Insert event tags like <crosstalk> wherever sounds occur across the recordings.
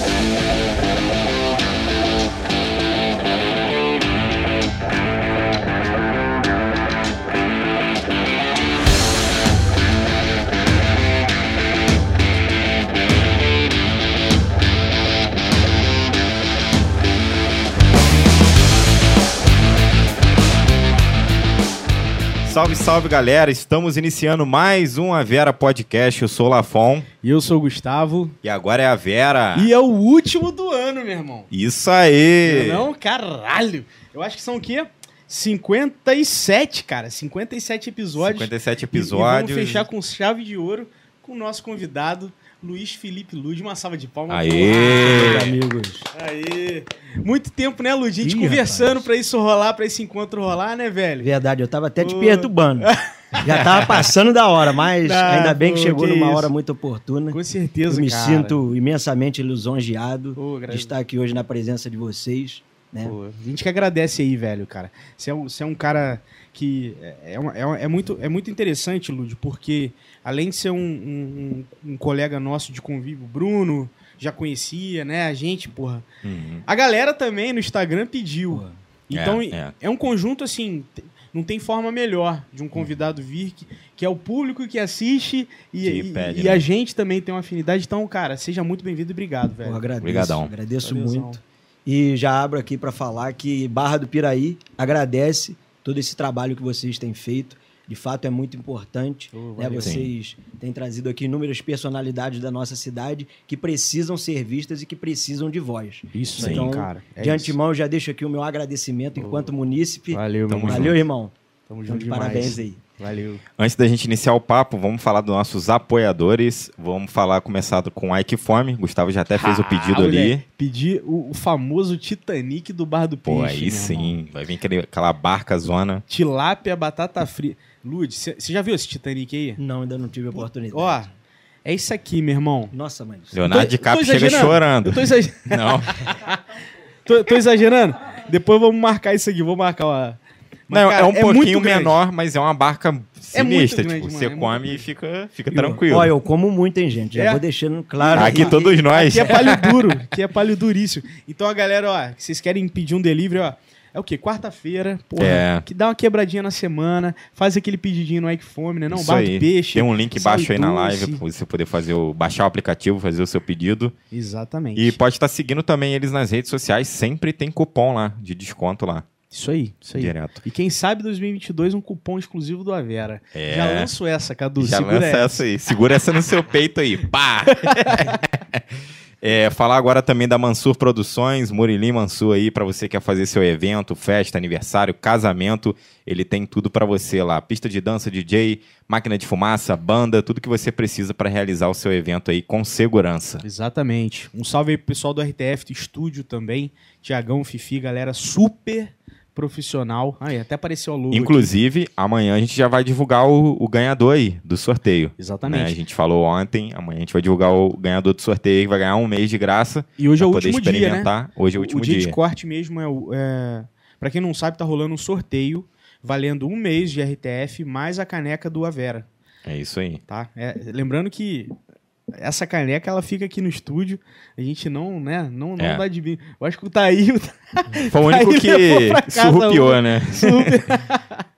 Thank you. Salve, salve galera! Estamos iniciando mais um A Vera Podcast. Eu sou o Lafon E eu sou o Gustavo. e agora é a Vera. E é o último do ano, meu irmão. Isso aí! Não, caralho. Eu acho que são o quê? 57, cara. 57 episódios. 57 E- episódios. E vamos fechar com chave de ouro com o nosso convidado, Luiz Felipe Lud. Uma salva de palmas. Aê! Porra. amigos. Aê! Muito tempo, né, Lud? A gente Ih, conversando rapaz. pra isso rolar, pra esse encontro rolar, né, velho? Verdade, eu tava até te perturbando. Já tava passando da hora, mas <laughs> Ah, ainda bem que chegou que numa isso. hora muito oportuna. Com certeza, eu me cara. sinto imensamente lisonjeado Pô, de estar aqui hoje na presença de vocês. Né? Pô, a gente que agradece aí, velho, cara. Você é um, você é um cara que é, é, uma- é uma- é muito, é muito interessante, Lud, porque além de ser um, um- um- colega nosso de convívio, o Bruno já conhecia, né? A gente, porra. Uhum. A galera também no Instagram pediu. Pô, Então É, é, é. um conjunto assim. Não tem forma melhor de um convidado vir, que, que é o público que assiste e, Que e- pede, e né? a gente também tem uma afinidade. Então, cara, seja muito bem-vindo e obrigado, velho. pô, agradeço, Obrigadão. agradeço muito. E já abro aqui para falar que Barra do Piraí agradece todo esse trabalho que vocês têm feito. De fato, é muito importante. Ô, né? Vocês têm trazido aqui inúmeras personalidades da nossa cidade que precisam ser vistas e que precisam de voz. Isso Sim. aí, Então, cara. É de isso. antemão, já deixo aqui o meu agradecimento enquanto munícipe. Valeu, irmão. Valeu, irmão. Tamo Então, junto demais. parabéns aí. Valeu. Antes da gente iniciar o papo, vamos falar dos nossos apoiadores. Vamos falar, começado com a Ike Fome. Gustavo já até fez o pedido Ah, ali. moleque, Pedi o, o famoso Titanic do Bar do Peixe. Pô, aí sim. irmão. Vai vir aquela barca zona. Tilápia, batata frita. Lud, você já viu esse Titanic aí? Não, ainda não tive a oportunidade. Ó, é isso aqui, meu irmão. Nossa, mãe. Leonardo tô- DiCaprio tô chega exagerando. chorando. Eu tô, exager... <laughs> Não. <laughs> tô, tô exagerando? Depois vamos marcar isso aqui, vou marcar, ó. Mas, Não, cara, é um muito pouquinho grande. menor, mas é uma barca É sinistra. grande, tipo, mano, você é come e grande. fica, fica Eu- tranquilo. Ó, eu como muito, hein, gente. Já É? vou deixando claro. Aqui que- todos nós. Aqui é palho duro, aqui é palho duríssimo. Então a galera, ó, que vocês querem pedir um delivery, ó, é o quê? Quarta-feira, porra, É. que dá uma quebradinha na semana, faz aquele pedidinho no Ike Fome, né? Não, Isso aí. peixe. Tem um link e aí na live pra você poder fazer o, baixar o aplicativo, fazer o seu pedido. Exatamente. E pode estar seguindo também eles nas redes sociais, sempre tem cupom lá, de desconto lá, Isso aí, isso aí. direto. E quem sabe 2022 um cupom exclusivo do Avera. É. Já lanço essa, Cadu. Já lança essa aí, segura essa no seu peito aí, pá! <laughs> É, falar agora também da Mansur Produções, Murilim Mansur aí, pra você que quer fazer seu evento, festa, aniversário, casamento, ele tem tudo pra você lá. Pista de dança, DJ, máquina de fumaça, banda, tudo que você precisa pra realizar o seu evento aí com segurança. Exatamente. Um salve aí pro pessoal do RTF, estúdio também. Tiagão, Fifi, galera super profissional. Aí, até apareceu a logo aqui. Inclusive, amanhã a gente já vai divulgar o, o ganhador aí do sorteio. Né? A Exatamente. gente falou ontem, amanhã a gente vai divulgar o ganhador do sorteio, que vai ganhar um mês de graça. E hoje é o poder último dia, né? experimentar. Hoje é o último o dia, dia. de corte mesmo é o. É... Pra quem não sabe, tá rolando um sorteio valendo um mês de RTF mais a caneca do Avera, É isso aí. tá? É, lembrando que essa caneca ela fica aqui no estúdio, a gente não, né, não, não É. dá de vir. Eu acho que o Taíl <laughs> Foi o único que surrupiou, né? Super. <laughs>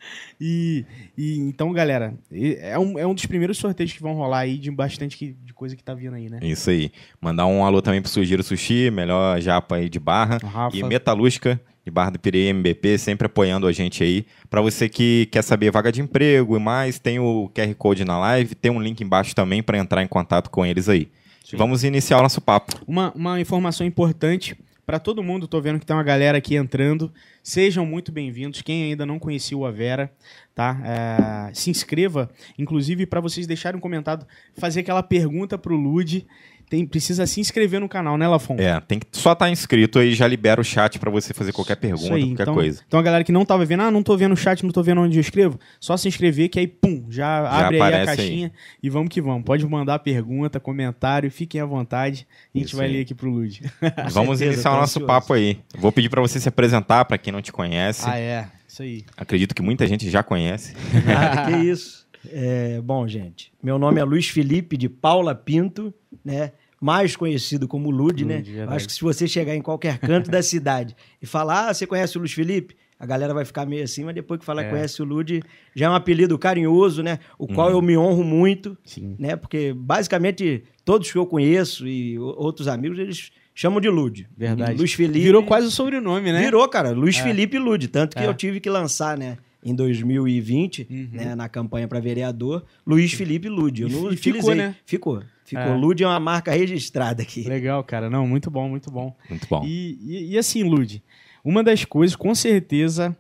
e, e então, galera, é um, é um dos primeiros sorteios que vão rolar aí de bastante que- de coisa que tá vindo aí, né? Isso aí. Mandar um alô também pro Sugiro Sushi, melhor japa aí de barra. Rafa. E Metalúrgica, de Barra do Pirei MBP, sempre apoiando a gente aí. Pra você que quer saber vaga de emprego e mais, tem o QR Code na live, tem um link embaixo também pra entrar em contato com eles aí. Sim. Vamos iniciar o nosso papo. Uma, uma informação importante para todo mundo, tô vendo que tem uma galera aqui entrando. Sejam muito bem-vindos. Quem ainda não conhecia o Avera, tá? É, se inscreva, inclusive para vocês deixarem um comentário, fazer aquela pergunta pro Lude. Tem, precisa se inscrever no canal, né, Lafon? É, tem que só estar inscrito aí, já libera o chat pra você fazer qualquer pergunta, aí, qualquer então, coisa. Então a galera que não tava vendo, ah, não tô vendo o chat, não tô vendo onde eu escrevo, só se inscrever que aí, pum, já, abre aí a aparece aí. caixinha e vamos que vamos. Pode mandar pergunta, comentário, fiquem à vontade. A gente Isso vai aí. ler aqui pro Lude. <laughs> Vamos certeza, iniciar o nosso ansioso. papo aí. Vou pedir pra você se apresentar pra quem não te conhece. ah, é. Isso aí. Acredito que muita gente já conhece. Nada, <laughs> que isso. É, bom, gente, meu nome é Luiz Felipe de Paula Pinto, né? mais conhecido como Lude, né? Acho que se você chegar em qualquer canto da cidade e falar, ah, você conhece o Luiz Felipe? A galera vai ficar meio assim, mas depois que falar É. que conhece o Lude, já é um apelido carinhoso, né? O qual Uhum. eu me honro muito, Sim. né? Porque basicamente todos que eu conheço e outros amigos, eles chamam de Lude. Verdade. Luiz Felipe. Virou quase o sobrenome, né? Virou, cara. Luiz Felipe Lude. Tanto que É. eu tive que lançar, né? Em 2020, Uhum. né, na campanha para vereador, Luiz Felipe Lude. Eu E não fi- ficou, né? Ficou. Ficou. É. Lude é uma marca registrada aqui. Legal, cara. Não, muito bom, muito bom. Muito bom. E, e- e assim, Lude, uma das coisas, com certeza,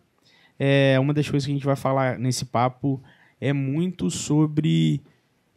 é uma das coisas que a gente vai falar nesse papo é muito sobre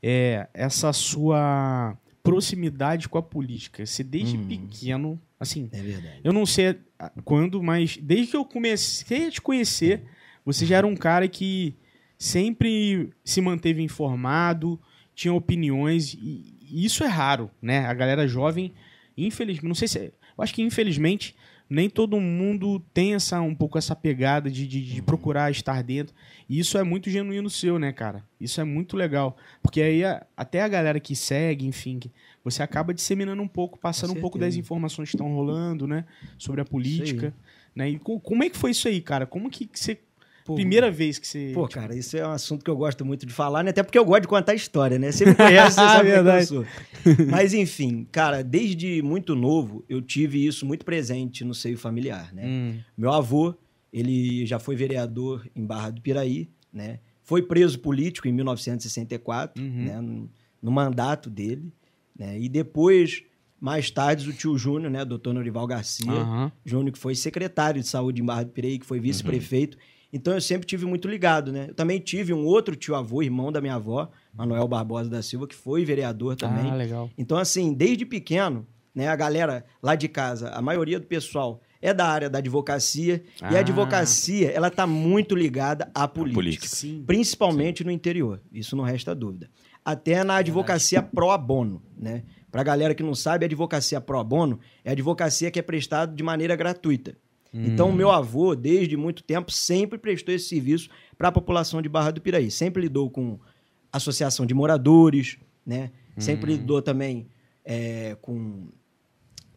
é, essa sua proximidade com a política. Você desde Hum. pequeno, assim, É verdade. eu não sei quando, mas desde que eu comecei a te conhecer, você já era um cara que sempre se manteve informado, tinha opiniões, e isso é raro, né? A galera jovem, infelizmente, não sei se. Eu acho que infelizmente nem todo mundo tem essa um pouco essa pegada de, de, de procurar estar dentro. E isso é muito genuíno seu, né, cara? Isso é muito legal. Porque aí a- até a galera que segue, enfim, você acaba disseminando um pouco, passando um pouco das informações que estão rolando, né? Sobre a política. Né? E co- como é que foi isso aí, cara? Como que que você. Pô, primeira vez que você. Pô, cara, isso é um assunto que eu gosto muito de falar, né? Até porque eu gosto de contar história, né? Você me <laughs> conhece, você sabe que eu Verdade. sou. Mas, enfim, cara, desde muito novo, eu tive isso muito presente no seio familiar, né? Hum, Meu avô, ele já foi vereador em Barra do Piraí, né? Foi preso político em 1964, Uhum. né? No, no mandato dele, né? E depois, mais tarde, o tio Júnior, né? Doutor Norival Garcia, aham. Júnior, que foi secretário de saúde em Barra do Piraí, que foi vice-prefeito. Então eu sempre tive muito ligado, né? Eu também tive um outro tio-avô, irmão da minha avó, Manuel Barbosa da Silva, que foi vereador também. Ah, legal. Então, assim, desde pequeno, né, a galera lá de casa, a maioria do pessoal é da área da advocacia, e Ah. a advocacia, ela tá muito ligada à política, política. Sim. principalmente no interior, isso não resta dúvida. Até na advocacia pro bono, né? Pra galera que não sabe, a advocacia pro bono é a advocacia que é prestada de maneira gratuita. Então, o meu avô, desde muito tempo, sempre prestou esse serviço para a população de Barra do Piraí. Sempre lidou com associação de moradores, né? Sempre lidou também é, com,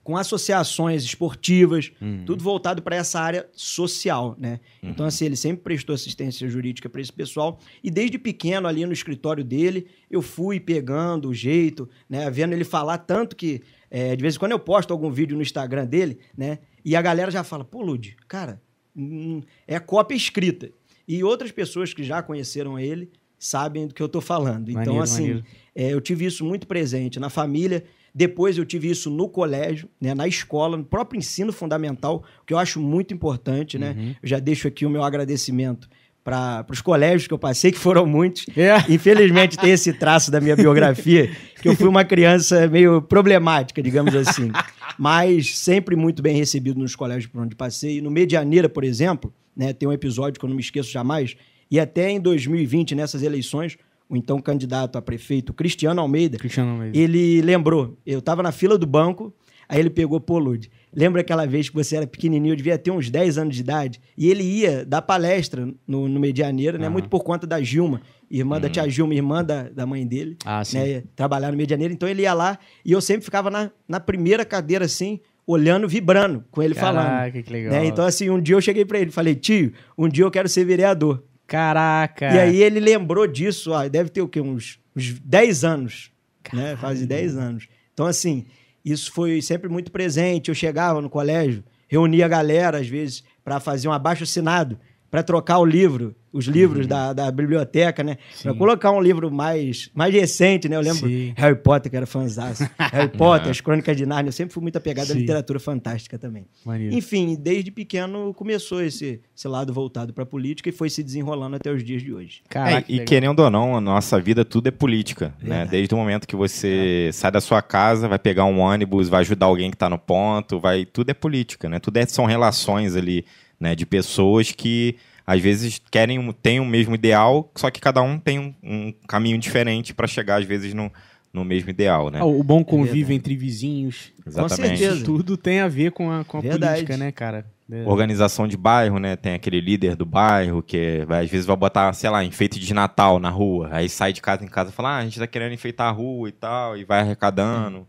com associações esportivas, tudo voltado para essa área social, né? Então, assim, ele sempre prestou assistência jurídica para esse pessoal. E desde pequeno, ali no escritório dele, eu fui pegando o jeito, né? Vendo ele falar tanto que, é, de vez em quando, eu posto algum vídeo no Instagram dele, né? E a galera já fala, pô, Lud, cara, hum, é cópia escrita. E outras pessoas que já conheceram ele sabem do que eu tô falando. Então, Maneiro, assim, maneiro. é, eu tive isso muito presente na família. Depois eu tive isso no colégio, né, na escola, no próprio ensino fundamental, que eu acho muito importante, né? Uhum. Eu já deixo aqui o meu agradecimento para os colégios que eu passei, que foram muitos. É. Infelizmente tem esse traço da minha biografia, que eu fui uma criança meio problemática, digamos assim. Mas sempre muito bem recebido nos colégios por onde passei. No Medianeira, por exemplo, né, tem um episódio que eu não me esqueço jamais, e até em 2020, nessas eleições, o então candidato a prefeito, Cristiano Almeida, Cristiano Almeida. ele lembrou, eu tava na fila do banco, aí ele pegou, pô, Lud, lembra aquela vez que você era pequenininho, eu devia ter uns 10 anos de idade, e ele ia dar palestra no, no Medianeira, né, Aham. muito por conta da Gilma, irmã da tia Gilma, irmã da, da mãe dele, Ah, sim. né, trabalhar no Medianeira, então ele ia lá, e eu sempre ficava na, na primeira cadeira, assim, olhando, vibrando com ele falando. Caraca, que legal. né? Então, assim, um dia eu cheguei pra ele, falei, tio, um dia eu quero ser vereador. Caraca. E aí ele lembrou disso, ó, deve ter o quê? Uns, uns 10 anos, né? Faz 10 anos. Então, assim, isso foi sempre muito presente. Eu chegava no colégio, reunia a galera, às vezes, para fazer um abaixo-assinado, para trocar o livro, os livros da, da biblioteca, né? Para Uhum. Colocar um livro mais, mais recente, né? Eu lembro Sim. Harry Potter, que era fãzaço. <laughs> Harry Potter, as Crônicas de Nárnia. Eu sempre fui muito apegado à Sim. literatura fantástica também. Maneiro. Enfim, desde pequeno começou esse, esse lado voltado para a política e foi se desenrolando até os dias de hoje. Caraca, É, que e legal. querendo ou não, a nossa vida tudo é política, né? Desde o momento que você sai da sua casa, vai pegar um ônibus, vai ajudar alguém que está no ponto, vai tudo é política, né? Tudo é- são relações ali, né? De pessoas que às vezes querem um- têm o mesmo ideal, só que cada um tem um, um caminho diferente para chegar às vezes no, no mesmo ideal, né? Ah, o bom convívio verdade. entre vizinhos. Exatamente. certeza. Isso tudo tem a ver com a, com a política, né, cara? É. Organização de bairro, né? Tem aquele líder do bairro que vai, às vezes vai botar, sei lá, enfeite de Natal na rua. Aí sai de casa em casa e fala, ah, a gente tá querendo enfeitar a rua e tal, e vai arrecadando.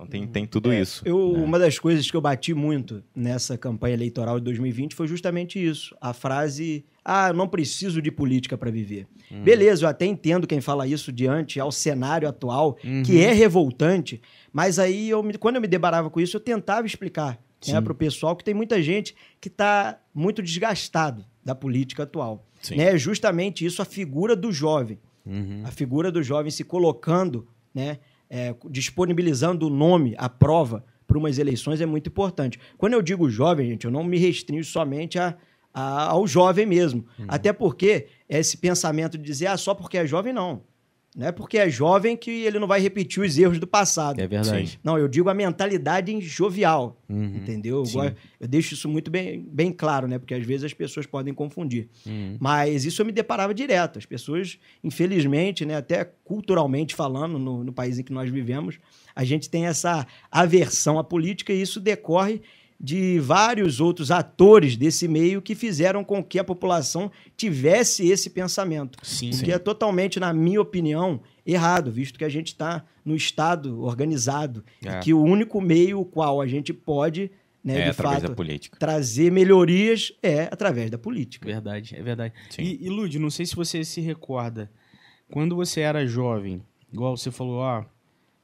Então tem, tem tudo isso. Eu, né? Uma das coisas que eu bati muito nessa campanha eleitoral de 2020 foi justamente isso. A frase, ah, eu não preciso de política para viver. Hum. Beleza, eu até entendo quem fala isso diante ao cenário atual, Uhum. que é revoltante, mas aí, eu, me- quando eu me debarava com isso, eu tentava explicar né, para o pessoal que tem muita gente que está muito desgastado da política atual. Sim. Né? Justamente isso, a figura do jovem Uhum. a figura do jovem se colocando, né, é, disponibilizando o nome, a prova para umas eleições é muito importante. Quando eu digo jovem, gente, eu não me restringo somente a, a- ao jovem mesmo. Até porque esse pensamento de dizer, ah, só porque é jovem, não. Não é porque é jovem que ele não vai repetir os erros do passado. É verdade. Não, eu digo a mentalidade jovial, Uhum. entendeu? Eu, Sim. eu deixo isso muito bem, bem claro, né? Porque às vezes as pessoas podem confundir. Uhum. Mas isso eu me deparava direto. As pessoas, infelizmente, né, até culturalmente falando, no, no país em que nós vivemos, a gente tem essa aversão à política e isso decorre de vários outros atores desse meio que fizeram com que a população tivesse esse pensamento. Sim. O que é totalmente, na minha opinião, errado, visto que a gente está no Estado organizado É. e que o único meio o qual a gente pode, né, é de através fato, da política. trazer melhorias é através da política. Verdade, é verdade. Sim. E, e Lud, não sei se você se recorda, quando você era jovem, igual você falou, ó,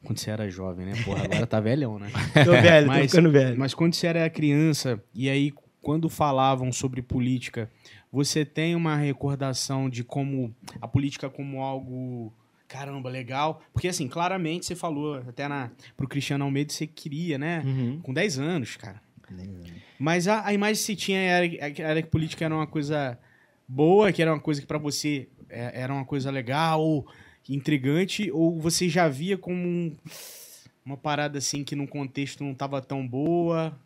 quando você era jovem, né? Porra, <laughs> agora tá velhão, né? Tô velho, tô Mas- ficando velho. Mas quando você era criança, e aí quando falavam sobre política, você tem uma recordação de como a política como algo caramba legal? Porque assim, claramente você falou até na pro Cristiano Almeida você queria, né? Uhum. Com 10 anos, cara. Mas a, a imagem que se tinha era, era que política era uma coisa boa, que era uma coisa que pra você é, era uma coisa legal, ou intrigante, ou você já via como um- uma parada assim que num contexto não tava tão boa?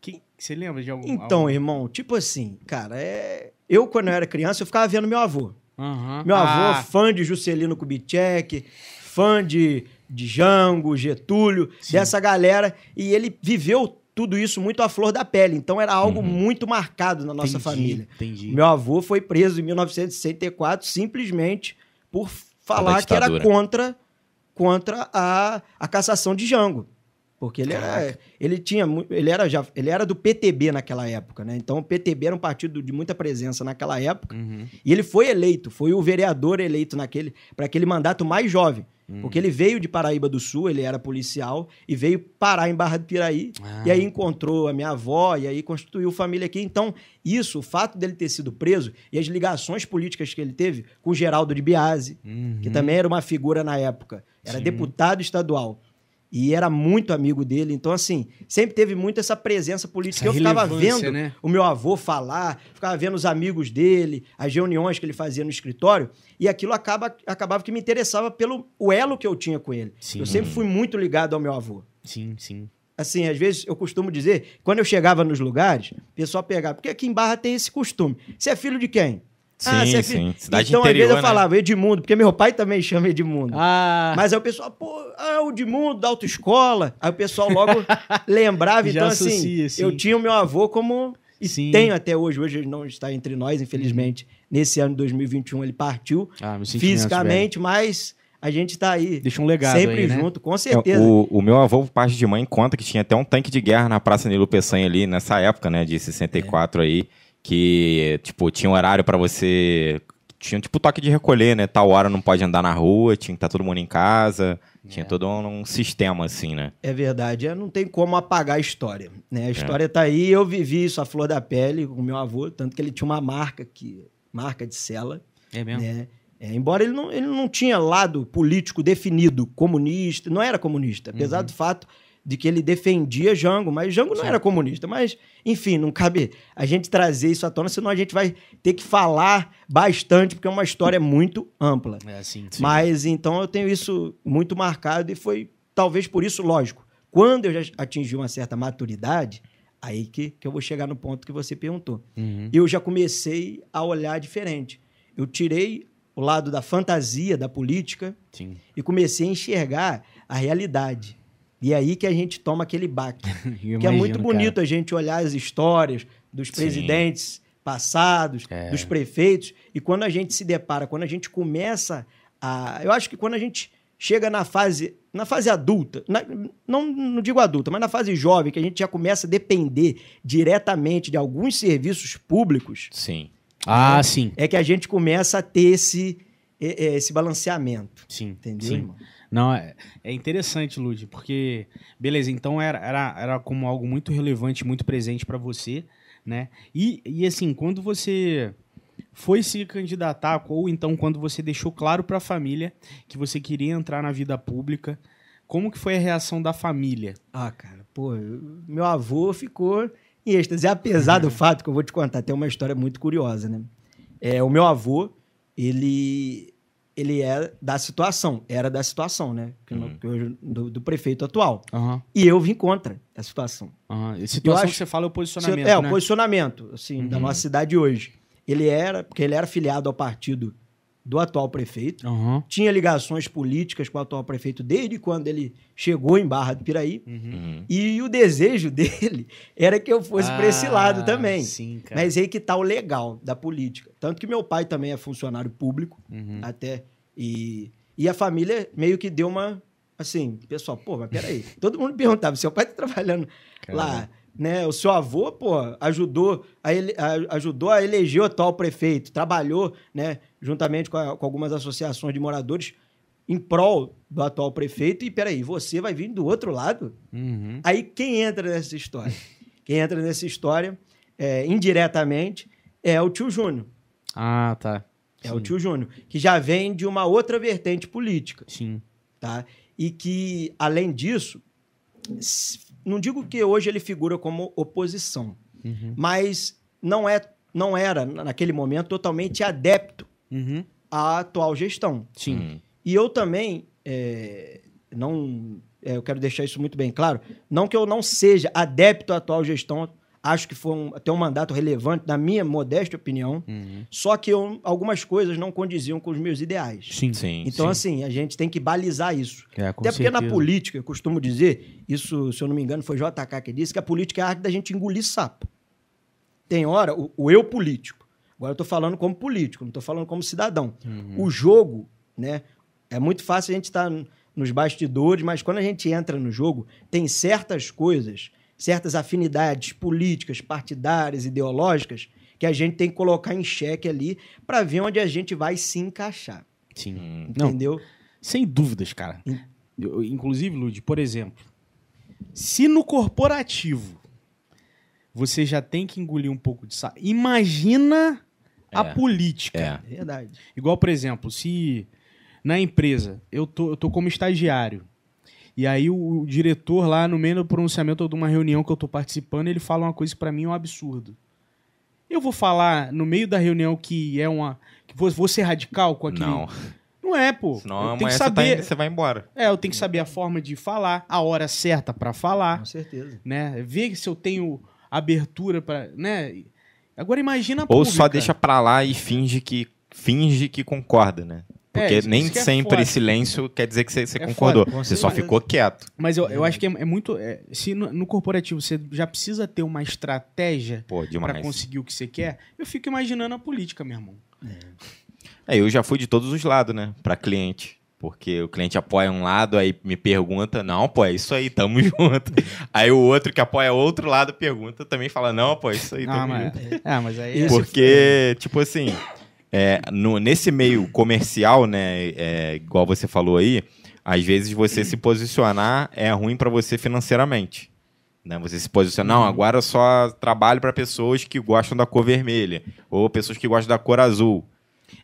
Que, você lembra de algum? Então, algum... irmão, tipo assim, cara, é... eu quando eu era criança, eu ficava vendo meu avô. Aham. Meu avô, Ah, fã de Juscelino Kubitschek, fã de, de Jango, Getúlio, Sim. dessa galera, e ele viveu tudo isso muito à flor da pele. Então era algo Uhum. muito marcado na nossa entendi, família. Entendi. Meu avô foi preso em 1964 simplesmente por falar que era contra, contra a, a cassação de Jango. Porque ele era, ele tinha, ele era já, ele era do PTB naquela época, né? Então o PTB era um partido de muita presença naquela época. Uhum. E ele foi eleito, foi o vereador eleito naquele para aquele mandato mais jovem. Hum. Porque ele veio de Paraíba do Sul, ele era policial, e veio parar em Barra do Piraí. Ah. E aí encontrou a minha avó, e aí constituiu família aqui. Então, isso, o fato dele ter sido preso e as ligações políticas que ele teve com o Geraldo de Biase, Uhum. que também era uma figura na época, era Sim. deputado estadual. E era muito amigo dele. Então, assim, sempre teve muito essa presença política. Essa eu ficava vendo né? o meu avô falar, ficava vendo os amigos dele, as reuniões que ele fazia no escritório, e aquilo acaba, acabava que me interessava pelo o elo que eu tinha com ele. Sim. Eu sempre fui muito ligado ao meu avô. Sim, sim. Assim, às vezes eu costumo dizer, quando eu chegava nos lugares, o pessoal pegava, porque aqui em Barra tem esse costume. Você é filho de quem? Sim, você é sim. Cidade então, às vezes interior, eu né? falava Edmundo, porque meu pai também chama Edmundo. Ah, Mas aí o pessoal, pô, ah, o Edmundo da autoescola. Aí o pessoal logo <laughs> lembrava. Já Então, associa, assim, sim. eu tinha o meu avô como. E Sim. tenho até hoje. Hoje ele não está entre nós, infelizmente. Nesse ano de 2021 ele partiu ah fisicamente, mas a gente está aí. Deixa um legado sempre aí, né? junto, com É, certeza. O, o meu avô, por parte de mãe, conta que tinha até um tanque de guerra na Praça Nilo Peçanha ali, nessa época, né, de 64 aí, que, tipo, tinha um horário pra você... Tinha, tipo, toque de recolher, né? Tal hora não pode andar na rua, tinha que estar todo mundo em casa. Tinha todo um, um sistema, assim, né? É verdade, é, não tem como apagar a história. Né? É. A história tá aí, eu vivi isso à flor da pele com o meu avô, tanto que ele tinha uma marca que marca de cela, É mesmo? né? É, embora ele não, ele não tinha lado político definido, comunista, não era comunista, apesar do fato de que ele defendia Jango, mas Jango não Sim. era comunista. Mas, enfim, não cabe a gente trazer isso à tona, senão a gente vai ter que falar bastante, porque é uma história muito ampla. É assim. Mas então eu tenho isso muito marcado e foi talvez por isso lógico. Quando eu já atingi uma certa maturidade, aí que, que eu vou chegar no ponto que você perguntou. Uhum. Eu já comecei a olhar diferente. Eu tirei o lado da fantasia da política Sim. e comecei a enxergar a realidade. E é aí que a gente toma aquele baque. <laughs> Que é muito bonito a gente olhar as histórias dos Sim. presidentes passados, É. dos prefeitos, e quando a gente se depara, quando a gente começa a. Eu acho que quando a gente chega na fase, na fase adulta, na- não, não digo adulta, mas na fase jovem, que a gente já começa a depender diretamente de alguns serviços públicos, Sim. Ah, sim. é que a gente começa a ter esse, esse balanceamento. Sim. Entendeu, Sim. irmão? Não, é, é interessante, Lud, porque, beleza, então era, era, era como algo muito relevante, muito presente pra você, né? E, e assim, quando você foi se candidatar, ou então quando você deixou claro pra família que você queria entrar na vida pública, como que foi a reação da família? Ah, cara, pô, eu- meu avô ficou em êxtase. Apesar do <laughs> fato que eu vou te contar, tem uma história muito curiosa, né? É, o meu avô, ele, ele é da situação, era da situação, né? Uhum. hoje- do, do prefeito atual. Aham, E eu vim contra a situação. aham. E Situação acho- que você fala é o posicionamento, é, né? o posicionamento, assim, da Uhum. nossa cidade hoje. Ele era, porque ele era filiado ao partido do atual prefeito, Aham. tinha ligações políticas com o atual prefeito desde quando ele chegou em Barra do Piraí. Uhum. Uhum. E o desejo <laughs> dele era que eu fosse para esse lado Ah, também. Sim, cara. Mas aí que tá o legal da política. Tanto que meu pai também é funcionário público, Uhum. até. E, e a família meio que deu uma. Assim, pessoal, pô, mas peraí. <laughs> Todo mundo perguntava: seu pai tá trabalhando lá, né? O seu avô, pô, ajudou a, ele, a- ajudou a eleger o atual prefeito, trabalhou, né, juntamente com, a- com algumas associações de moradores em prol do atual prefeito. E peraí, você vai vir do outro lado? Uhum. Aí quem entra nessa história? <laughs> quem entra nessa história, é, indiretamente, é o tio Júnior. Ah, tá. É Sim. o tio Júnior, que já vem de uma outra vertente política, Sim. tá? E que, além disso, não digo que hoje ele figura como oposição, Uhum. mas não, é, não era, naquele momento, totalmente adepto Uhum. à atual gestão. Sim. Uhum. E eu também é, não. é, eu quero deixar isso muito bem claro. Não que eu não seja adepto à atual gestão, acho que foi um, até um mandato relevante, na minha modesta opinião. Uhum. Só que eu- algumas coisas não condiziam com os meus ideais. Sim. Sim. Então, sim. assim, a gente tem que balizar isso. É, com Até porque na certeza. política, eu costumo dizer, isso, se eu não me engano, foi JK que disse, que a política é a arte da gente engolir sapo. Tem hora, o, o eu político. Agora eu tô falando como político, não tô falando como cidadão. Uhum. O jogo, né? É muito fácil a gente estar nos bastidores, mas quando a gente entra no jogo, tem certas coisas, certas afinidades políticas, partidárias, ideológicas, que a gente tem que colocar em xeque ali para ver onde a gente vai se encaixar. Sim. Hum. Não, Entendeu? sem dúvidas, cara. Eu- inclusive, Lud, por exemplo, se no corporativo você já tem que engolir um pouco de sapo, imagina a É. política. É. É verdade. Igual, por exemplo, se na empresa eu tô, eu tô como estagiário e aí o, o diretor lá no meio do pronunciamento ou de uma reunião que eu tô participando, ele fala uma coisa pra mim um absurdo. Eu vou falar no meio da reunião que é uma que vou, vou ser radical com aquele Não. Não é, pô. Senão eu tenho que você, tá saber, indo, você vai embora. é, eu tenho que saber a forma de falar, a hora certa pra falar, Com certeza. né? Ver se eu tenho abertura pra, né? Agora imagina a Ou pública. só deixa pra lá e finge que finge que concorda, né? Porque É, nem é sempre foda. silêncio quer dizer que você, você É concordou. foda, você só ficou quieto. Mas eu, eu acho que é, é muito. é, se no, no corporativo você já precisa ter uma estratégia demais. conseguir o que você quer, eu fico imaginando a política, meu irmão. É, eu já fui de todos os lados, né? Pra cliente. Porque o cliente apoia um lado, aí me pergunta, não, pô, é isso aí, tamo <laughs> junto. aí o outro que apoia outro lado pergunta, também fala, não, pô, é isso aí, Ah, tamo mas, junto. é, mas aí. Esse Porque, tipo assim, é, no- nesse meio comercial, né, é, igual você falou aí, às vezes você se posicionar é ruim pra você financeiramente. Né? Você se posiciona, não, agora eu só trabalho pra pessoas que gostam da cor vermelha, ou pessoas que gostam da cor azul.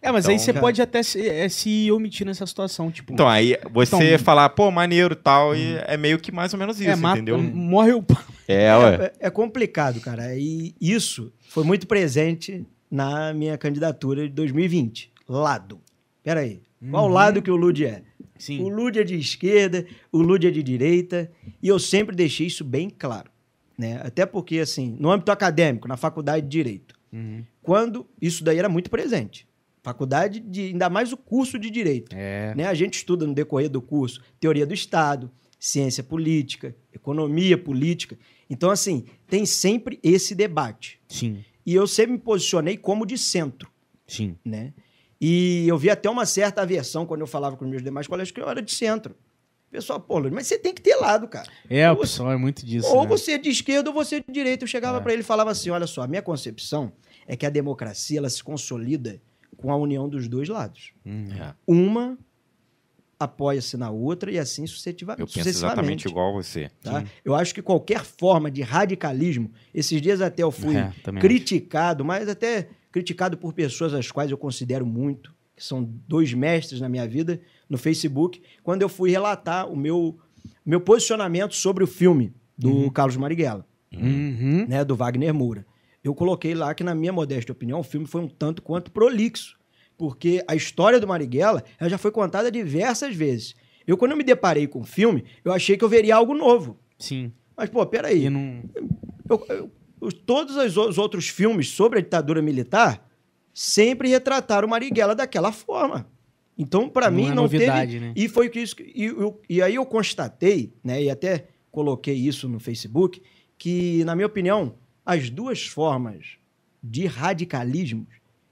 É, mas aí Então, você cara- pode até se, é, se omitir nessa situação, tipo. Então, aí você Então- falar, pô, maneiro e tal, e é meio que mais ou menos isso, é, mata, entendeu? morre o. É, ué. É, é complicado, cara. E isso foi muito presente na minha candidatura de 2020. Lado. Peraí. Qual Uhum. lado que o Lud é? O Sim. Lud é de esquerda, o Lud é de direita, e eu sempre deixei isso bem claro. Né? Até porque, assim, no âmbito acadêmico, na faculdade de Direito, Uhum. quando isso daí era muito presente. Faculdade de, ainda mais o curso de Direito. É. Né? A gente estuda no decorrer do curso teoria do Estado, ciência política, economia política. Então, assim, tem sempre esse debate. Sim. E eu sempre me posicionei como de centro, Sim. né? E eu vi até uma certa aversão quando eu falava com os meus demais colegas que eu era de centro. O pessoal, pô, mas você tem que ter lado, cara. É, o pessoal é muito disso. ou né? você é de esquerda ou você é de direita. Eu chegava É. pra ele e falava assim: olha só, a minha concepção é que a democracia ela se consolida com a união dos dois lados. Hum. É, Uma apoia-se na outra e assim sucessiva- eu penso sucessivamente. exatamente igual a você. tá? Eu acho que qualquer forma de radicalismo, esses dias até eu fui É, criticado, mas até criticado por pessoas as quais eu considero muito, que são dois mestres na minha vida, no Facebook, quando eu fui relatar o meu, meu posicionamento sobre o filme do Carlos Marighella, Uhum. né, do Wagner Moura. Eu coloquei lá que, na minha modesta opinião, o filme foi um tanto quanto prolixo, porque a história do Marighella ela já foi contada diversas vezes. Eu, quando eu me deparei com o filme, eu achei que eu veria algo novo. Sim. Mas, pô, peraí. Não... Eu- eu- os- todos os, os outros filmes sobre a ditadura militar sempre retrataram o Marighella daquela forma. Então, para mim, é não novidade, teve. né? E foi isso. E, eu- e aí eu constatei, né? E até coloquei isso no Facebook, que, na minha opinião, as duas formas de radicalismo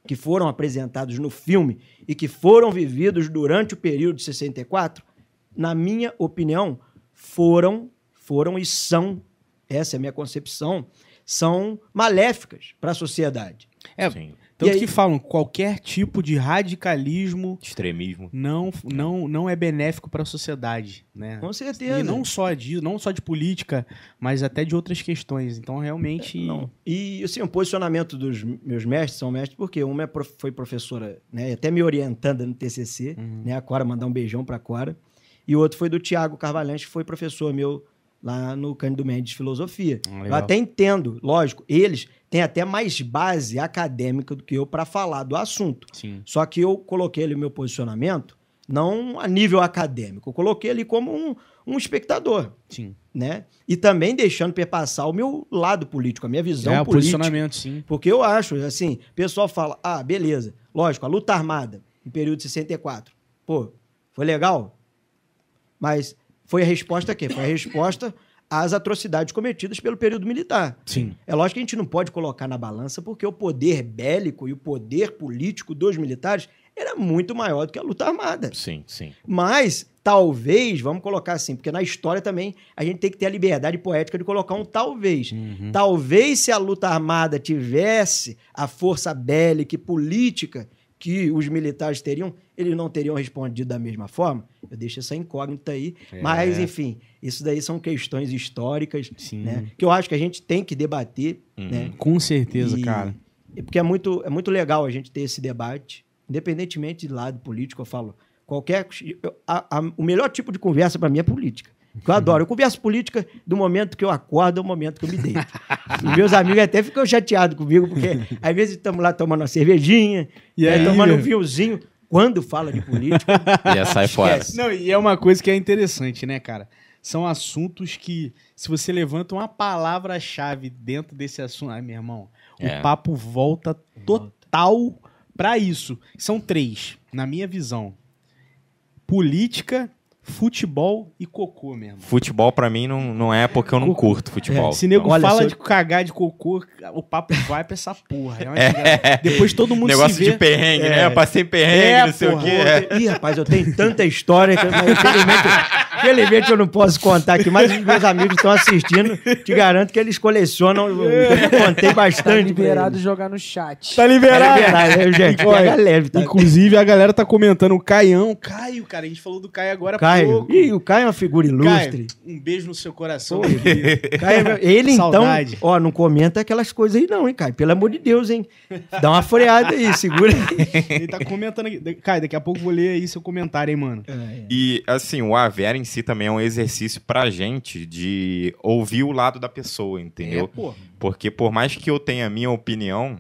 que foram apresentados no filme e que foram vividos durante o período de 64, na minha opinião, foram, foram e são, essa é a minha concepção, são maléficas para a sociedade. É, Sim. Tanto aí- que falam, qualquer tipo de radicalismo Extremismo. não, não, não é benéfico para a sociedade, né? Com certeza. E não só de, não só de política, mas até de outras questões. Então, realmente. Não. E assim, o posicionamento dos meus mestres são mestres, porque uma é prof- foi professora, né, até me orientando no TCC, Uhum. né, a Cora, mandar um beijão para a Cora. E o outro foi do Tiago Carvalhante, que foi professor meu lá no Cândido Mendes de Filosofia. Ah, Eu até entendo, lógico, eles têm até mais base acadêmica do que eu para falar do assunto. Sim. Só que eu coloquei ali o meu posicionamento não a nível acadêmico, eu coloquei ali como um, um espectador, Sim. né? E também deixando perpassar o meu lado político, a minha visão é, política. posicionamento, sim. Porque eu acho, assim, o pessoal fala, ah, beleza, lógico, a luta armada, no período de 64, pô, foi legal, mas foi a resposta a quê? Foi a resposta às atrocidades cometidas pelo período militar. Sim. É lógico que a gente não pode colocar na balança porque o poder bélico e o poder político dos militares era muito maior do que a luta armada. Sim, sim. Mas, talvez, vamos colocar assim, porque na história também a gente tem que ter a liberdade poética de colocar um talvez. Uhum. Talvez se a luta armada tivesse a força bélica e política que os militares teriam, eles não teriam respondido da mesma forma. Eu deixo essa incógnita aí. É. Mas, enfim, isso daí são questões históricas, Sim. né? Que eu acho que a gente tem que debater, Uhum. né? Com certeza, E- cara. e Porque é muito, é muito legal a gente ter esse debate, independentemente de lado político, eu falo. Qualquer. eu- a- a- o melhor tipo de conversa para mim é política. Que eu adoro. Eu converso política do momento que eu acordo ao momento que eu me deito. Os meus amigos até ficam chateados comigo, porque às vezes estamos lá tomando uma cervejinha, E e aí tomando um vinhozinho. Quando fala de política, Já <laughs> sai fora. Não, e é uma coisa que é interessante, né, cara? São assuntos que, se você levanta uma palavra-chave dentro desse assunto, ai, meu irmão, É. o papo volta total pra isso. São três, na minha visão: política, futebol e cocô, meu irmão. Futebol pra mim não, não é porque eu não Cocô. curto futebol. Se nego Olha, fala se eu- de cagar de cocô, o papo vai pra essa porra. É uma <laughs> desgraça. Depois todo mundo Negócio se vê. de perrengue, É. né? Eu passei perrengue, É, não sei porra. o quê. É. Ih, rapaz, eu tenho tanta história que mas infelizmente, infelizmente eu não posso contar aqui, mas os meus amigos estão assistindo. Te garanto que eles colecionam. Eu eu contei Tá bastante. pra liberado jogar no chat. Tá Tá liberado. liberado, né, gente? Olha, Pega leve, tá? Inclusive, a galera tá comentando o Caião. Caio, cara, a gente falou do Caio agora há Caio. Ih, o Caio é uma figura ilustre. Caio, um beijo no seu coração. Pô. <laughs> Caio é Ele, então, Saudade. ó, não comenta aquelas coisas aí, não, hein, Caio? Pelo amor de Deus, hein? Dá uma freada aí, <laughs> segura aí. Ele tá comentando aqui. Caio, daqui a pouco eu vou ler aí seu comentário, hein, mano. E, assim, o Avera em si também é um exercício pra gente de ouvir o lado da pessoa, entendeu? É, pô. Porque por mais que eu tenha a minha opinião,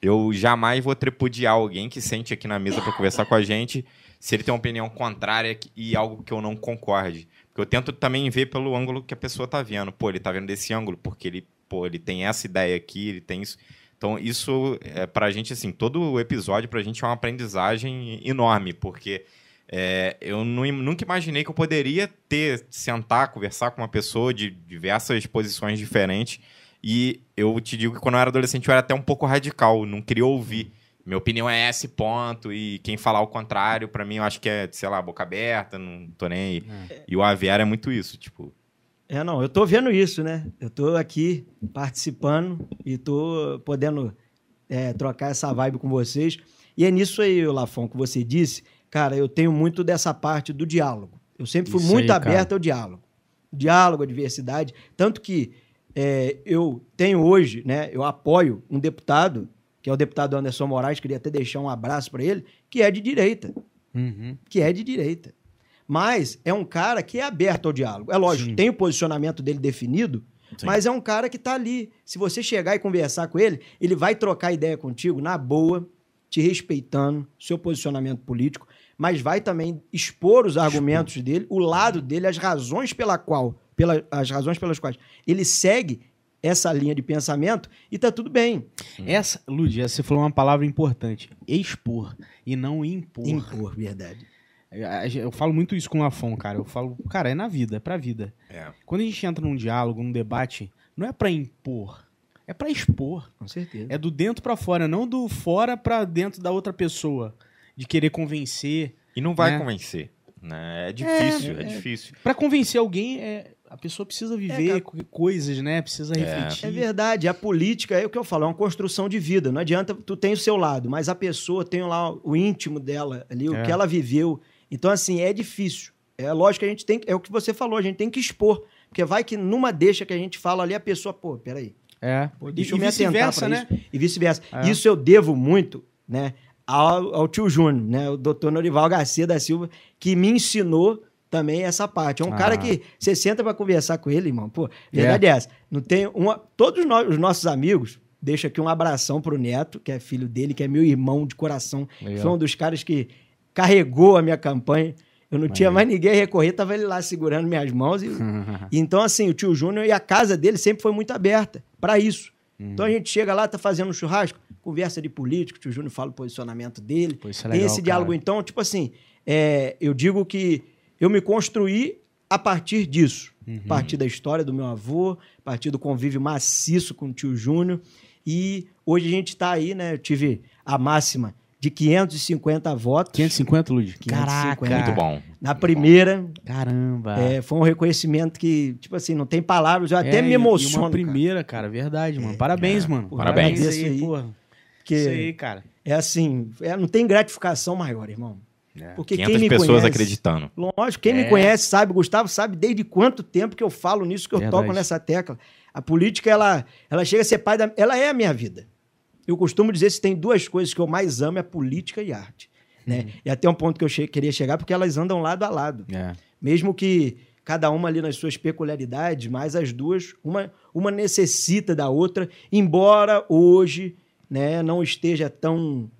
eu jamais vou tripudiar alguém que sente aqui na mesa pra conversar com a gente se ele tem uma opinião contrária e algo que eu não concorde. Porque eu tento também ver pelo ângulo que a pessoa tá vendo. Pô, ele tá vendo desse ângulo porque ele, pô, ele tem essa ideia aqui, ele tem isso. Então, isso é pra gente, assim, todo episódio pra gente é uma aprendizagem enorme, porque é, eu nu- nunca imaginei que eu poderia ter, sentar, conversar com uma pessoa de diversas posições diferentes. E eu te digo que quando eu era adolescente eu era até um pouco radical, não queria ouvir. Minha opinião é esse ponto, e quem falar o contrário, pra mim, eu acho que é, sei lá, boca aberta, não tô nem aí. E o Aviário é muito isso, tipo, É, não, eu tô vendo isso, né? Eu tô aqui participando e tô podendo é, trocar essa vibe com vocês. E é nisso aí, Lafon, que você disse. Cara, eu tenho muito dessa parte do diálogo. Eu sempre fui Isso muito aí, cara. aberto ao diálogo. Diálogo, a diversidade. Tanto que é, eu tenho hoje, né? Eu apoio um deputado, que é o deputado Anderson Moraes, queria até deixar um abraço para ele, que é de direita Uhum. que é de direita. Mas é um cara que é aberto ao diálogo. É lógico, Sim. tem o posicionamento dele definido, Sim. mas é um cara que tá ali. Se você chegar e conversar com ele, ele vai trocar ideia contigo na boa, te respeitando, seu posicionamento político, mas vai também expor os argumentos dele, o lado dele, as razões pela qual, pela, as razões pelas quais ele segue essa linha de pensamento e tá tudo bem. Essa, Lud, você falou uma palavra importante. Expor e não impor. Impor, verdade. Eu, eu falo muito isso com o Lafon, cara. Eu falo, cara, é na vida, é pra vida. é. Quando a gente entra num diálogo, num debate, não é pra impor, é pra expor. Com certeza. É do dentro pra fora, não do fora pra dentro da outra pessoa. De querer convencer. E não vai né? convencer, né? É difícil, é, é- difícil. Pra convencer alguém, é, a pessoa precisa viver cara. co- coisas, né? Precisa refletir. É verdade, a política é o que eu falo, é uma construção de vida. Não adianta, tu tem o seu lado, mas a pessoa tem lá o íntimo dela ali, o É. que ela viveu. Então, assim, é difícil. É lógico que a gente tem, é o que você falou, a gente tem que expor. Porque vai que numa deixa que a gente fala ali, a pessoa, pô, peraí, É. pô, E- deixa e eu me atentar pra né? isso. E vice-versa. É. Isso eu devo muito, né, ao, ao tio Júnior, né, o doutor Norival Garcia da Silva, que me ensinou também essa parte. É um Ah. cara que você senta pra conversar com ele, irmão. Pô, verdade é essa. Não tem uma, todos nós- os nossos amigos, deixa aqui um abração pro Neto, que é filho dele, que é meu irmão de coração. Legal. Foi um dos caras que carregou a minha campanha. Eu não tinha mais ninguém a recorrer, tava ele lá segurando minhas mãos. E, <laughs> então, assim, o tio Júnior e a casa dele sempre foi muito aberta para isso. Então a gente chega lá, tá fazendo um churrasco, conversa de político, o tio Júnior fala o posicionamento dele. Pô, é Tem legal, esse diálogo, cara. então, tipo assim, é, eu digo que eu me construí a partir disso. Uhum. A partir da história do meu avô, a partir do convívio maciço com o tio Júnior. E hoje a gente tá aí, né? Eu tive a máxima de 550 votos. 550, Lud? 550. Caraca. Muito bom. Na primeira, Caramba. é, foi um reconhecimento que, tipo assim, não tem palavras, eu até É, me e- emociono. Uma cara. primeira, cara, verdade, mano. Parabéns, mano. Parabéns. aí, Isso aí. porra. Porque Isso aí, cara. é assim, é, não tem gratificação maior, irmão. Porque 500 quem me pessoas conhece, acreditando. Lógico, quem É. me conhece sabe, Gustavo sabe desde quanto tempo que eu falo nisso, que eu Verdade. toco nessa tecla. A política, ela, ela chega a ser pai da. Ela é a minha vida. Eu costumo dizer se tem duas coisas que eu mais amo é política e arte. Né? Uhum. E até um ponto que eu che- queria chegar, porque elas andam lado a lado. É. Mesmo que cada uma ali nas suas peculiaridades, mas as duas, uma, uma necessita da outra, embora hoje né, não esteja tão,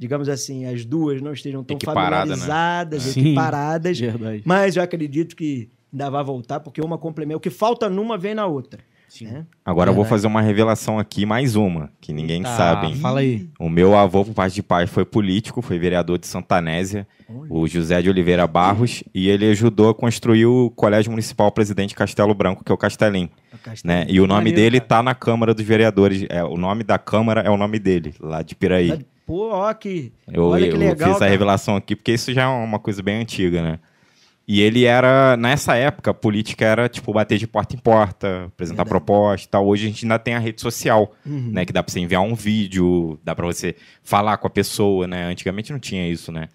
digamos assim, as duas não estejam tão Equiparada, né? familiarizadas, Sim. equiparadas, Verdade. mas eu acredito que ainda vai voltar, porque uma complementa. O que falta numa vem na outra. Sim. né? Agora eu vou fazer uma revelação aqui, mais uma, que ninguém Tá, sabe. hein? Fala aí. O meu avô, por parte de pai, foi político, foi vereador de Santanésia, o José de Oliveira Barros, e ele ajudou a construir o Colégio Municipal Presidente Castelo Branco, que é o Castelim. O Castelo. Né? E o nome Maneiro, dele cara. tá na Câmara dos Vereadores. É, o nome da Câmara é o nome dele, lá de Piraí. Pô, ó, que. Eu, olha que eu legal. fiz essa cara. revelação aqui, porque isso já é uma coisa bem antiga, né? E ele era, nessa época, a política era, tipo, bater de porta em porta, apresentar Verdade. proposta e tal. Hoje a gente ainda tem a rede social, Uhum. né? Que dá pra você enviar um vídeo, dá pra você falar com a pessoa, né? Antigamente não tinha isso, né?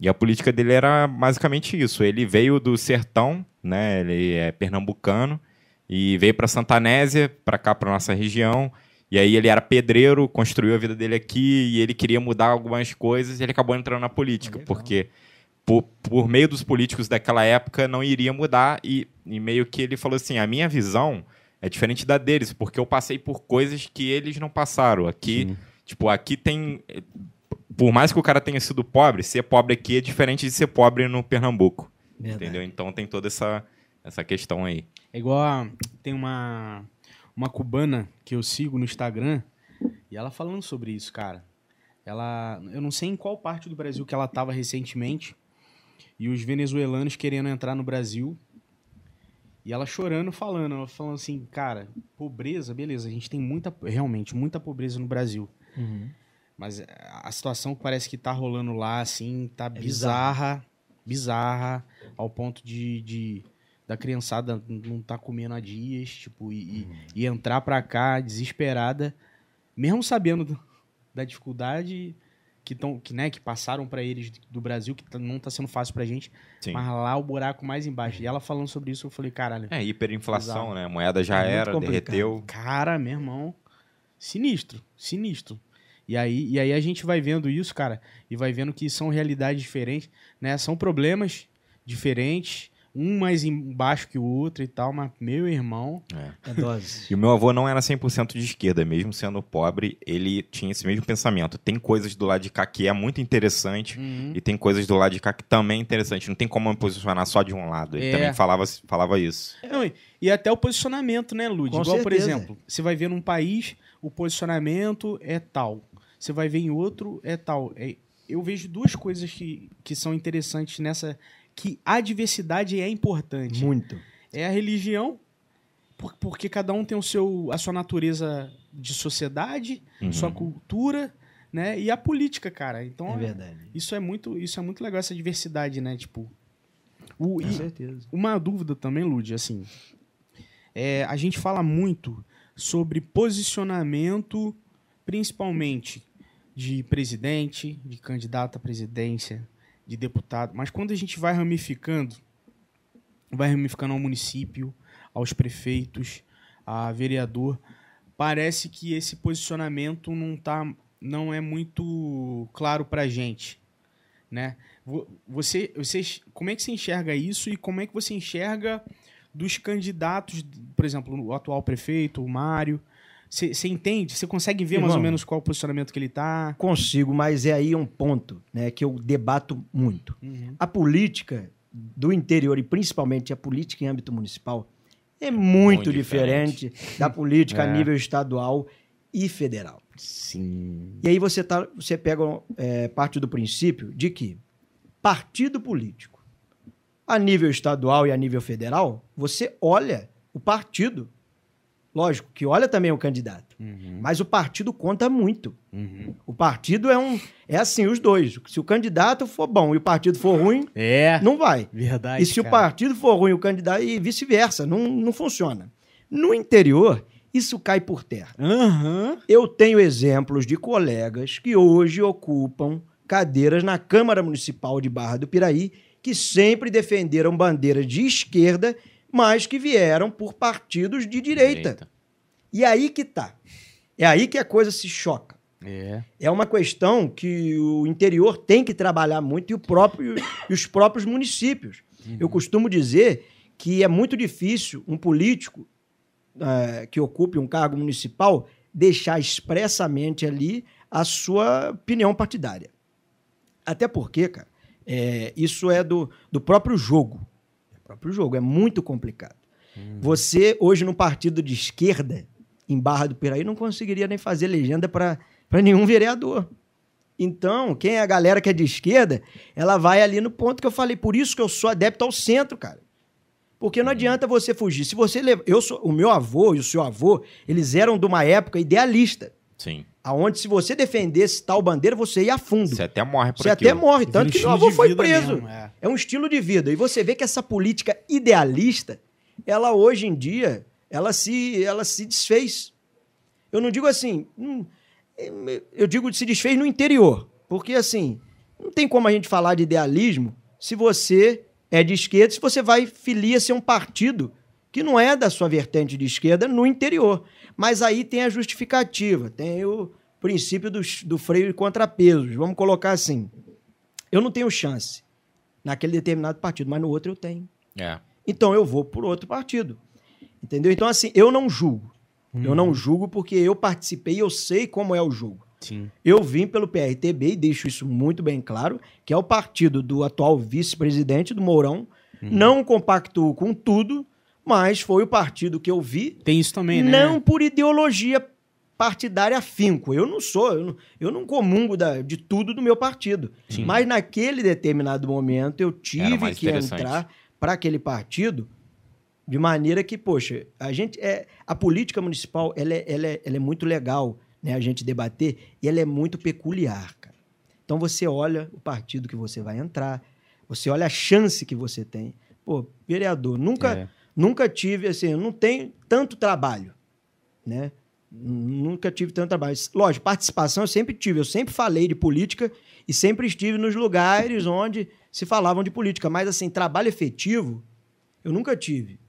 E a política dele era basicamente isso. Ele veio do sertão, né? Ele é pernambucano e veio para Santanésia, para cá, para nossa região. E aí ele era pedreiro, construiu a vida dele aqui e ele queria mudar algumas coisas e ele acabou entrando na política, porque por, por meio dos políticos daquela época não iria mudar e, e meio que ele falou assim, a minha visão é diferente da deles, porque eu passei por coisas que eles não passaram. Aqui, Sim. tipo, aqui tem por mais que o cara tenha sido pobre, ser pobre aqui é diferente de ser pobre no Pernambuco. Verdade. Entendeu? Então tem toda essa, essa questão aí. É igual a- tem uma uma cubana que eu sigo no Instagram e ela falando sobre isso, cara. Ela, eu não sei em qual parte do Brasil que ela estava recentemente e os venezuelanos querendo entrar no Brasil e ela chorando falando, ela falando assim, cara, pobreza, beleza, a gente tem muita, realmente muita pobreza no Brasil. Uhum. Mas a situação que parece que tá rolando lá, assim, tá É bizarra, bizarra, ao ponto de, de da criançada não tá comendo há dias, tipo, e, Uhum. e, e entrar pra cá desesperada, mesmo sabendo do- da dificuldade que, tão, que, né, que passaram pra eles do Brasil, que tá- não tá sendo fácil pra gente, Sim. mas lá o buraco mais embaixo. E ela falando sobre isso, eu falei, caralho, É, hiperinflação, né? A moeda já É era, derreteu. Cara, meu irmão, sinistro, sinistro. E aí, e aí a gente vai vendo isso, cara, e vai vendo que são realidades diferentes, né? São problemas diferentes, um mais embaixo que o outro e tal, mas meu irmão, É. É dose. E o meu avô não era 100% de esquerda, mesmo sendo pobre, ele tinha esse mesmo pensamento. Tem coisas do lado de cá que é muito interessante uhum, e tem coisas do lado de cá que também é interessante. Não tem como eu me posicionar só de um lado. Ele É. também falava, falava isso. Não, e- e até o posicionamento, né, Lud? Com Igual, por certeza. exemplo, você vai ver num país, o posicionamento é tal. Você vai ver em outro, é tal. É- eu vejo duas coisas que, que são interessantes nessa. Que a diversidade é importante. Muito. É a religião, por- porque cada um tem o seu, a sua natureza de sociedade, Uhum. sua cultura, né? E a política, cara. Então, É verdade. isso é muito, isso é muito legal essa diversidade, né? Tipo, o, Com e- certeza. uma dúvida também, Lud, assim, é, a gente fala muito sobre posicionamento, principalmente de presidente, de candidato à presidência, de deputado, mas quando a gente vai ramificando, vai ramificando ao município, aos prefeitos, a vereador, parece que esse posicionamento não tá, não é muito claro pra gente, né? Vo- Você, vocês, como é que você enxerga isso e como é que você enxerga dos candidatos, por exemplo, o atual prefeito, o Mário? Você entende? Você consegue ver mais ou Irmão. menos qual o posicionamento que ele tá? Consigo, mas é aí um ponto né, que eu debato muito. A política do interior, e principalmente a política em âmbito municipal, é muito, Muito diferente. da política <laughs> É. a nível estadual e federal. Sim. E aí você, tá, você pega é, parte do princípio de que partido político, a nível estadual e a nível federal, você olha o partido. Lógico que olha também o candidato, Uhum. mas o partido conta muito. Uhum. O partido é um. É assim, os dois. Se o candidato for bom e o partido for ruim, É, não vai. verdade. E se o cara. partido for ruim, o candidato, e vice-versa, não, não funciona. No interior, isso cai por terra. Aham. Eu tenho exemplos de colegas que hoje ocupam cadeiras na Câmara Municipal de Barra do Piraí, que sempre defenderam bandeiras de esquerda, mas que vieram por partidos de direita. E aí que tá. É aí que a coisa se choca. É. É uma questão que o interior tem que trabalhar muito e, o próprio, e os próprios municípios. Eu costumo dizer que é muito difícil um político eh, que ocupe um cargo municipal deixar expressamente ali a sua opinião partidária. Até porque, cara, eh, isso é do, do próprio jogo. Próprio jogo, é muito complicado. Você, hoje, no partido de esquerda, em Barra do Piraí, não conseguiria nem fazer legenda para nenhum vereador. Então, quem é a galera que é de esquerda, ela vai ali no ponto que eu falei. Por isso que eu sou adepto ao centro, cara. Porque não adianta você fugir. Se você leva... eu sou o meu avô e o seu avô, eles eram de uma época idealista, Sim. Aonde se você defendesse tal bandeira, você ia a fundo. Você até morre por Você aquilo. até morre, Vira tanto um que meu avô foi preso. mesmo, é. É um estilo de vida. E você vê que essa política idealista, ela hoje em dia, ela se, ela se desfez. Eu não digo assim, hum, eu digo que se desfez no interior. Porque assim, não tem como a gente falar de idealismo se você é de esquerda, se você vai filia-se a um partido que não é da sua vertente de esquerda no interior. Mas aí tem a justificativa, tem o princípio do, do freio e contrapesos. Vamos colocar assim. Eu não tenho chance naquele determinado partido, mas no outro eu tenho. É. Então eu vou por outro partido. Entendeu? Então, assim, eu não julgo. Eu não julgo porque eu participei e eu sei como é o jogo. Sim. Eu vim pelo PRTB e deixo isso muito bem claro, que é o partido do atual vice-presidente do Mourão. Não compactuo com tudo, mas foi o partido que eu vi, Tem isso também, né? não por ideologia partidária afinco. Eu não sou, eu não, eu não comungo da- de tudo do meu partido. Sim. Mas naquele determinado momento eu tive que entrar para aquele partido de maneira que, poxa, a gente é a política municipal ela é, ela é, ela é muito legal né, a gente debater, e ela é muito peculiar, cara. Então você olha o partido que você vai entrar, você olha a chance que você tem. Pô, vereador, nunca, É. nunca tive, assim, eu não tenho tanto trabalho, né? Nunca tive tanto trabalho. Lógico, participação eu sempre tive, eu sempre falei de política e sempre estive nos lugares onde se falavam de política, mas assim, trabalho efetivo eu nunca tive.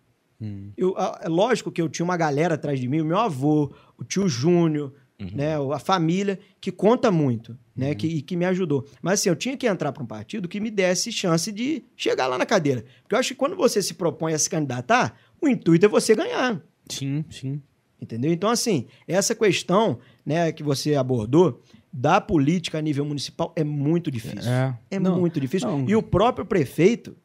Eu, a- é lógico que eu tinha uma galera atrás de mim, o meu avô, o tio Júnior, né, a família, que conta muito, né, que, e que me ajudou. Mas assim, eu tinha que entrar para um partido que me desse chance de chegar lá na cadeira. Porque eu acho que quando você se propõe a se candidatar, o intuito é você ganhar. Sim, sim. Entendeu? Então, assim, essa questão né, que você abordou da política a nível municipal é muito difícil. É. É Não, muito difícil. não. E o próprio prefeito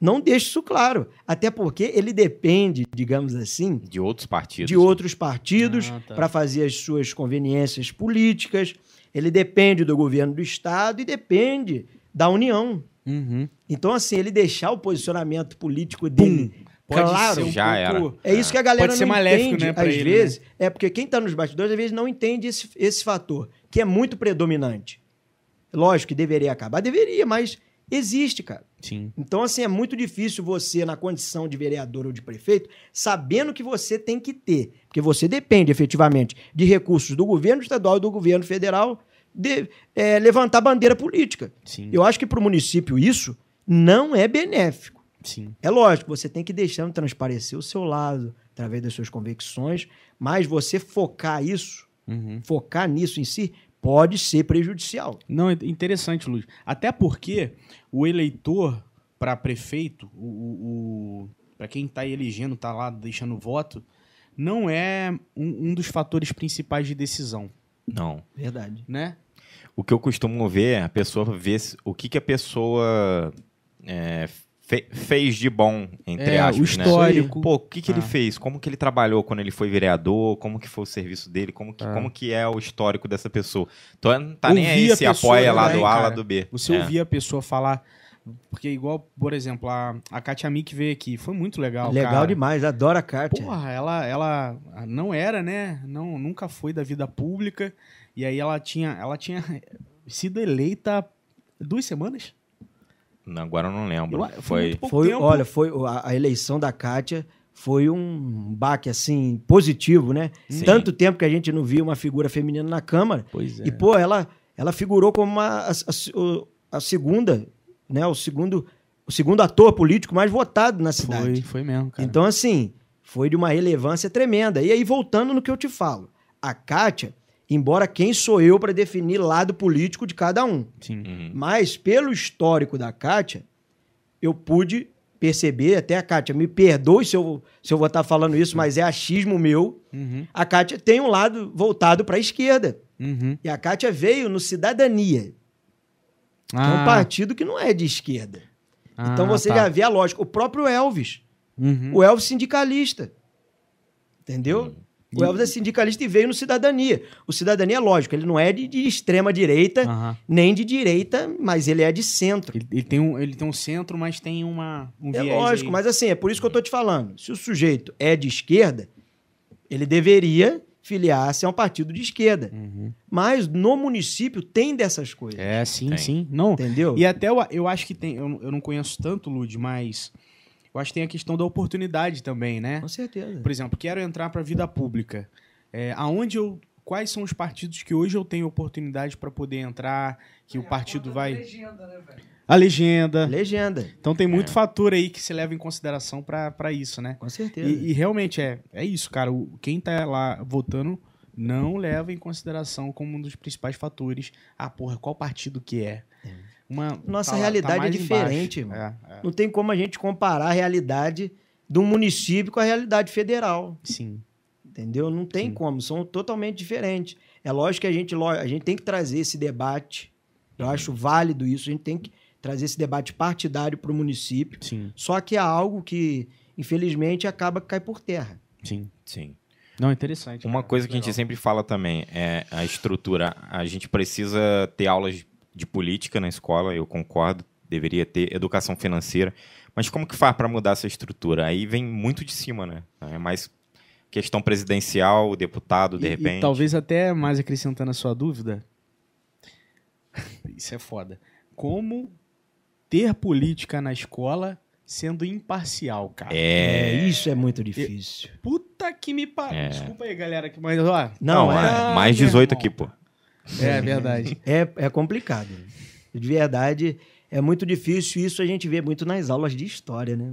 não deixa isso claro. Até porque ele depende, digamos assim, De outros partidos. de outros partidos Ah, tá. para fazer as suas conveniências políticas. Ele depende do governo do Estado e depende da União. Uhum. Então, assim, ele deixar o posicionamento político dele Pode claro. ser um Já pouco... é isso que a galera Pode ser não maléfico, entende, né, às ele, vezes. É porque quem está nos bastidores, às vezes, não entende esse, esse fator, que é muito predominante. Lógico que deveria acabar, deveria, mas existe, cara. Sim. Então, assim, é muito difícil você, na condição de vereador ou de prefeito, sabendo que você tem que ter, porque você depende efetivamente de recursos do governo estadual e do governo federal, de é, levantar bandeira política. Sim. Eu acho que para o município isso não é benéfico. Sim. É lógico, você tem que deixando transparecer o seu lado, através das suas convicções, mas você focar isso, Uhum. focar nisso em si, pode ser prejudicial. Não, interessante, Luiz. Até porque o eleitor para prefeito, o, o, para quem está elegendo, está lá deixando voto, não é um, um dos fatores principais de decisão, Não. Verdade. né? O que eu costumo ver é a pessoa ver o que, que a pessoa é, fe- fez de bom, entre É, aspas, o né? histórico. Pô, o que, que ele Ah. fez? Como que ele trabalhou quando ele foi vereador? Como que foi o serviço dele? Como que, Ah. como que é o histórico dessa pessoa? Então não tá nem aí se apoia lá também, do A, lá do B. Você É. ouvir a pessoa falar. Porque, igual, por exemplo, a, a Katia Mick veio aqui. Foi muito legal. Legal cara. demais, adoro a Kátia. Porra, ela, ela não era, né? Não, nunca foi da vida pública. E aí ela tinha, ela tinha <laughs> sido eleita duas semanas. Não, agora eu não lembro. Eu- foi foi Foi, olha, foi a, a eleição da Kátia foi um baque assim positivo, né? Sim. Tanto tempo que a gente não via uma figura feminina na Câmara. Pois é. E pô, ela ela figurou como uma, a, a- o- a segunda, né, o segundo o segundo ator político mais votado na cidade. foi, foi mesmo, cara. Então, assim, foi de uma relevância tremenda. E aí, voltando no que eu te falo, a Kátia, embora quem sou eu para definir lado político de cada um, Sim. Uhum. mas pelo histórico da Kátia, eu pude perceber, até a Kátia, me perdoe se eu, se eu vou estar falando isso, mas é achismo meu. Uhum, A Kátia tem um lado voltado para a esquerda. uhum. E a Kátia veio no Cidadania, que é um partido que não é de esquerda. Então ah, você tá. já vê a lógica. O próprio Elvis. Uhum. O Elvis sindicalista. Entendeu? O Elvis é sindicalista e veio no Cidadania. O Cidadania é lógico, ele não é de, de extrema direita, Aham. nem de direita, mas ele é de centro. Ele, ele tem um, ele tem um centro, mas tem uma, um É viés lógico, aí. mas assim, é por isso que eu tô te falando. Se o sujeito é de esquerda, ele deveria filiar-se a um partido de esquerda. Uhum. Mas no município tem dessas coisas. É, sim, Tem. sim. Não, Entendeu? E até eu, eu acho que tem. Eu, eu não conheço tanto, Lud, mas eu acho que tem a questão da oportunidade também, né? Com certeza. Por exemplo, quero entrar para a vida pública. É, aonde eu. Quais são os partidos que hoje eu tenho oportunidade para poder entrar? Que o partido vai. A legenda. Legenda. Então tem muito É. fator aí que se leva em consideração para isso, né? Com certeza. E, e realmente é, é isso, cara. O, quem tá lá votando não leva em consideração como um dos principais fatores. Ah, porra, qual partido que é? Uma, Nossa tá lá- realidade tá é diferente. É, é. Não tem como a gente comparar a realidade do município com a realidade federal. Sim. Entendeu? Não tem Sim. como, são totalmente diferentes. É lógico que a gente, a gente tem que trazer esse debate. Eu Uhum. acho válido isso, a gente tem que trazer esse debate partidário para o município. Sim, Só que é algo que, infelizmente, acaba que cai por terra. sim. Sim. Não, interessante. Uma cara. coisa que a gente Legal. sempre fala também é a estrutura. A gente precisa ter aulas de política na escola, eu concordo, deveria ter educação financeira. Mas como que faz para mudar essa estrutura? Aí vem muito de cima, né? É mais questão presidencial, deputado, de E- repente. E talvez até mais acrescentando a sua dúvida. <laughs> Isso é foda. Como ter política na escola sendo imparcial, cara. É. É, isso é muito difícil. Puta que me pariu. É. Desculpa aí, galera, que- mas ó. Não, Não, é, é mais meu 18 irmão. aqui, pô. É verdade. é, é complicado. De verdade, é muito difícil. Isso a gente vê muito nas aulas de história, né?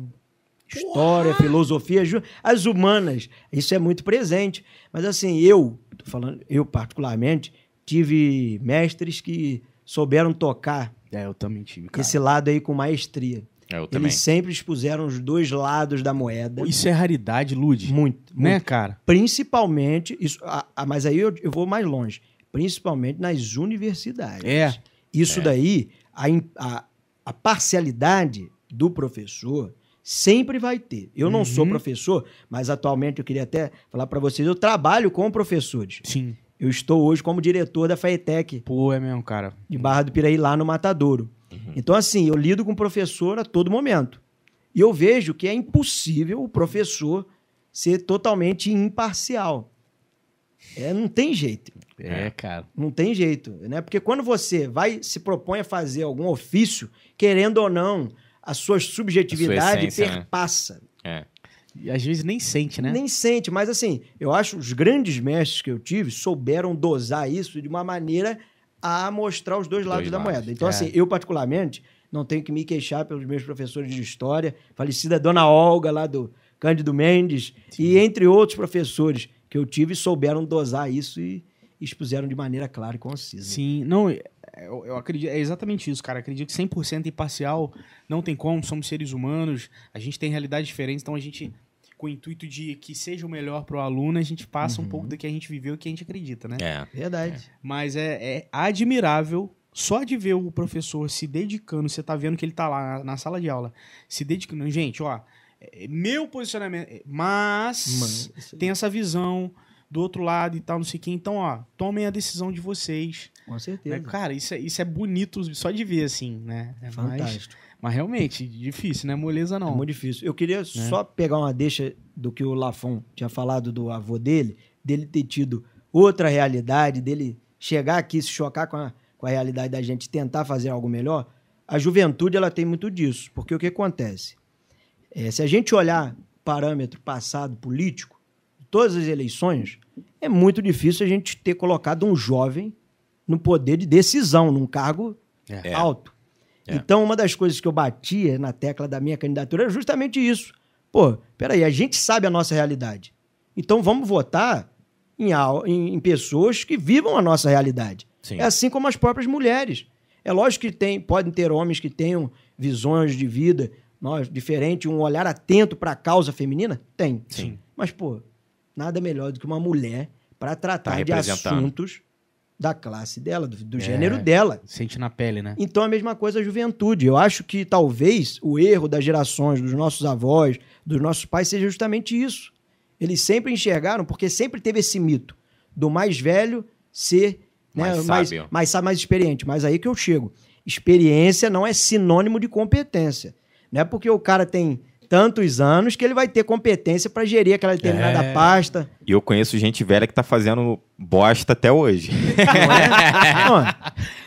História, filosofia, ju- as humanas. Isso é muito presente. Mas assim, eu, tô falando, eu particularmente, tive mestres que souberam tocar É, eu também tive, cara. esse lado aí com maestria. Eu também. Eles sempre expuseram os dois lados da moeda. Isso é raridade, Lud. Muito, Né, muito. cara? Principalmente, isso, ah, ah, mas aí eu, eu vou mais longe. Principalmente nas universidades. É. Isso daí, a, a, a parcialidade do professor sempre vai ter. Eu não sou Uhum. professor, mas atualmente eu queria até falar para vocês, eu trabalho com professores. Sim. Eu estou hoje como diretor da FAETEC Pô, é mesmo, cara. de Barra do Piraí, lá no Matadouro. Então, assim, eu lido com o professor a todo momento. E eu vejo que é impossível o professor ser totalmente imparcial. É, não tem jeito. É, cara. Não tem jeito, né? Porque quando você vai se propõe a fazer algum ofício, querendo ou não, a sua subjetividade essência, né? perpassa. É. E às vezes nem sente, né? Nem sente, mas assim, eu acho os grandes mestres que eu tive souberam dosar isso de uma maneira a mostrar os dois lados Dois da lados. moeda. Então, É. assim, eu particularmente não tenho que me queixar pelos meus professores de história, falecida Dona Olga lá do Cândido Mendes, e entre outros professores que eu tive, souberam dosar isso e expuseram de maneira clara e concisa. Sim, não, é, eu, eu acredito, é exatamente isso, cara. Acredito que 100% imparcial não tem como, somos seres humanos, a gente tem realidades diferentes, então a gente, com o intuito de que seja o melhor pro aluno, a gente passa um pouco do que a gente viveu e que a gente acredita, né? É. Verdade. Mas é, é admirável só de ver o professor se dedicando, você tá vendo que ele tá lá na, na sala de aula, se dedicando. Gente, ó, é meu posicionamento, é- mas, Mas, tem essa visão do outro lado e tal, não sei o que. Então, ó, tomem a decisão de vocês. com né? certeza. Cara, isso é, isso é bonito só de ver, assim, né? É mais- Fantástico. mas realmente, difícil, não é moleza, É não. muito difícil. Eu queria só pegar uma deixa do que o Lafon tinha falado do avô dele, dele ter tido outra realidade, dele chegar aqui, se chocar com a, com a realidade da gente, tentar fazer algo melhor. A juventude ela tem muito disso, porque o que acontece? É, se a gente olhar parâmetro passado político, todas as eleições, é muito difícil a gente ter colocado um jovem no poder de decisão, num cargo É. alto. É. Então, uma das coisas que eu batia na tecla da minha candidatura era justamente isso. Pô, peraí, a gente sabe a nossa realidade. Então vamos votar em, em- em pessoas que vivam a nossa realidade. Sim. É assim como as próprias mulheres. É lógico que tem, podem ter homens que tenham visões de vida nós, diferentes, um olhar atento para a causa feminina? Tem. Sim. Mas, pô, nada melhor do que uma mulher para tratar de Tá representando. assuntos da classe dela, do, do É. gênero dela. Sente na pele, né? Então a mesma coisa a juventude. Eu acho que talvez o erro das gerações, dos nossos avós, dos nossos pais, seja justamente isso. Eles sempre enxergaram, porque sempre teve esse mito do mais velho ser né, Mais mais, sábio. mais, sábio, mais experiente. Mas aí que eu chego. Experiência não é sinônimo de competência. Não é porque o cara tem tantos anos que ele vai ter competência para gerir aquela determinada É. pasta. E eu conheço gente velha que tá fazendo bosta até hoje. Não é? <laughs> Não,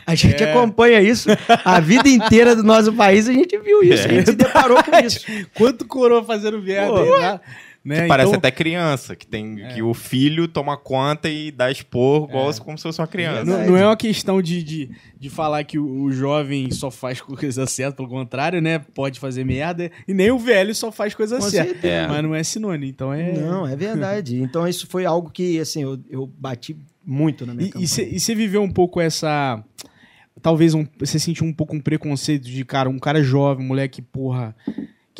a gente acompanha isso a vida inteira do nosso país, a gente viu isso, a gente se deparou com isso. Quanto coroa fazendo merda Pô. Né? Que parece Então, até criança, que tem que o filho toma conta e dá expor igual como se fosse uma criança. Não, não é uma questão de, de, de falar que o, o jovem só faz <laughs> coisa certa, pelo contrário, né? Pode fazer merda. E nem o velho só faz coisa Com certa. certeza. É. Mas não é sinônimo. Então é. Não, é verdade. <laughs> Então isso foi algo que, assim, eu, eu bati muito na minha E- campanha. E você viveu um pouco essa. Talvez um, você sentiu um pouco um preconceito de, cara, um cara jovem, um moleque, porra,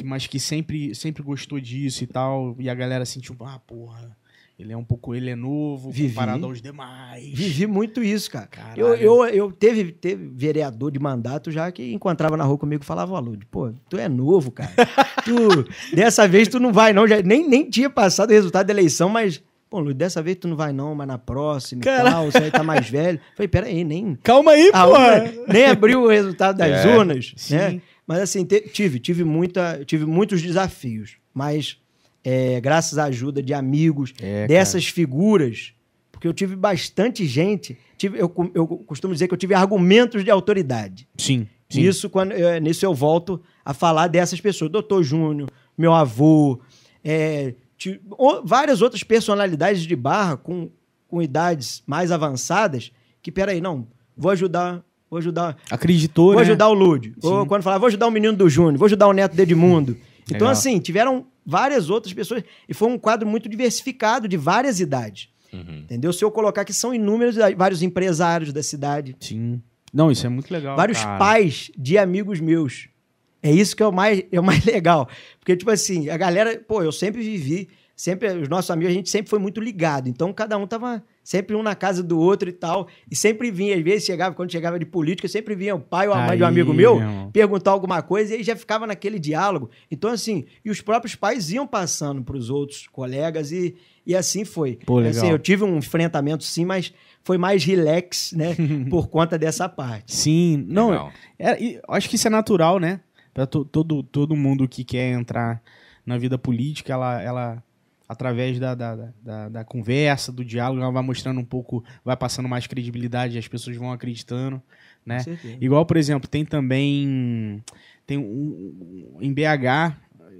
que, mas que sempre, sempre gostou disso e tal. E a galera sentiu, ah, porra, ele é um pouco, ele é novo Vivi. comparado aos demais. Vivi muito isso, cara. Caralho. Eu, eu, eu teve, teve vereador de mandato já que encontrava na rua comigo e falava, Alude, pô, tu é novo, cara. <laughs> tu, dessa vez tu não vai, não. Já, nem, nem tinha passado o resultado da eleição, mas, pô, Lude, dessa vez tu não vai, não, mas na próxima e Caralho. tal, você aí tá mais velho. Falei, peraí, nem. Calma aí, urna nem abriu o resultado das É, urnas, sim. né? Mas assim, tive, tive, muita, tive muitos desafios. Mas é, graças à ajuda de amigos, É, dessas figuras, porque eu tive bastante gente, tive, eu, eu costumo dizer que eu tive argumentos de autoridade. Sim. sim. Nisso, quando, eh, nisso eu volto a falar dessas pessoas. Doutor Júnior, meu avô, é, ti- o- várias outras personalidades de barra com, com idades mais avançadas que, peraí, não, vou ajudar, vou ajudar, Acreditou, vou né? ajudar o Lúdio. Ou quando falar, vou ajudar o menino do Júnior, vou ajudar o neto do Edmundo. Então, Legal. assim, tiveram várias outras pessoas. E foi um quadro muito diversificado, de várias idades. Uhum. Entendeu? Se eu colocar que são inúmeros, vários empresários da cidade, Sim. Não, isso é muito legal. vários cara. pais de amigos meus. É isso que é o mais, é o mais <laughs> legal. Porque, tipo assim, a galera, pô, eu sempre vivi, sempre, os nossos amigos, a gente sempre foi muito ligado. Então, cada um tava sempre um na casa do outro e tal. E sempre vinha, às vezes chegava, quando chegava de política, sempre vinha o pai ou a mãe de um Aí, amigo meu meu perguntar alguma coisa e aí já ficava naquele diálogo. Então, assim, e os próprios pais iam passando para os outros colegas e, e assim foi. Pô, legal. Assim, eu tive um enfrentamento sim, mas foi mais relax, né, <laughs> por conta dessa parte. Sim. Não. É, eu acho que isso é natural, né? Pra to- todo, todo mundo que quer entrar na vida política, ela, ela através da, da, da- da, conversa, do diálogo, ela vai mostrando um pouco, vai passando mais credibilidade, as pessoas vão acreditando, né? Certeza. Igual, por exemplo, tem também tem um, em BH,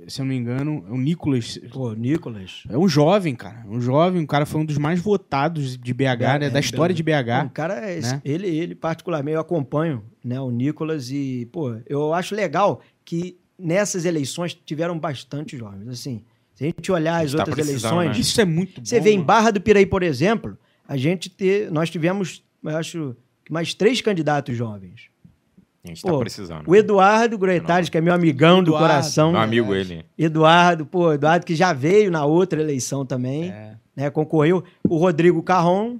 se eu não me engano, é o Nicolas. Pô, Nicolas. É um jovem, cara. Um jovem, um cara foi um dos mais votados de BH, né? É, Da história é, de BH. cara, é esse- né? ele, ele particularmente, eu acompanho né, o Nicolas e, pô, eu acho legal que nessas eleições tiveram bastante jovens. Assim, se a gente olhar as Tá outras eleições, né? Isso é muito você bom, vê em. Barra do Piraí, por exemplo, a gente ter, nós tivemos, eu acho, mais três candidatos jovens. A gente Pô, tá precisando. O Eduardo Groetales, que é meu amigão do Eduardo. coração. Meu amigo ele. Eduardo, pô, Eduardo que já veio na outra eleição também, É. né? Concorreu o Rodrigo Carron,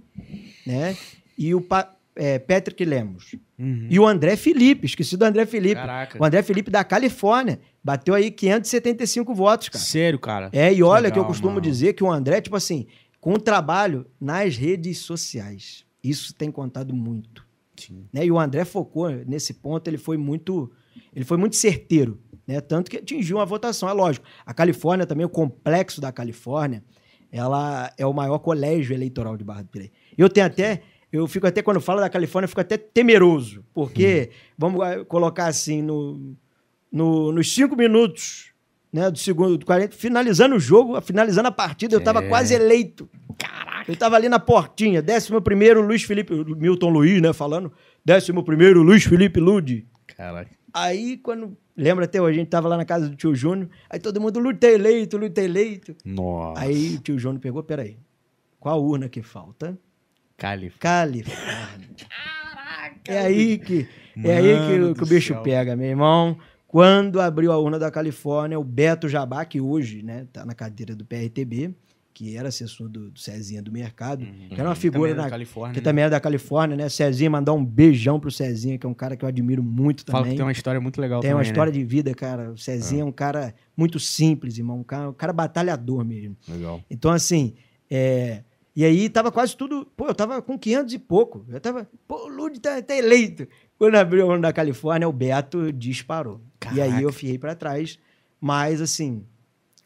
né? E o Pa- é, Patrick Lemos. Uhum. E o André Felipe, esqueci do André Felipe. Caraca. O André Felipe da Califórnia. Bateu aí 575 votos, cara. Sério, cara. É, e olha que eu legal, costumo mano. dizer que o André, tipo assim, com o trabalho nas redes sociais. Isso tem contado muito Sim. né? E o André focou nesse ponto, ele foi muito, ele foi muito certeiro, né? Tanto que atingiu uma votação, é lógico. A Califórnia também, o complexo da Califórnia, ela é o maior colégio eleitoral de Barra do Piraí. Eu tenho até, eu fico até quando falo da Califórnia, eu fico até temeroso, porque vamos ah, colocar assim no, no- nos cinco minutos né, do segundo, do 40, finalizando o jogo, finalizando a partida, eu estava É. quase eleito. Caraca! Eu estava ali na portinha, décimo primeiro Luiz Felipe, Milton Luiz, né, falando, décimo primeiro Luiz Felipe Lude. Caraca. Aí, quando, lembra até hoje, a gente tava lá na casa do tio Júnior, aí todo mundo, Lude tá eleito, Lude tá eleito. Nossa. Aí o tio Júnior pegou, peraí, qual urna que falta? Calif. Califórnia. É aí que, é aí que, que o bicho céu. pega, meu irmão. Quando abriu a urna da Califórnia, o Beto Jabá, que hoje né, tá na cadeira do PRTB, que era assessor do, do Cezinha do Mercado, que era uma figura Uhum. Também é da Califórnia, que né? também é da Califórnia, né? Cezinha, mandar um beijão pro Cezinha, que é um cara que eu admiro muito Fala também. que tem uma história muito legal Tem uma também, né? história de vida, cara. O Cezinha é. um cara muito simples, irmão. Um cara, um cara batalhador mesmo. Legal. Então, assim, é... E aí tava quase tudo... Pô, eu tava com 500 e pouco. Eu tava... Pô, o Ludi tá, tá eleito. Quando abriu o ano da Califórnia, o Beto disparou. E aí Caraca. eu fiquei pra trás. Mas, assim,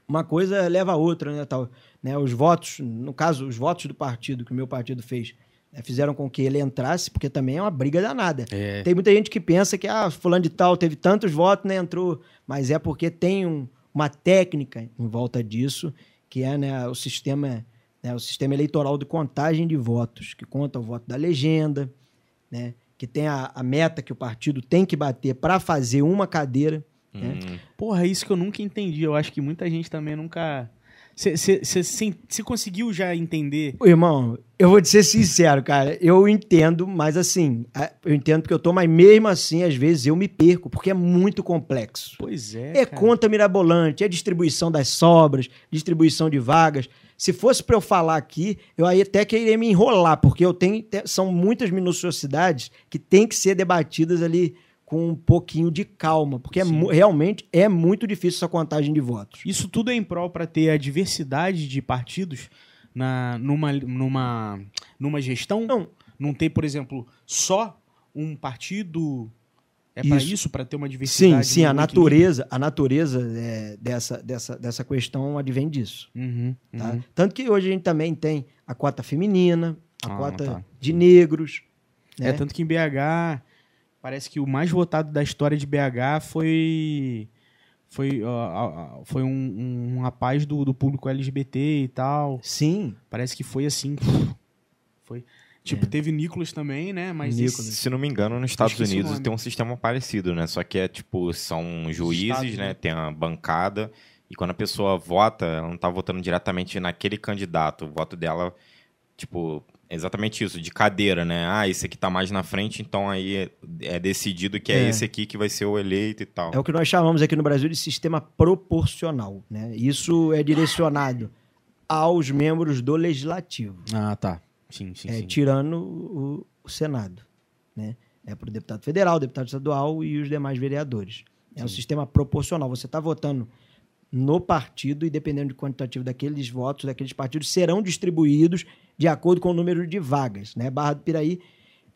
uma coisa leva a outra, né? Tal, né? Os votos, no caso, os votos do partido, que o meu partido fez, né, fizeram com que ele entrasse, porque também é uma briga danada. É. Tem muita gente que pensa que, ah, fulano de tal teve tantos votos, né, entrou. Mas é porque tem um- uma técnica em volta disso, que é né, o sistema né, o sistema eleitoral de contagem de votos, que conta o voto da legenda, né, que tem a, a meta que o partido tem que bater para fazer uma cadeira. né? Hum. Porra, é isso que eu nunca entendi. Eu acho que muita gente também nunca. Você conseguiu já entender? Irmão, eu vou te ser sincero, cara. Eu entendo, mas assim, eu entendo porque eu tô, mas mesmo assim, às vezes eu me perco, porque é muito complexo. Pois é. É cara. conta mirabolante, é distribuição das sobras, distribuição de vagas. Se fosse para eu falar aqui, eu aí até queria me enrolar, porque eu tenho te- são muitas minuciosidades que têm que ser debatidas ali com um pouquinho de calma, porque é realmente é muito difícil essa contagem de votos. Isso tudo é em prol para ter a diversidade de partidos na, numa, numa, numa gestão? Não. Não ter, por exemplo, só um partido É para Isso. isso, para ter uma Sim, diversidade. sim, a um natureza, a natureza é, dessa, dessa, dessa questão advém disso. Uhum, Tá? uhum. Tanto que hoje a gente também tem a cota feminina, a Ah, cota tá. de negros. É, né? tanto que em BH, parece que o mais votado da história de BH foi. Foi, ó, ó, foi um, um rapaz do, do público LGBT e tal. Sim, Parece que foi assim. Foi. Tipo, teve Nicolas também, né? Mas Nicolas. esse- Se não me engano, nos Estados Unidos tem um sistema parecido, né? Só que é tipo, são juízes, Estados, né? né? Tem a bancada. E quando a pessoa vota, ela não tá votando diretamente naquele candidato. O voto dela, tipo, é exatamente isso, de cadeira, né? Ah, esse aqui tá mais na frente, então aí é, é decidido que é, É. esse aqui que vai ser o eleito e tal. é o que nós chamamos aqui no Brasil de sistema proporcional. Né? Isso é direcionado aos membros do legislativo, Ah, tá. Sim, sim, é, sim. tirando o, o Senado. Né? É para o deputado federal, deputado estadual e os demais vereadores. É um sistema proporcional. Você está votando no partido e, dependendo do quantitativo daqueles votos, daqueles partidos, serão distribuídos de acordo com o número de vagas. Né? Barra do Piraí,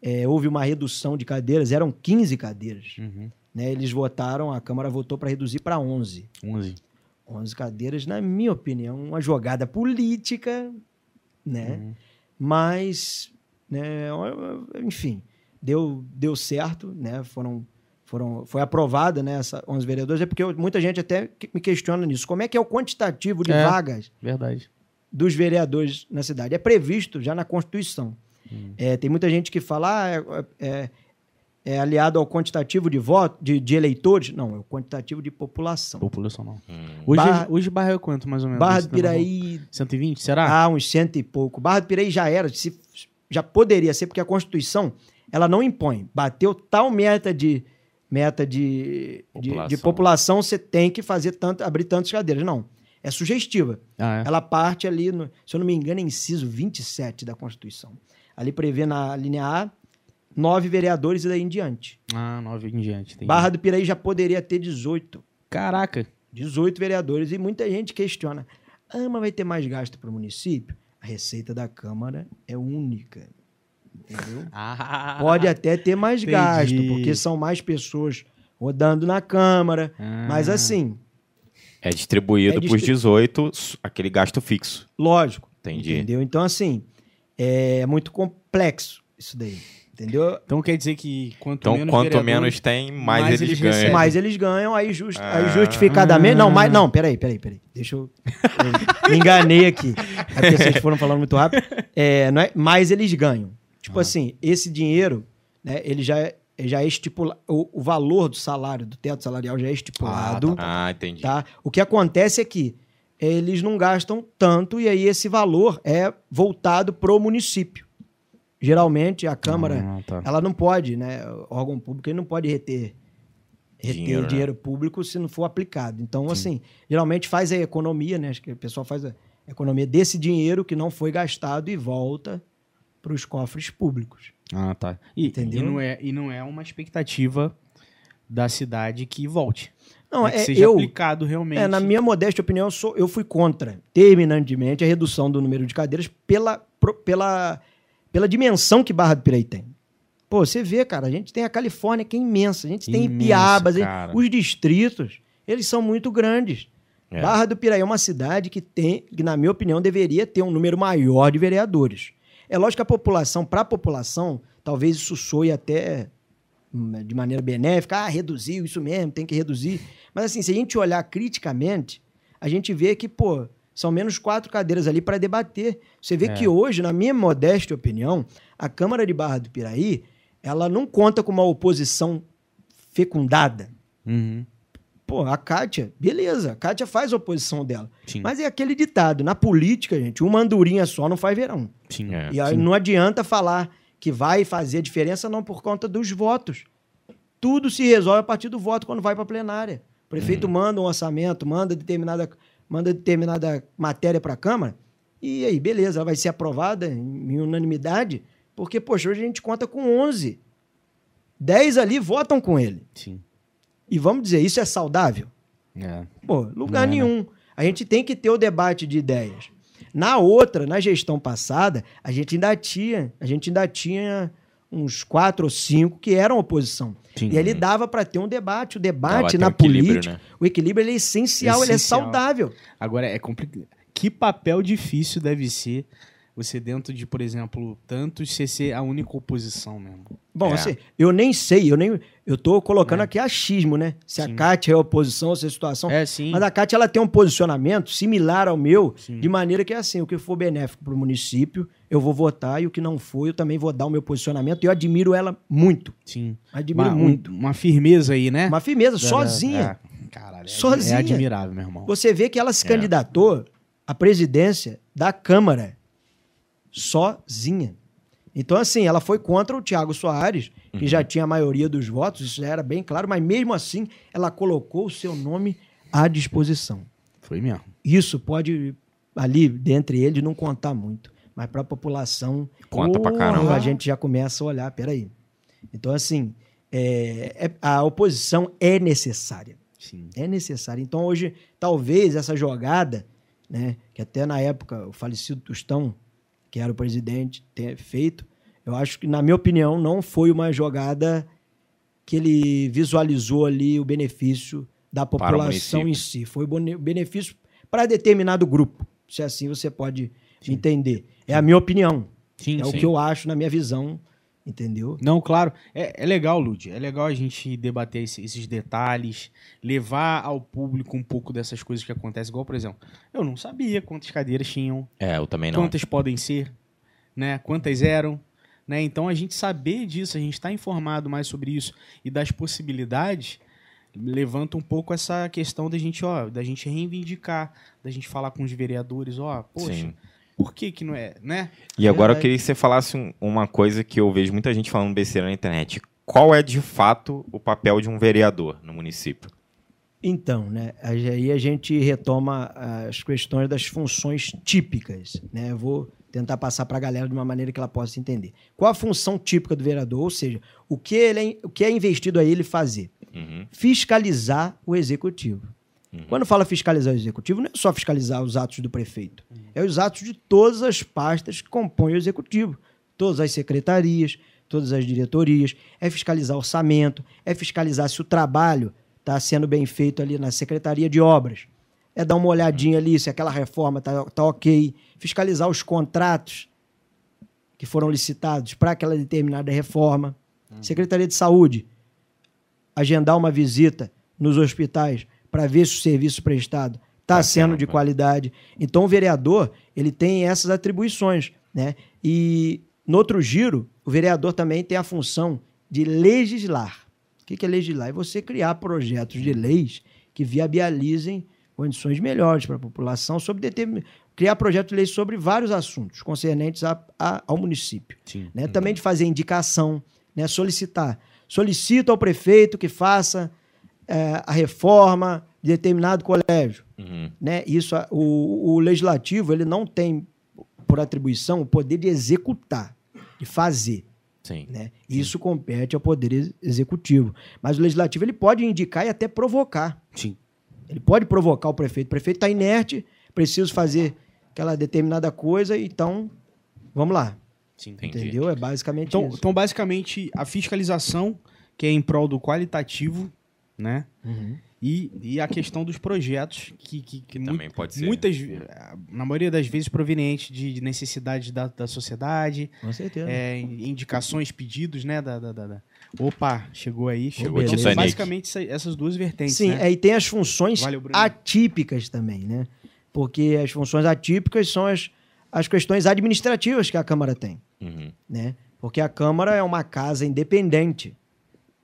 é, houve uma redução de cadeiras, eram 15 cadeiras. Uhum. né? Eles votaram, a Câmara votou para reduzir para 11. 11. 11 cadeiras, na minha opinião, uma jogada política, né? Uhum. Mas, né, enfim, deu, deu certo, né? Foram, foram, foi aprovada, né, essa 11 vereadores, é porque eu- muita gente até me questiona nisso. Como é que é o quantitativo de É. vagas Verdade. dos vereadores na cidade? É previsto já na Constituição. É, tem muita gente que fala, ah, é, é- aliado ao quantitativo de voto, de, de eleitores. Não, é o quantitativo de população. População não. Hum. Hoje, Barra- hoje Barra é quanto, mais ou menos? Barra do? Piraí, 120, será? ah, uns cento e pouco. Barra do Piraí já era, se, já poderia ser, porque a Constituição ela não impõe. Bateu tal meta de meta de população, de, de População. população você tem que fazer tanto, abrir tantas cadeiras. Não. É sugestiva. Ah, é. Ela parte ali, no, se eu não me engano, é inciso 27 da Constituição. Ali prevê na linha A nove vereadores e daí em diante. Ah, 9 em diante. entendi. Barra do Piraí já poderia ter 18. Caraca. 18 vereadores. E muita gente questiona. Ah, mas vai ter mais gasto para o município? A receita da Câmara é única. Entendeu? <laughs> Ah, Pode até ter mais entendi. gasto, porque são mais pessoas rodando na Câmara. Ah. Mas assim, É distribuído É para os distri- 18, s- aquele gasto fixo. lógico. Entendi. Entendeu? Então, assim, é muito complexo isso daí. Entendeu? Então quer dizer que quanto Então, menos quanto menos tem, mais, mais eles, eles ganham. recebem. Mas eles ganham, aí, just, aí Ah. justificadamente. Não, mas, não, peraí, peraí, peraí. Deixa eu. eu me enganei aqui. É porque vocês foram falando muito rápido. É, não é, mas eles ganham. Tipo assim, esse dinheiro, né, ele já é, já é estipulado. O, o valor do salário, do teto salarial já é estipulado. Ah, entendi. tá? O que acontece é que eles não gastam tanto e aí esse valor é voltado pro município. Geralmente a Câmara Ah, tá. ela não pode, né? O órgão público ele não pode reter, reter Dinheiro, dinheiro, né? público se não for aplicado. Então, assim, geralmente faz a economia, né? Acho que o pessoal faz a economia desse dinheiro que não foi gastado e volta para os cofres públicos. Ah, tá. E, Entendeu? E não, é, e não é uma expectativa da cidade que volte. Não, é é, seja eu, aplicado realmente. é, na minha modesta opinião, eu, sou, eu fui contra terminantemente a redução do número de cadeiras pela, pro- pela, pela dimensão que Barra do Piraí tem. Pô, você vê, cara, a gente tem a Califórnia que é imensa, a gente tem Imenso, Ipiabas, hein? cara. os distritos, eles são muito grandes. É. Barra do Piraí é uma cidade que tem, que na minha opinião, deveria ter um número maior de vereadores. É lógico que a população, para a população, talvez isso soe até hum, de maneira benéfica, ah, reduziu, isso mesmo, tem que reduzir. Mas assim, se a gente olhar criticamente, a gente vê que, pô, são menos quatro cadeiras ali para debater. Você vê É. que hoje, na minha modesta opinião, a Câmara de Barra do Piraí, ela não conta com uma oposição fecundada. Uhum. Pô, a Kátia, beleza, a Kátia faz a oposição dela. Sim. Mas é aquele ditado, na política, gente, uma andorinha só não faz verão. Sim. É. E aí Sim. não adianta falar que vai fazer diferença não por conta dos votos. Tudo se resolve a partir do voto quando vai para a plenária. O prefeito manda um orçamento, manda determinada, manda determinada matéria para a Câmara, e aí, beleza, ela vai ser aprovada em, unanimidade, porque, poxa, hoje a gente conta com 11. 10 ali votam com ele. Sim. E vamos dizer, isso é saudável? É. Pô, lugar Não é, né? nenhum. A gente tem que ter o debate de ideias. Na outra, na gestão passada, a gente ainda tinha, a gente ainda tinha uns quatro ou cinco que eram oposição. Sim. E ele dava para ter um debate. O debate na um política, né? o equilíbrio ele é essencial, ele é Essencial. saudável. Agora é complicado. Que papel difícil deve ser você dentro de, por exemplo, tantos você ser a única oposição mesmo. Bom, É. assim, eu nem sei, eu nem eu tô colocando aqui achismo, né? Se Sim. a Kátia é oposição, se é situação. É, sim. Mas a Kátia ela tem um posicionamento similar ao meu, Sim. de maneira que é assim, o que for benéfico para o município, eu vou votar, e o que não for, eu também vou dar o meu posicionamento. E eu admiro ela muito. Sim. Admiro Uma, um- muito. uma firmeza aí, né? Uma firmeza, sozinha. é, caralho, é, Sozinha. É admirável, meu irmão. Você vê que ela se É. candidatou à presidência da Câmara sozinha. Então, assim, ela foi contra o Tiago Soares, que já tinha a maioria dos votos, isso já era bem claro, mas mesmo assim, ela colocou o seu nome à disposição. Foi mesmo. Isso pode, ali, dentre eles, não contar muito, mas para a população, Conta pra caramba. a gente já começa a olhar, peraí. Então, assim, é- é- a oposição é necessária. Sim. É necessário. Então, hoje, talvez essa jogada, né, que até na época o falecido Tostão, que era o presidente, tenha feito, eu acho que, na minha opinião, não foi uma jogada que ele visualizou ali o benefício da Para o população em si. Foi bone- benefício para determinado grupo. Se assim você pode entender. É a minha opinião. Sim, é o sim. que eu acho na minha visão, entendeu? Não, claro. É, é legal, Lud. É legal a gente debater esse- esses detalhes, levar ao público um pouco dessas coisas que acontecem. Igual, por exemplo, eu não sabia quantas cadeiras tinham, É, eu também não. quantas podem ser, né? Quantas eram. Né? Então, a gente saber disso, a gente estar informado mais sobre isso e das possibilidades, levanta um pouco essa questão da gente, ó, da gente reivindicar, da gente falar com os vereadores, ó, poxa, Sim. Por que que não é, né? E agora eu Verdade. queria que você falasse um- uma coisa que eu vejo muita gente falando besteira na internet. Qual é, de fato, o papel de um vereador no município? Então, né, aí a gente retoma as questões das funções típicas, né? Eu vou tentar passar para a galera de uma maneira que ela possa entender. Qual a função típica do vereador? Ou seja, o que, ele é, o que é investido a ele fazer? Uhum. Fiscalizar o executivo. Quando fala fiscalizar o executivo, não é só fiscalizar os atos do prefeito. É os atos de todas as pastas que compõem o executivo. Todas as secretarias, todas as diretorias. É fiscalizar orçamento, é fiscalizar se o trabalho está sendo bem feito ali na Secretaria de Obras. É dar uma olhadinha ali se aquela reforma está tá ok. Fiscalizar os contratos que foram licitados para aquela determinada reforma. Secretaria de Saúde, agendar uma visita nos hospitais para ver se o serviço prestado está Tá sendo de qualidade. Então o vereador ele tem essas atribuições, né? E no outro giro o vereador também tem a função de legislar. O que é legislar? É você criar projetos de leis que viabilizem condições melhores para a população sobre determin... criar projetos de lei sobre vários assuntos concernentes a- a- ao município Sim. né? Também de fazer indicação, né? solicitar. Solicito ao prefeito que faça eh, a reforma de determinado colégio. Uhum. Né? Isso, o, o legislativo ele não tem por atribuição o poder de executar, de fazer. Sim. Né? Isso compete ao poder ex- executivo. Mas o legislativo ele pode indicar e até provocar. Sim. Ele pode provocar o prefeito. O prefeito está inerte, preciso fazer aquela determinada coisa, então vamos lá. Sim. Entendeu? É basicamente Então, isso. então, basicamente, a fiscalização, que é em prol do qualitativo, né? Uhum. E, e a questão dos projetos, que, que, que Também pode ser. muitas, na maioria das vezes, provenientes de, de necessidades da, da sociedade, Com certeza. é, indicações, pedidos, né? Da, da, da- da- Opa, chegou aí. Chegou. beleza. Então, basicamente, essa- essas duas vertentes, Sim, né? aí tem as funções Valeu, atípicas também, né? Porque as funções atípicas são as, as questões administrativas que a Câmara tem, Uhum. né? Porque a Câmara é uma casa independente,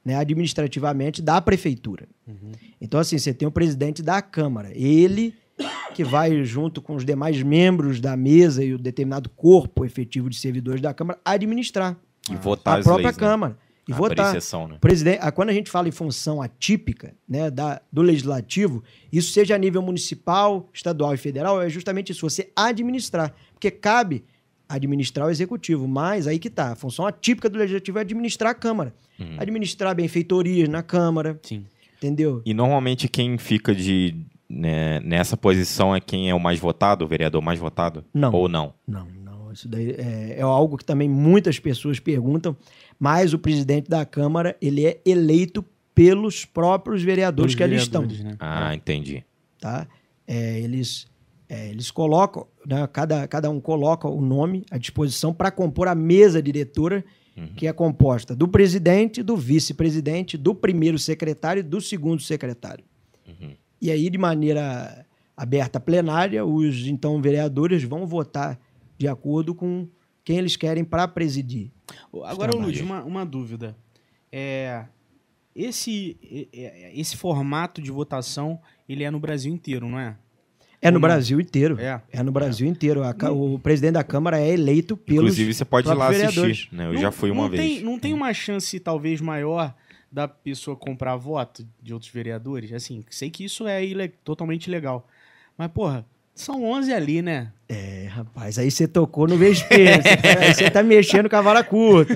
né? Administrativamente da Prefeitura. Uhum. Então, assim, você tem o presidente da Câmara. Ele que vai, junto com os demais membros da mesa e o determinado corpo efetivo de servidores da Câmara, administrar E votar a própria leis, né? Câmara. E Abrir votar. né? Presidente, ah, quando a gente fala em função atípica né, da, do legislativo, isso seja a nível municipal, estadual e federal, é justamente isso, você administrar. Porque cabe administrar o executivo, mas aí que tá, a função atípica do legislativo é administrar a Câmara. Uhum. Administrar benfeitorias na Câmara, Sim. entendeu? E normalmente quem fica de né, nessa posição é quem é o mais votado, o vereador mais votado? Não. Ou não? Não, não. Isso daí é, é algo que também muitas pessoas perguntam, mas o presidente da Câmara, ele é eleito pelos próprios vereadores Dos que ali estão né? Ah, entendi. tá? É, eles, é, eles colocam, né, cada, cada um coloca o nome à disposição para compor a mesa diretora, que é composta do presidente, do vice-presidente, do primeiro secretário e do segundo secretário. E aí, de maneira aberta plenária, os então vereadores vão votar de acordo com quem eles querem para presidir. Agora. Lud, uma, uma dúvida. É, esse, é- é- esse formato de votação, ele é no Brasil inteiro, não é? É no? Brasil inteiro. É. É no Brasil inteiro. A o presidente da Câmara é eleito pelos. Inclusive, você pode ir lá próprios assistir. vereadores. Né? Eu Não- já fui uma não vez. Tem, não tem uma chance, talvez, maior da pessoa comprar voto de outros vereadores? Assim, sei que isso é ile- totalmente ilegal. Mas, porra, são 11 ali, né? É, rapaz, aí você tocou no vespeiro. <laughs> Tá- aí você tá mexendo com a vara curta.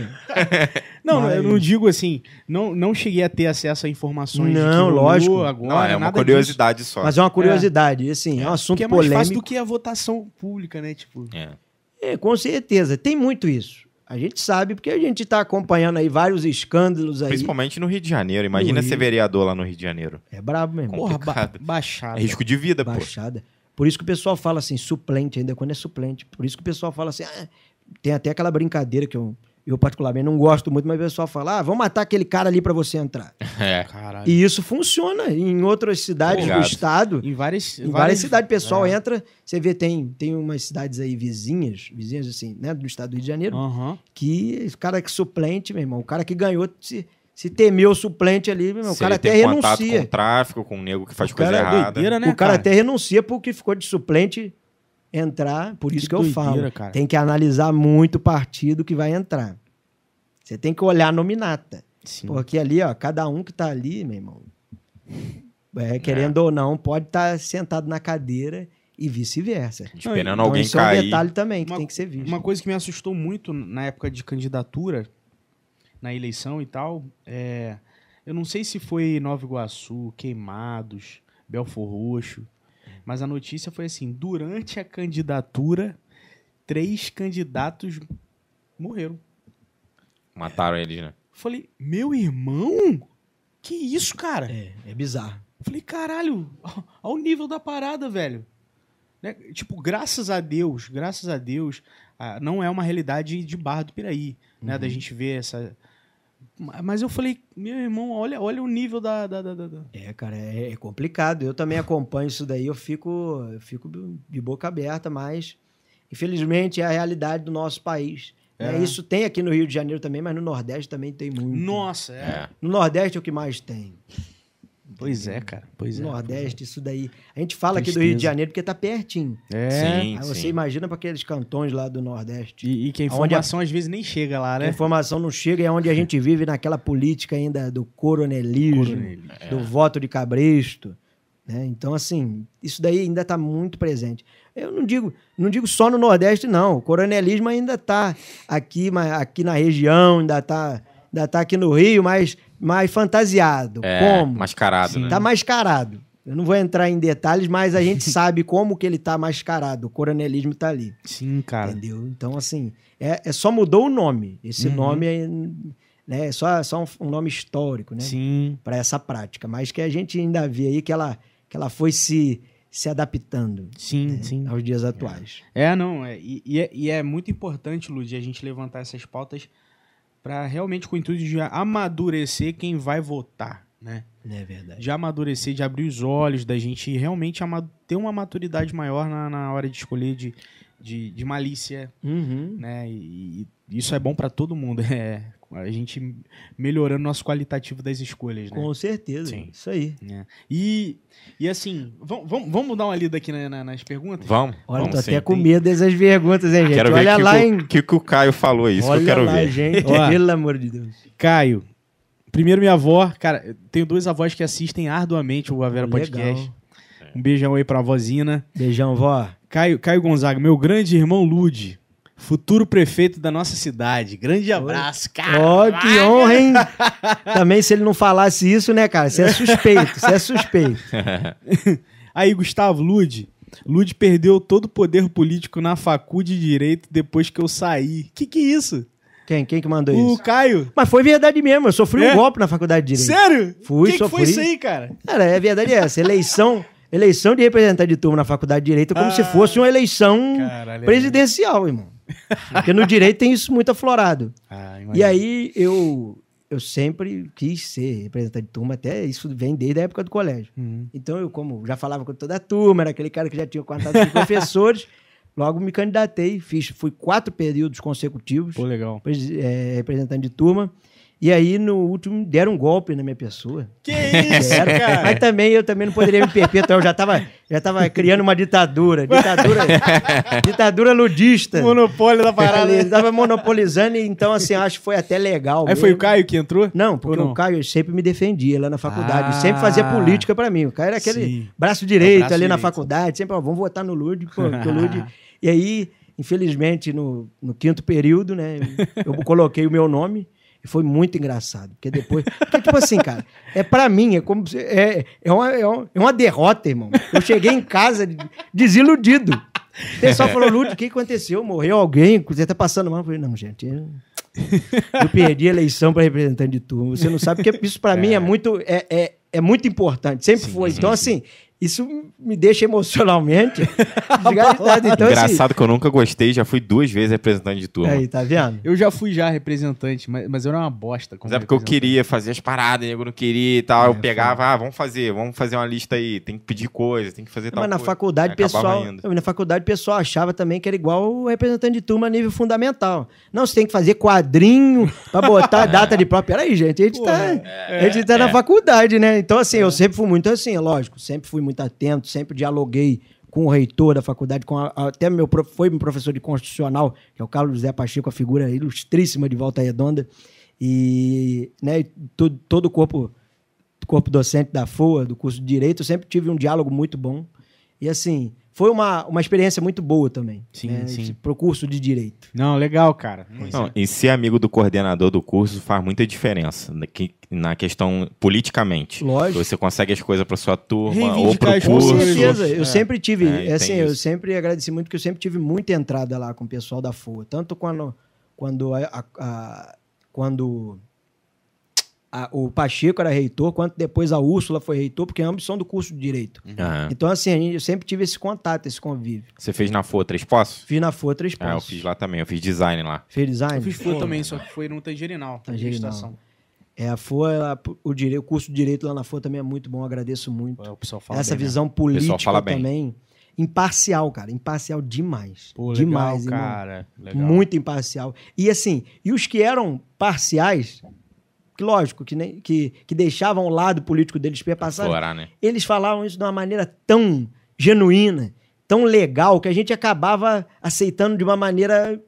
<laughs> Não, Mas- eu não digo assim, não, não cheguei a ter acesso a informações Não, lógico. agora, Não, é uma nada curiosidade só. Mas é uma curiosidade. e, Assim, é, um assunto Porque é mais fácil polêmico. do que a votação pública, né? Tipo, É. É, com certeza. Tem muito isso. A gente sabe porque a gente tá acompanhando aí vários escândalos aí. Principalmente no Rio de Janeiro. Imagina ser vereador lá no Rio de Janeiro. É brabo mesmo. porra, ba complicado. baixada. É risco de vida, pô. Baixada. Por isso que o pessoal fala assim, suplente, ainda quando é suplente. Por isso que o pessoal fala assim, ah, tem até aquela brincadeira que eu, eu particularmente não gosto muito, mas o pessoal fala, ah, vamos matar aquele cara ali pra você entrar. <laughs> É. Caralho. E isso funciona em outras cidades do Obrigado. estado. Em várias, Em várias cidades, o pessoal é. entra, você vê, tem, tem umas cidades aí vizinhas, vizinhas assim, né, do estado do Rio de Janeiro, Aham. que o cara que suplente, meu irmão, o cara que ganhou, se, se temeu o suplente ali, meu irmão, o Se cara ele até tem contato com renuncia. o tráfico, com o nego que faz O coisa cara é errada. doideira, né, o cara, cara? até renuncia porque ficou de suplente entrar, por isso que, Que eu doideira, falo. cara. Tem que analisar muito o partido que vai entrar. Você tem que olhar a nominata. Sim. Porque ali, ó, cada um que tá ali, meu irmão, é, querendo ou não, pode estar sentado na cadeira e vice-versa. Esperando Então, alguém isso é um cair. detalhe também que Uma- tem que ser visto. Uma coisa que me assustou muito na época de candidatura, na eleição e tal, é. Eu não sei se foi Nova Iguaçu, Queimados, Belfor Roxo, mas a notícia foi assim: durante a candidatura, três candidatos morreram. Mataram eles, né? Falei, meu irmão? Que isso, cara? É, é bizarro. Falei, caralho, ao nível da parada, velho. Né? Tipo, graças a Deus, graças a Deus, ah, não é uma realidade de Barra do Piraí, né? Da gente ver essa. Ma- Mas eu falei, meu irmão, olha, olha o nível da. da, da- da- É, cara, é, é complicado. Eu também acompanho isso daí, eu fico, eu fico de boca aberta, mas infelizmente é a realidade do nosso país. né? É. Isso tem aqui no Rio de Janeiro também, mas no Nordeste também tem muito. Nossa, é. É. No Nordeste é o que mais tem. Pois é, cara. Pois é. no Nordeste, isso daí. A gente fala aqui do Tristeza. Rio de Janeiro porque tá pertinho. É. Sim, Aí você sim. imagina para aqueles cantões lá do Nordeste. E, e que a informação às vezes nem chega lá, A né? informação não chega, é onde a gente vive naquela política ainda do coronelismo, Coronelismo. do voto de cabresto. Né? Então, assim, isso daí ainda está muito presente. Eu não digo, não digo só no Nordeste, não. O coronelismo ainda está aqui, aqui na região, ainda está ainda tá aqui no Rio, mas mais fantasiado. É, como? mascarado, Sim. né? Tá mascarado. Eu não vou entrar em detalhes, mas a gente <laughs> sabe como que ele tá mascarado. O coronelismo tá ali. Sim, cara. Entendeu? Então, assim, é, é só mudou o nome. Esse Uhum. nome é, né, é só, só um, um nome histórico, né? Sim. Para essa prática. Mas que a gente ainda vê aí que ela, que ela foi se, se adaptando Sim, sim. aos dias atuais. É, não, é, e, e é, e é muito importante, Lud, a gente levantar essas pautas para realmente com o intuito de amadurecer quem vai votar, né? É verdade. De amadurecer, de abrir os olhos, da gente realmente ter uma maturidade maior na, na hora de escolher de, de, de malícia, Uhum. né? E, e isso é bom para todo mundo, <laughs> é a gente melhorando nosso qualitativo das escolhas, né? Com certeza. Sim. Isso aí. É. E, e assim, vamos, vamos, dar uma lida aqui na- na- nas perguntas? Vamos. Olha, vamos tô sim. até com medo dessas perguntas, hein, gente? Quero ver Olha o que, lá, que, hein? o que, que o Caio falou. Isso Olha que eu quero lá, ver. gente. Ó. Pelo amor de Deus. Caio, primeiro minha avó, cara, tenho duas avós que assistem arduamente o Avera Legal. Podcast. Um beijão aí pra avózina. Beijão, vó. Caio, Caio Gonzaga, meu grande irmão Lude, futuro prefeito da nossa cidade. Grande abraço, cara. Ó, que honra, hein? Também, se ele não falasse isso, né, cara? Você é suspeito, você é suspeito. <laughs> Aí, Gustavo Lude, Lud perdeu todo o poder político na facu de Direito depois que eu saí. Que que é isso? Quem? Quem que mandou O isso? Caio. Mas foi verdade mesmo, eu sofri É? um golpe na faculdade de Direito. Sério? Fui, que que foi sofri. isso aí, cara? Cara, é verdade essa. Eleição, eleição de representante de turma na faculdade de Direito é como Ah. se fosse uma eleição Caralho, é presidencial, irmão. Porque no Direito tem isso muito aflorado. Ah, E aí eu, eu sempre quis ser representante de turma, até isso vem desde a época do colégio. Hum. Então eu, como já falava com toda a turma, era aquele cara que já tinha contato com <laughs> professores, logo me candidatei, fiz, fui quatro períodos consecutivos, Pô, legal. é, representante de turma. E aí, no último, deram um golpe na minha pessoa. Que isso, Deram. cara? Mas também eu também não poderia me perpetuar. Eu já estava já tava criando uma ditadura. Ditadura, <laughs> ditadura ludista. Monopólio da parada. Ele estava monopolizando, então, assim, acho que foi até legal. Aí foi o mesmo. Caio que entrou? Não, porque não? o Caio sempre me defendia lá na faculdade. Ah. sempre fazia política pra mim. O Caio era aquele Sim. braço direito É braço ali na direito. faculdade. Sempre, ó, vamos votar no Lud. Pô, <laughs> o Lud... E aí, infelizmente, no, no quinto período, né, eu coloquei o meu nome. E foi muito engraçado. Porque depois. Porque, tipo assim, cara, é pra mim, é como. se- É, é, uma, é, uma, é uma derrota, irmão. Eu cheguei em casa de- desiludido. O pessoal falou, Lud, o que aconteceu? Morreu alguém? Você tá passando mal? Eu falei, não, gente. Eu, eu perdi a eleição para representante de turma. Você não sabe, porque isso para mim é muito, é, é, é muito importante. Sempre Sim, foi. sim, Então, sim. Assim, isso me deixa emocionalmente <laughs> desgastado. Então, assim, Engraçado que eu nunca gostei, já fui duas vezes representante de turma. aí, tá vendo? Eu já fui já representante, mas, mas eu era uma bosta. como Mas é porque eu queria fazer as paradas, nego não queria e tal. eu É, pegava, ah, vamos fazer, vamos fazer uma lista aí. Tem que pedir coisa, tem que fazer tal Mas na coisa. faculdade, pessoal, indo. na faculdade, pessoal achava também que era igual o representante de turma a nível fundamental. Não, você tem que fazer quadrinho pra botar a <laughs> data de prova. Peraí, gente, a gente tá, a gente tá na faculdade, né? Então, assim, eu sempre fui muito assim, é lógico, sempre fui muito atento, sempre dialoguei com o reitor da faculdade, com a- até meu foi meu professor de constitucional, que é o Carlos José Pacheco, a figura ilustríssima de Volta Redonda, e né, todo, todo o corpo corpo docente da FOA, do curso de Direito, eu sempre tive um diálogo muito bom. E assim, foi uma, uma experiência muito boa também. Sim, né, sim. esse- Pro curso de Direito. Não, legal, cara. Não, e ser amigo do coordenador do curso faz muita diferença na que- na questão politicamente. Lógico. Você consegue as coisas para sua turma ou Reivindicar pro as Com curso. coisas. certeza. Eu É. sempre tive, É, e assim, eu isso. sempre agradeci muito que eu sempre tive muita entrada lá com o pessoal da FOA. Tanto quando, quando, a- a- a- quando a- o Pacheco era reitor, quanto depois a Úrsula foi reitor, porque ambos são do curso de Direito. Aham. Então, assim, a gente- eu sempre tive esse contato, esse convívio. Você fez na FOA Três Poços? Fiz na FOA três Ah, eu passos. fiz lá também, eu fiz design lá. Fez design? Eu fiz FUA também, só que foi no Tangerinal. Tangerinal. É, a FOA, ela- o, dire- o curso de Direito lá na FOA também é muito bom, agradeço muito. É, O pessoal fala Essa bem visão O pessoal política fala bem. também. Imparcial, cara. Imparcial demais. Pô, legal, demais, cara. Legal. Muito imparcial. E assim, e os que eram parciais, que lógico, que, nem, que, que deixavam o lado político deles perpassar, Florar, né? eles falavam isso de uma maneira tão genuína, tão legal, que a gente acabava aceitando de uma maneira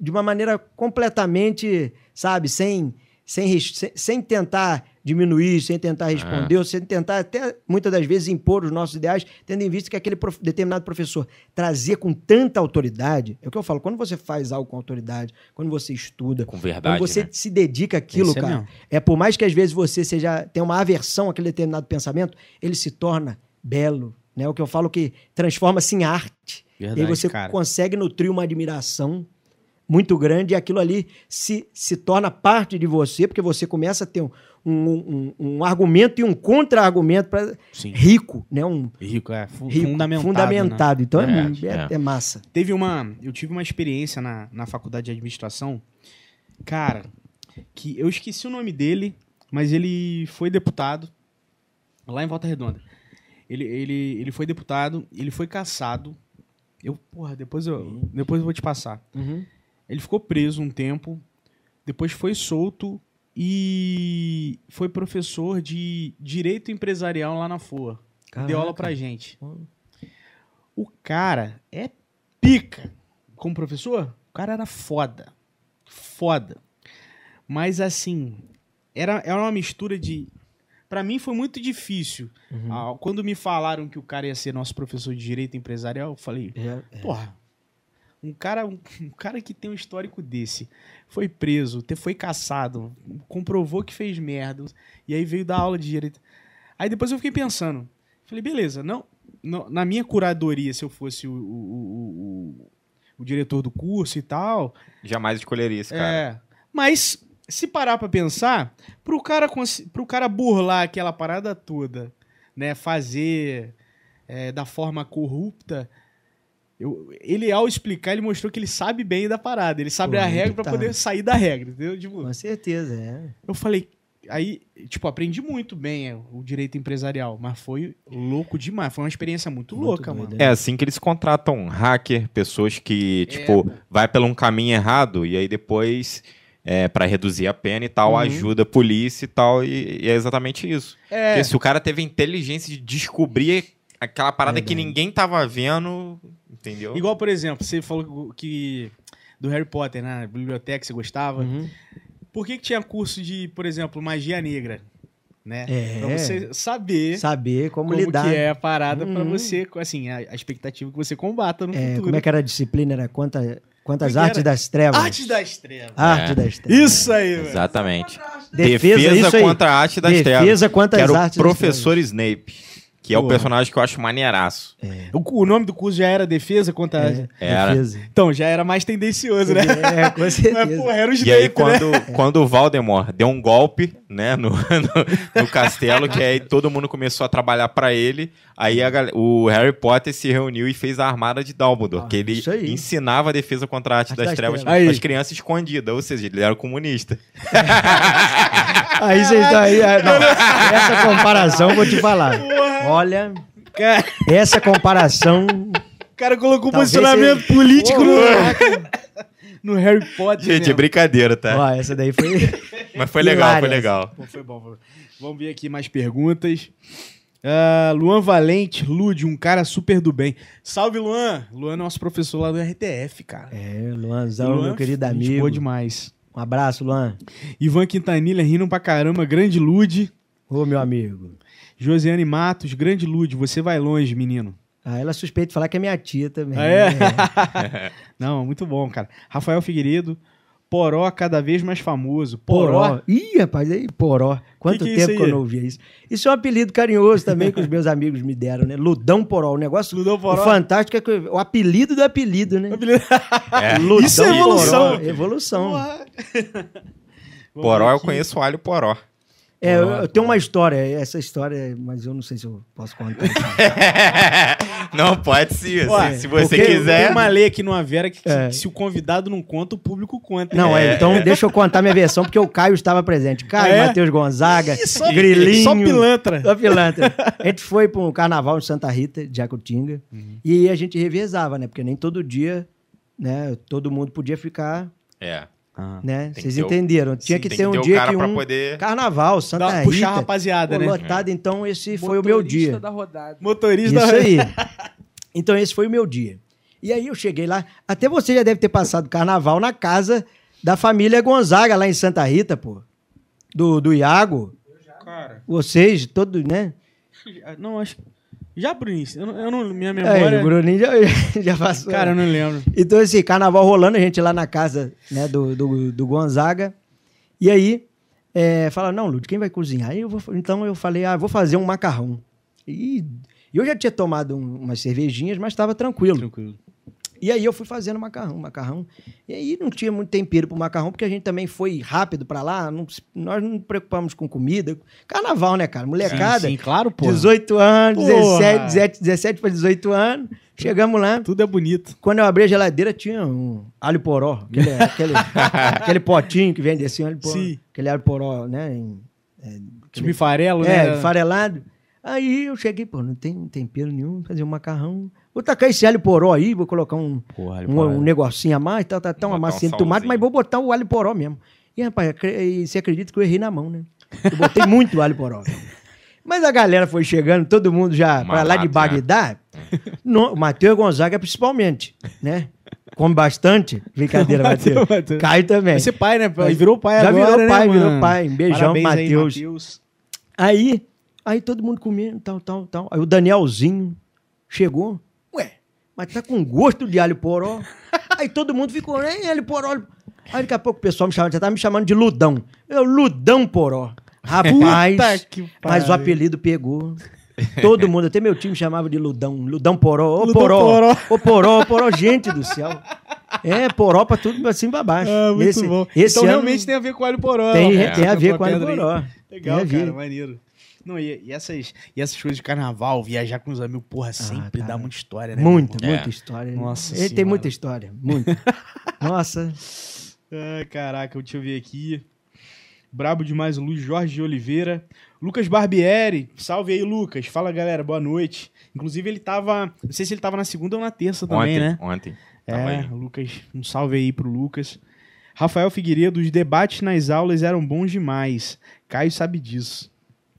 de uma maneira completamente, sabe, sem sem, sem tentar diminuir, sem tentar responder, ou sem tentar até muitas das vezes impor os nossos ideais, tendo em vista que aquele prof- determinado professor trazia com tanta autoridade. É o que eu falo, quando você faz algo com autoridade, quando você estuda, Com verdade, quando você né? se dedica àquilo, Esse é cara, mesmo. é por mais que às vezes você seja tenha uma aversão àquele determinado pensamento, ele se torna belo, né? O que eu falo que transforma-se em arte. Verdade, e aí você cara. consegue nutrir uma admiração muito grande e aquilo ali se, se torna parte de você, porque você começa a ter um, um, um- um argumento e um contra-argumento rico, né? Um Rico, é. fu- rico, fundamentado. fundamentado. né? Então é, É, muito- é, é. é massa. Teve uma. Eu tive uma experiência na, na faculdade de administração. Cara, que eu esqueci o nome dele, mas ele foi deputado lá em Volta Redonda. Ele, ele, ele foi deputado, ele foi caçado. Eu, porra, depois eu, depois eu vou te passar. Ele ficou preso um tempo, depois foi solto e foi professor de direito empresarial lá na FOA. Deu aula pra gente. O cara é pica. Como professor, o cara era foda. Foda. Mas assim, era, era uma mistura de. Pra mim foi muito difícil. Uhum. Ah, quando me falaram que o cara ia ser nosso professor de direito empresarial, eu falei, É, Porra, um cara, <laughs> um, cara que tem um histórico desse foi preso, te- foi caçado, comprovou que fez merda, e aí veio dar aula de direito. Aí depois eu fiquei pensando, falei, beleza, não, no- na minha curadoria, se eu fosse o, o, o- o- diretor do curso e tal, Jamais escolheria esse cara. é. Mas se parar pra pensar, pro cara, pro cara burlar aquela parada toda, né, fazer é, da forma corrupta, eu- ele ao explicar, ele mostrou que ele sabe bem da parada, ele sabe Pô, a regra pra tá. poder sair da regra, entendeu? Tipo, Com certeza, é. eu falei, aí, tipo, aprendi muito bem é, o direito empresarial, mas foi louco demais, foi uma experiência muito, Muito louca, doido, mano. É assim que eles contratam hacker, pessoas que, tipo, vai pelo um caminho errado e aí depois, é, para reduzir a pena e tal, Uhum. ajuda a polícia e tal, e, e é exatamente isso. É, Porque se o cara teve a inteligência de descobrir aquela parada que Verdade. ninguém tava vendo, entendeu? igual, por exemplo, você falou que do Harry Potter, né, biblioteca, você gostava. Uhum. Por que, que tinha curso de, por exemplo, magia negra? Né? É. Pra você saber Saber como, como, lidar. que é a parada pra Uhum. você, assim, a, a expectativa que você combata no É, futuro. como é que era a disciplina? Era quanta, quantas é que artes era? das trevas? Arte das trevas. Arte É. das trevas. Isso aí, velho. Exatamente. Defesa, Defesa, isso aí. contra a arte das trevas. Defesa quantas Que era o artes professor Snape, que é o Porra. personagem que eu acho maneiraço. O, o nome do curso já era defesa contra... trevas. É, Era. Defesa. Então, já era mais tendencioso, né? É, com <laughs> Mas, certeza. porra, era o E aí, né? quando, <laughs> quando o Voldemort deu um golpe, né, no, <laughs> no, no castelo, que aí todo mundo começou a trabalhar pra ele, aí a o Harry Potter se reuniu e fez a armada de Dumbledore, Ah, que ele ensinava a defesa contra a arte, Arte das, das trevas para as crianças escondidas, ou seja, ele era comunista. Aí vocês estão aí. ah, não, essa comparação vou te falar. Olha, essa comparação. o cara colocou um posicionamento político no, no Harry Potter. Gente, é mesmo. brincadeira, tá? Ó, essa daí foi. <laughs> Mas foi legal, foi legal. Pô, foi bom. Foi... Vamos ver aqui mais perguntas. Ah, Luan Valente, Lude, um cara super do bem. Salve, Luan! Luan é nosso professor lá do RTF, cara. É, Luanzão, Luan, meu querido amigo. Boa demais. Um abraço, Luan. Ivan Quintanilha, rindo pra caramba. Grande Lude. Ô, meu amigo. Josiane Matos, grande Lude. Você vai longe, menino. Ah, ela suspeita de falar que é minha tia também. Ah, é? É. <laughs> <laughs> Não, muito bom, cara. Rafael Figueiredo, Poró cada vez mais famoso. Poró. Poró. Ih, rapaz, aí, Poró. Quanto Que que é tempo isso que eu não ouvia isso. Isso é um apelido carinhoso também que os meus amigos me deram, né? Ludão Poró. O negócio Ludão Poró. O fantástico é que o apelido do apelido, né? <laughs> É. Ludão Isso é evolução. Poró. Evolução. <laughs> Poró, eu conheço o alho poró. É, eu, eu tenho uma história, essa história, mas eu não sei se eu posso contar. <laughs> não, pode sim. Ó, se, se você quiser. Tem uma lei aqui no Avera que, que É. se o convidado não conta, o público conta. Não, é, É. então deixa eu contar minha versão, porque o Caio estava presente. Caio, É? Matheus Gonzaga, Ih, só- Grilinho. Só pilantra. Só pilantra. A gente foi para um carnaval em Santa Rita, de Jacutinga, Uhum. e aí a gente revezava, né? Porque nem todo dia, né, todo mundo podia ficar, É. né? que Vocês ter entenderam? Tinha Sim, que tem ter um dia cara que um poder. carnaval, Santa Dá- Rita. puxar a rapaziada, pô, né? lotado, então esse foi o meu Motorista dia. da rodada. Motorista Isso aí. <laughs> Então esse foi o meu dia. E aí eu cheguei lá, até você já deve ter passado carnaval na casa da família Gonzaga lá em Santa Rita, pô. Do, do Iago. Cara, Vocês, todos, né? não, acho. Já, Bruninho, eu não, eu não- minha Aí, memória. o Bruninho já, <laughs> já passou. Cara, eu não lembro. Então, esse carnaval rolando, a gente lá na casa né, do, do, do Gonzaga. E aí, é, fala, não, Lúcio, quem vai cozinhar? Aí eu vou, então eu falei, ah, vou fazer um macarrão. E, e eu já tinha tomado um- umas cervejinhas, mas estava tranquilo. Tranquilo. E aí eu fui fazendo macarrão, macarrão. E aí não tinha muito tempero pro macarrão, porque a gente também foi rápido pra lá, não nós não nos preocupamos com comida. Carnaval, né, cara? Molecada, Sim, sim, claro, pô. 18 anos, Porra. 17, 17, 17 para 18 anos. Chegamos lá. Tudo é bonito. Quando eu abri a geladeira, tinha um alho poró. Aquele, <laughs> aquele, aquele potinho que vende assim, alho poró. Sim. Aquele alho poró, né? em- Tipo farelo, é, né? farelado. Aí eu cheguei, pô, não tem tempero nenhum, fazer um macarrão. Vou tacar esse alho poró aí, vou colocar um, Porra, um, um negocinho a mais, tal, tal, tal, uma Botar um massinha de tomate, mas vou botar o alho poró mesmo. E, rapaz, e você acredita que eu errei na mão, né? Eu botei <laughs> muito alho poró. Mas a galera foi chegando, todo mundo já pra lá de já. Bagdá. <laughs> No, o Matheus Gonzaga, principalmente, né? Come bastante. Brincadeira, <laughs> Matheus. Caio também. Vai ser pai, né? Vai- Virou pai Já agora, virou né, pai, virou mano? pai. Um beijão, aí, Matheus. Matheus. Aí, aí todo mundo comendo, tal, tal, tal. Aí o Danielzinho chegou. Mas tá com gosto de alho poró. <laughs> aí todo mundo ficou, né? Alho poró. alho-" Aí daqui a pouco o pessoal me chamava, já tava me chamando de Ludão. Eu, Ludão poró. <laughs> Rapaz, mas o apelido pegou. Todo mundo, até meu time chamava de Ludão. Ludão Poró. Ô Ludão Poró. Poró. Ô Poró, ô Poró, gente do céu. É, Poró pra tudo assim pra baixo. Ah, muito Esse- bom. Esse então ano realmente tem a ver com alho poró. tem, ó. tem a ver com a pedra aí. Poró. Legal, cara, maneiro. Não, e, e essas, e essas coisas de carnaval, viajar com os amigos, porra, sempre cara. dá muita história, né? Muita, É. muita história. Nossa Ele tem Senhora. muita história. Muita. <laughs> Nossa. Ai, caraca, deixa eu ver aqui. Brabo demais, Luiz Jorge de Oliveira. Lucas Barbieri, salve aí, Lucas. Fala, galera, boa noite. Inclusive, ele tava. Não sei se ele tava na segunda ou na terça também, ontem, né? ontem. Tava É, aí. Lucas, um salve aí pro Lucas. Rafael Figueiredo, os debates nas aulas eram bons demais. Caio sabe disso.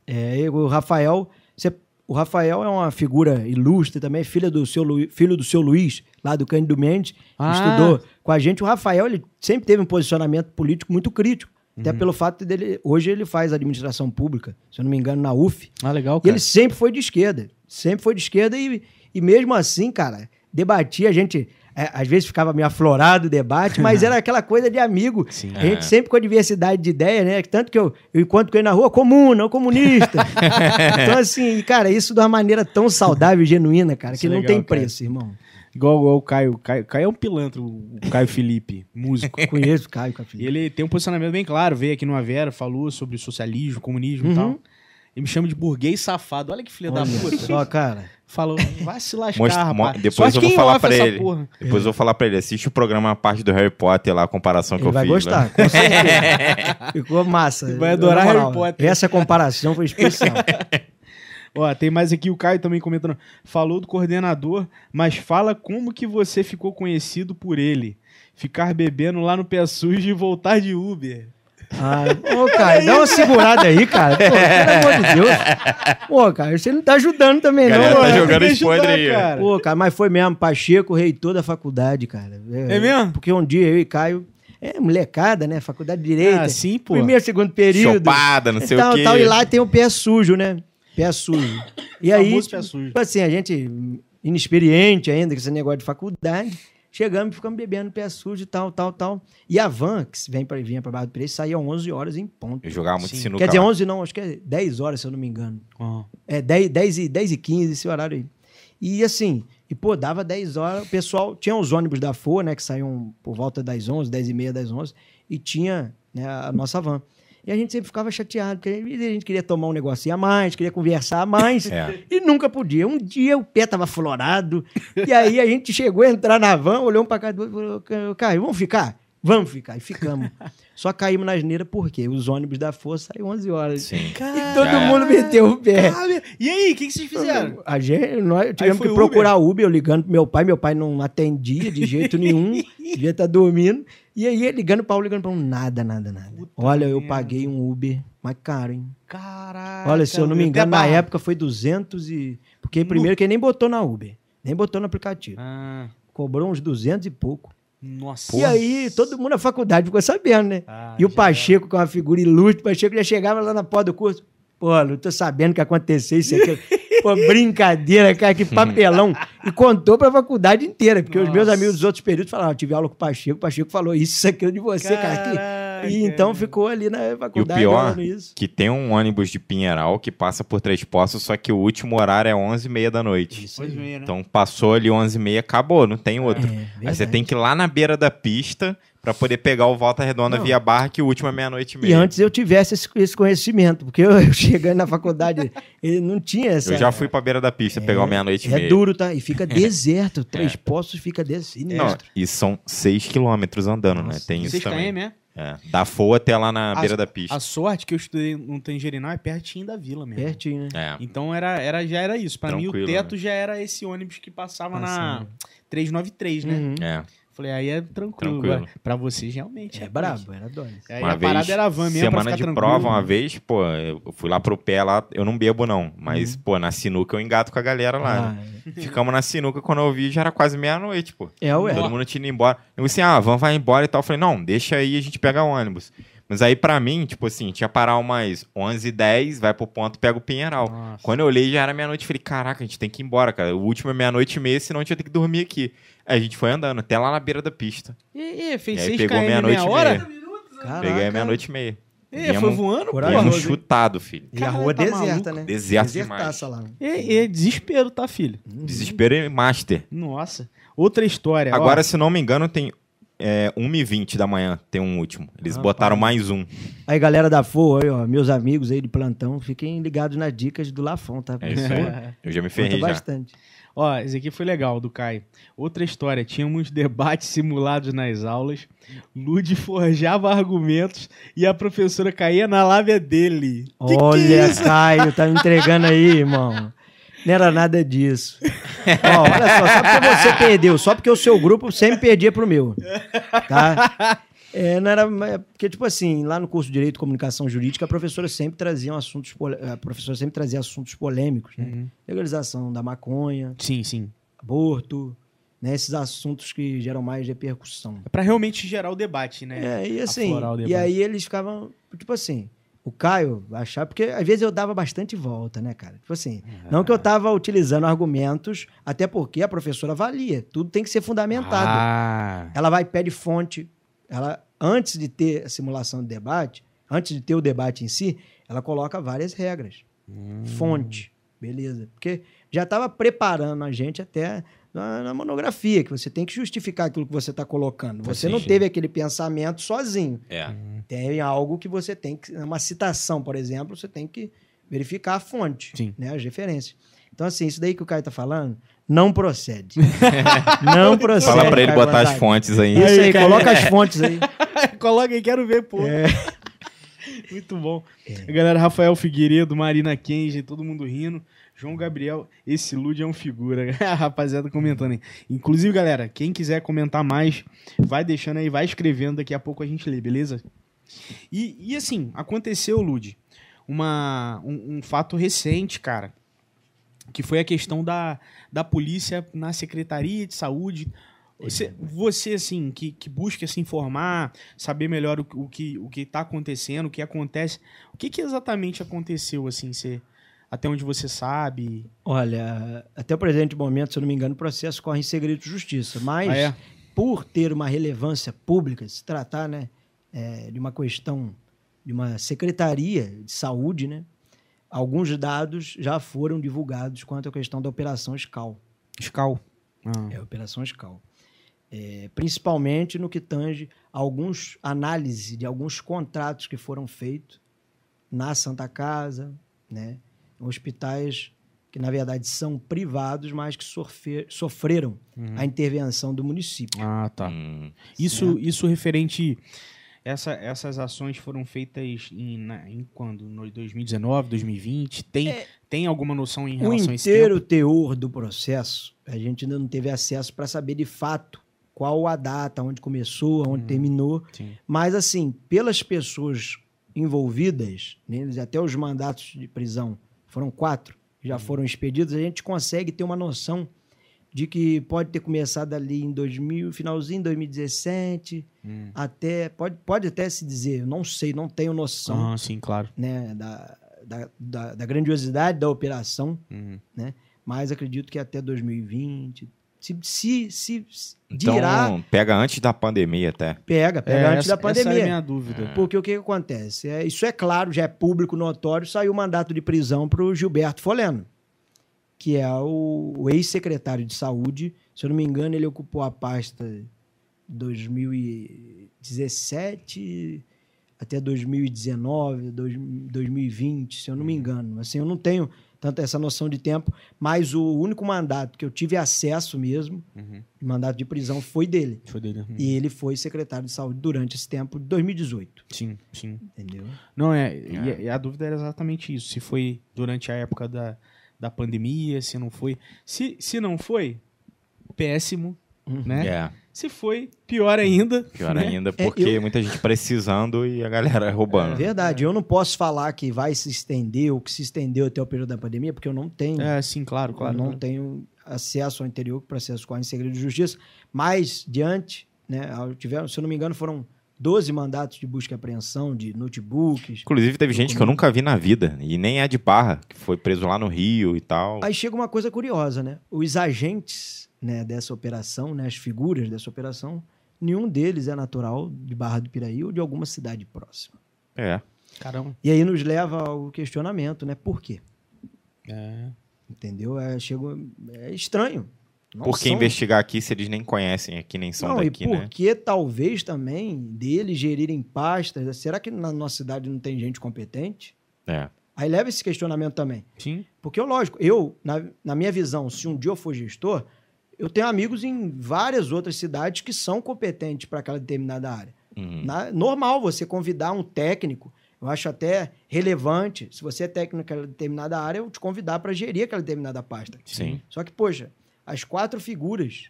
É, o Rafael, você- o Rafael é uma figura ilustre também, filha do seu Lu- filho do seu Luiz, lá do Cândido Mendes, Ah. estudou com a gente. O Rafael, ele sempre teve um posicionamento político muito crítico, até Uhum. pelo fato dele, hoje ele faz administração pública, se eu não me engano, na UF. Ah, legal, E ele sempre foi de esquerda, sempre foi de esquerda e, e mesmo assim, cara, debatia, a gente é, às vezes ficava meio aflorado o debate, mas <laughs> era aquela coisa de amigo. Sim. A gente É. sempre com a diversidade de ideia, né? Tanto que eu, eu encontro com ele na rua, comum, não comunista. <laughs> então, assim, cara, isso de uma maneira tão saudável e genuína, cara, Isso que é não legal, tem cara. preço, irmão. Igual, igual o Caio. Caio. Caio é um pilantra, o Caio Felipe, músico. <laughs> Conheço o Caio E Café. ele tem um posicionamento bem claro, veio aqui no Avera, falou sobre socialismo, comunismo e Uhum. tal. Ele me chama de burguês safado. Olha que filha da puta. Só, cara. Falou, vai se lascar, Mostra- mo- rapaz. depois Só eu vou falar pra ele. porra. Depois eu vou falar pra ele, assiste o programa a parte do Harry Potter lá, a comparação que Ele eu vai fiz. gostar, né? com certeza. <laughs> Ficou massa. Ele vai adorar Harry Potter. Essa comparação foi especial. <laughs> Ó, tem mais aqui o Caio também comentando. Falou do coordenador, mas fala como que você ficou conhecido por ele. Ficar bebendo lá no pé sujo e voltar de Uber. Ah, ô, Caio, dá uma segurada aí, cara. Pô, pelo amor de Deus. Pô, Caio, você não tá ajudando também, não. Tá Pô, jogando spoiler aí, ó. cara. Pô, cara, mas foi mesmo. Pacheco, reitor da faculdade, cara. É mesmo? Porque um dia eu e Caio. É, molecada, né? Faculdade de Direito. Ah, sim, pô. Primeiro, segundo período. Chopada, não sei tal, o quê. tal, e lá tem o pé sujo, né? Pé sujo. E aí, pé sujo. tipo assim, a gente, inexperiente ainda, com esse negócio de faculdade, chegamos e ficamos bebendo pé sujo e tal, tal, tal. E a van, que vem pra, vinha pra Barra do Preço, saía 11 horas em ponto. Eu jogava muito Sim. sinuca Quer dizer, lá. 11 não, acho que é 10 horas, se eu não me engano. Ó. É 10, 10, e, 10 e 15, esse horário aí. E assim, e pô, dava 10 horas, o pessoal, tinha os ônibus da FOA, né, que saíam por volta das 11, 10 e meia, das 11, e tinha né, a nossa van. E a gente sempre ficava chateado, porque a gente queria tomar um negocinho a mais, queria conversar a mais, <laughs> É. e nunca podia. Um dia o pé tava florado, e aí a gente chegou a entrar na van, olhou um pra cá e falou, Caio, vamos ficar? Vamos ficar, e ficamos. Só caímos na asneira porque os ônibus da força saíam 11 horas. Sim. E todo É. mundo meteu o pé. Caralho. E aí, o que, que vocês fizeram? A gente, nós tivemos que Uber? procurar Uber, eu ligando pro meu pai, meu pai não atendia de jeito nenhum, <laughs> devia estar dormindo. E aí, ligando para o ligando para um, nada, nada, nada. Puta Olha, eu paguei um Uber, mais caro, hein? Caraca. Olha, se eu não me engano, na época foi 200 e... Porque primeiro que ele nem botou na Uber, nem botou no aplicativo. Ah, Cobrou uns 200 e pouco. nossa. E aí, todo mundo na faculdade ficou sabendo, né? Ah, e o Pacheco, que é uma figura ilustre, o Pacheco já chegava lá na porta do curso. Pô, não tô sabendo que aconteceu isso aqui. <laughs> Pô, brincadeira, cara, que papelão. E contou pra faculdade inteira, porque os meus Nossa. amigos dos outros períodos falaram: eu tive aula com o Pacheco, o Pacheco falou isso, isso, aquilo de você, cara. aqui. Caraca, E então cara. ficou ali na faculdade pior, falando isso. Que tem um ônibus de Pinheiral que passa por Três Poços, só que o último horário é 11h30 da noite. Isso aí. bem, né? Então passou ali 11h30, acabou, não tem outro. É, Aí você tem que ir lá na beira da pista pra poder pegar o Volta Redonda Não. via Barra, que o último é meia-noite e meia. E antes eu tivesse esse, esse conhecimento, porque eu, <laughs> eu chegando na faculdade, ele não tinha essa. Eu já fui pra beira da pista pegar o meia-noite e É meia. duro, tá? E fica <laughs> deserto. Três poços fica deserto. Não, e são 6 quilômetros andando, né? Nossa, Tem isso 6 também. km, é? É, da Foa até lá na A- beira da pista. A sorte que eu estudei no Tangerinal é pertinho da vila mesmo. Pertinho, né? É. Então era, era, já era isso. Pra mim, o teto já era esse ônibus que passava na Passando. 393, né? Uhum. É. Falei, aí é tranquilo. Tranquilo. Agora, Pra vocês, realmente. É brabo, era dose. Aí Uma a parada vez, era a van mesmo pra semana ficar de tranquilo. prova, uma vez, pô, eu fui lá pro pé lá, eu não bebo não, mas, pô, na sinuca eu engato com a galera lá. Uhum. Ah, né? Ficamos na sinuca, quando eu vi já era quase meia-noite, pô. é, ué. Todo mundo tinha ido embora. Eu disse assim, ah, a van vai embora e tal. Eu falei, não, deixa aí, a gente pega ônibus. Mas aí, pra mim, tipo assim, tinha que parar umas 11h10, vai pro ponto, pega o Pinheiral. Nossa. Quando eu olhei, já era meia-noite. Falei, caraca, a gente tem que ir embora, cara. O último é meia-noite e meia, senão a gente vai ter que dormir aqui. A gente foi andando, até lá na beira da pista. E, e, fez E aí 6 pegou meia-noite meia e hora? meia. Caraca. Peguei meia-noite e meia. Viemos- foi voando, Corajoso. Viemos chutado, filho. E a Cara, rua tá deserta, maluco. né? Deserto Desertaça lá. né? É, é desespero, tá, filho? Desespero e master. Nossa. Outra história. ó. Agora, se não me engano, tem é, 1h20 da manhã, tem um último. Eles Rapaz. botaram mais um. Aí, galera da FOA, aí, ó, meus amigos aí de plantão, fiquem ligados nas dicas do Lafon, tá? É isso aí. <laughs> Eu já me ferrei já. bastante. Ó, esse aqui foi legal, do Caio. Outra história, tínhamos debates simulados nas aulas, Lud forjava argumentos e a professora caía na lábia dele. Que que é Olha? Caio, tá me entregando aí, irmão. Não era nada disso. Ó, olha só, só porque você perdeu, só porque o seu grupo sempre perdia pro meu. Tá? É, não era, é porque, tipo assim, lá no curso de Direito e Comunicação Jurídica, a professora sempre trazia assuntos, a professora sempre trazia assuntos polêmicos, né? Uhum. Legalização da maconha, Sim, sim. aborto, né? Esses assuntos que geram mais repercussão. É pra realmente gerar o debate, né? É, e assim, e aí eles ficavam, tipo assim, o Caio achava, porque às vezes eu dava bastante volta, né, cara? Tipo assim, não que eu tava utilizando argumentos, até porque a professora avalia, tudo tem que ser fundamentado. Ah, Ela vai pede fonte, ela, antes de ter a simulação de debate, antes de ter o debate em si, ela coloca várias regras. Hum. Fonte, beleza. Porque já estava preparando a gente até na, na monografia, que você tem que justificar aquilo que você está colocando. Você não teve aquele pensamento sozinho. É. Tem algo que você tem que. Uma citação, por exemplo, você tem que verificar a fonte, Sim. né, as referências. Então, assim, isso daí que o Caio tá falando, não procede. <laughs> não procede. Fala pra ele Caio botar as fontes aí. Isso aí, cara. coloca as fontes aí. <laughs> Coloca aí, quero ver, pô. <laughs> Muito bom. A galera, Rafael Figueiredo, Marina Kenji, todo mundo rindo. João Gabriel, esse Lud é um figura. A rapaziada comentando aí. Inclusive, galera, quem quiser comentar mais, vai deixando aí, vai escrevendo, daqui a pouco a gente lê, beleza? E, e assim, aconteceu, Lud, uma, um, um fato recente, cara, que foi a questão da, da polícia na Secretaria de Saúde. Você, você, assim, que, que busca se informar, saber melhor o, o que o que está acontecendo, o que acontece, o que, que exatamente aconteceu, assim, você, até onde você sabe? Olha, até o presente momento, se eu não me engano, o processo corre em segredo de justiça. Mas, Ah, é? por ter uma relevância pública, se tratar né, é, de uma questão de uma secretaria de saúde, né, alguns dados já foram divulgados quanto à questão da Operação SCAL. Scal. Ah. É, Operação SCAL. É, principalmente no que tange a alguns análise de alguns contratos que foram feitos na Santa Casa, né, hospitais que na verdade são privados, mas que sofre- sofreram a intervenção do município. Ah, tá. Hum, Isso, isso referente. Essa, essas ações foram feitas em, na- em quando? No 2019, 2020? Tem, tem alguma noção em O relação a esse inteiro tempo? teor do processo, a gente ainda não teve acesso para saber de fato qual a data, onde começou, onde terminou. Sim. Mas, assim, pelas pessoas envolvidas, neles, até os mandatos de prisão foram quatro, já foram expedidos, a gente consegue ter uma noção de que pode ter começado ali em 2000, finalzinho de 2017, Hum. até, pode, pode até se dizer, eu não sei, não tenho noção Ah, sim, claro. né, da, da, da, da grandiosidade da operação, Uhum. mas acredito que até 2020, se, se, se, se Então, dirá, pega antes da pandemia até. pega, pega antes essa, da pandemia. Essa é a minha dúvida. Porque o que, que acontece? É, isso é claro, já é público, notório, saiu o mandato de prisão para o Gilberto Foleno, que é o, o ex-secretário de saúde. Se eu não me engano, ele ocupou a pasta 2017 até 2019, dois- 2020, se eu não me engano. Assim, eu não tenho tanta essa noção de tempo, mas o único mandato que eu tive acesso mesmo, Uhum. mandato de prisão, foi dele. Foi dele. Uhum. E ele foi secretário de saúde durante esse tempo de 2018. Sim, sim. Entendeu? Não, é, e- E, a dúvida era exatamente isso. Se foi durante a época da, da pandemia, se não foi. Se, se não foi, péssimo, né? É, Se foi, pior ainda. pior né? ainda, porque eu- muita gente precisando e a galera É roubando. verdade. Eu não posso falar que vai se estender ou que se estendeu até o período da pandemia, porque eu não tenho, É, sim, claro, claro. eu não tenho acesso ao interior, que o processo corre em segredo de justiça. Mas, diante, né, tiveram, se eu não me engano, foram 12 mandatos de busca e apreensão de notebooks. Inclusive, teve gente que eu nunca vi na vida, e nem é de Barra, que foi preso lá no Rio e tal. Aí chega uma coisa curiosa, né? Os agentes né, dessa operação, né, as figuras dessa operação, nenhum deles é natural de Barra do Piraí ou de alguma cidade próxima. É. Caramba. E aí nos leva ao questionamento, né? Por quê? É. Entendeu? É, chega, é estranho. Não Por que são- investigar aqui se eles nem conhecem aqui, nem são Não, daqui, e né? porque talvez também deles gerirem pastas. Será que na nossa cidade não tem gente competente? É. Aí leva esse questionamento também. Sim. Porque, lógico, eu, na, na minha visão, se um dia eu for gestor, eu tenho amigos em várias outras cidades que são competentes para aquela determinada área. Uhum. Na- normal você convidar um técnico, eu acho até relevante, se você é técnico naquela determinada área, eu te convidar para gerir aquela determinada pasta. Sim. Só que, poxa, as quatro figuras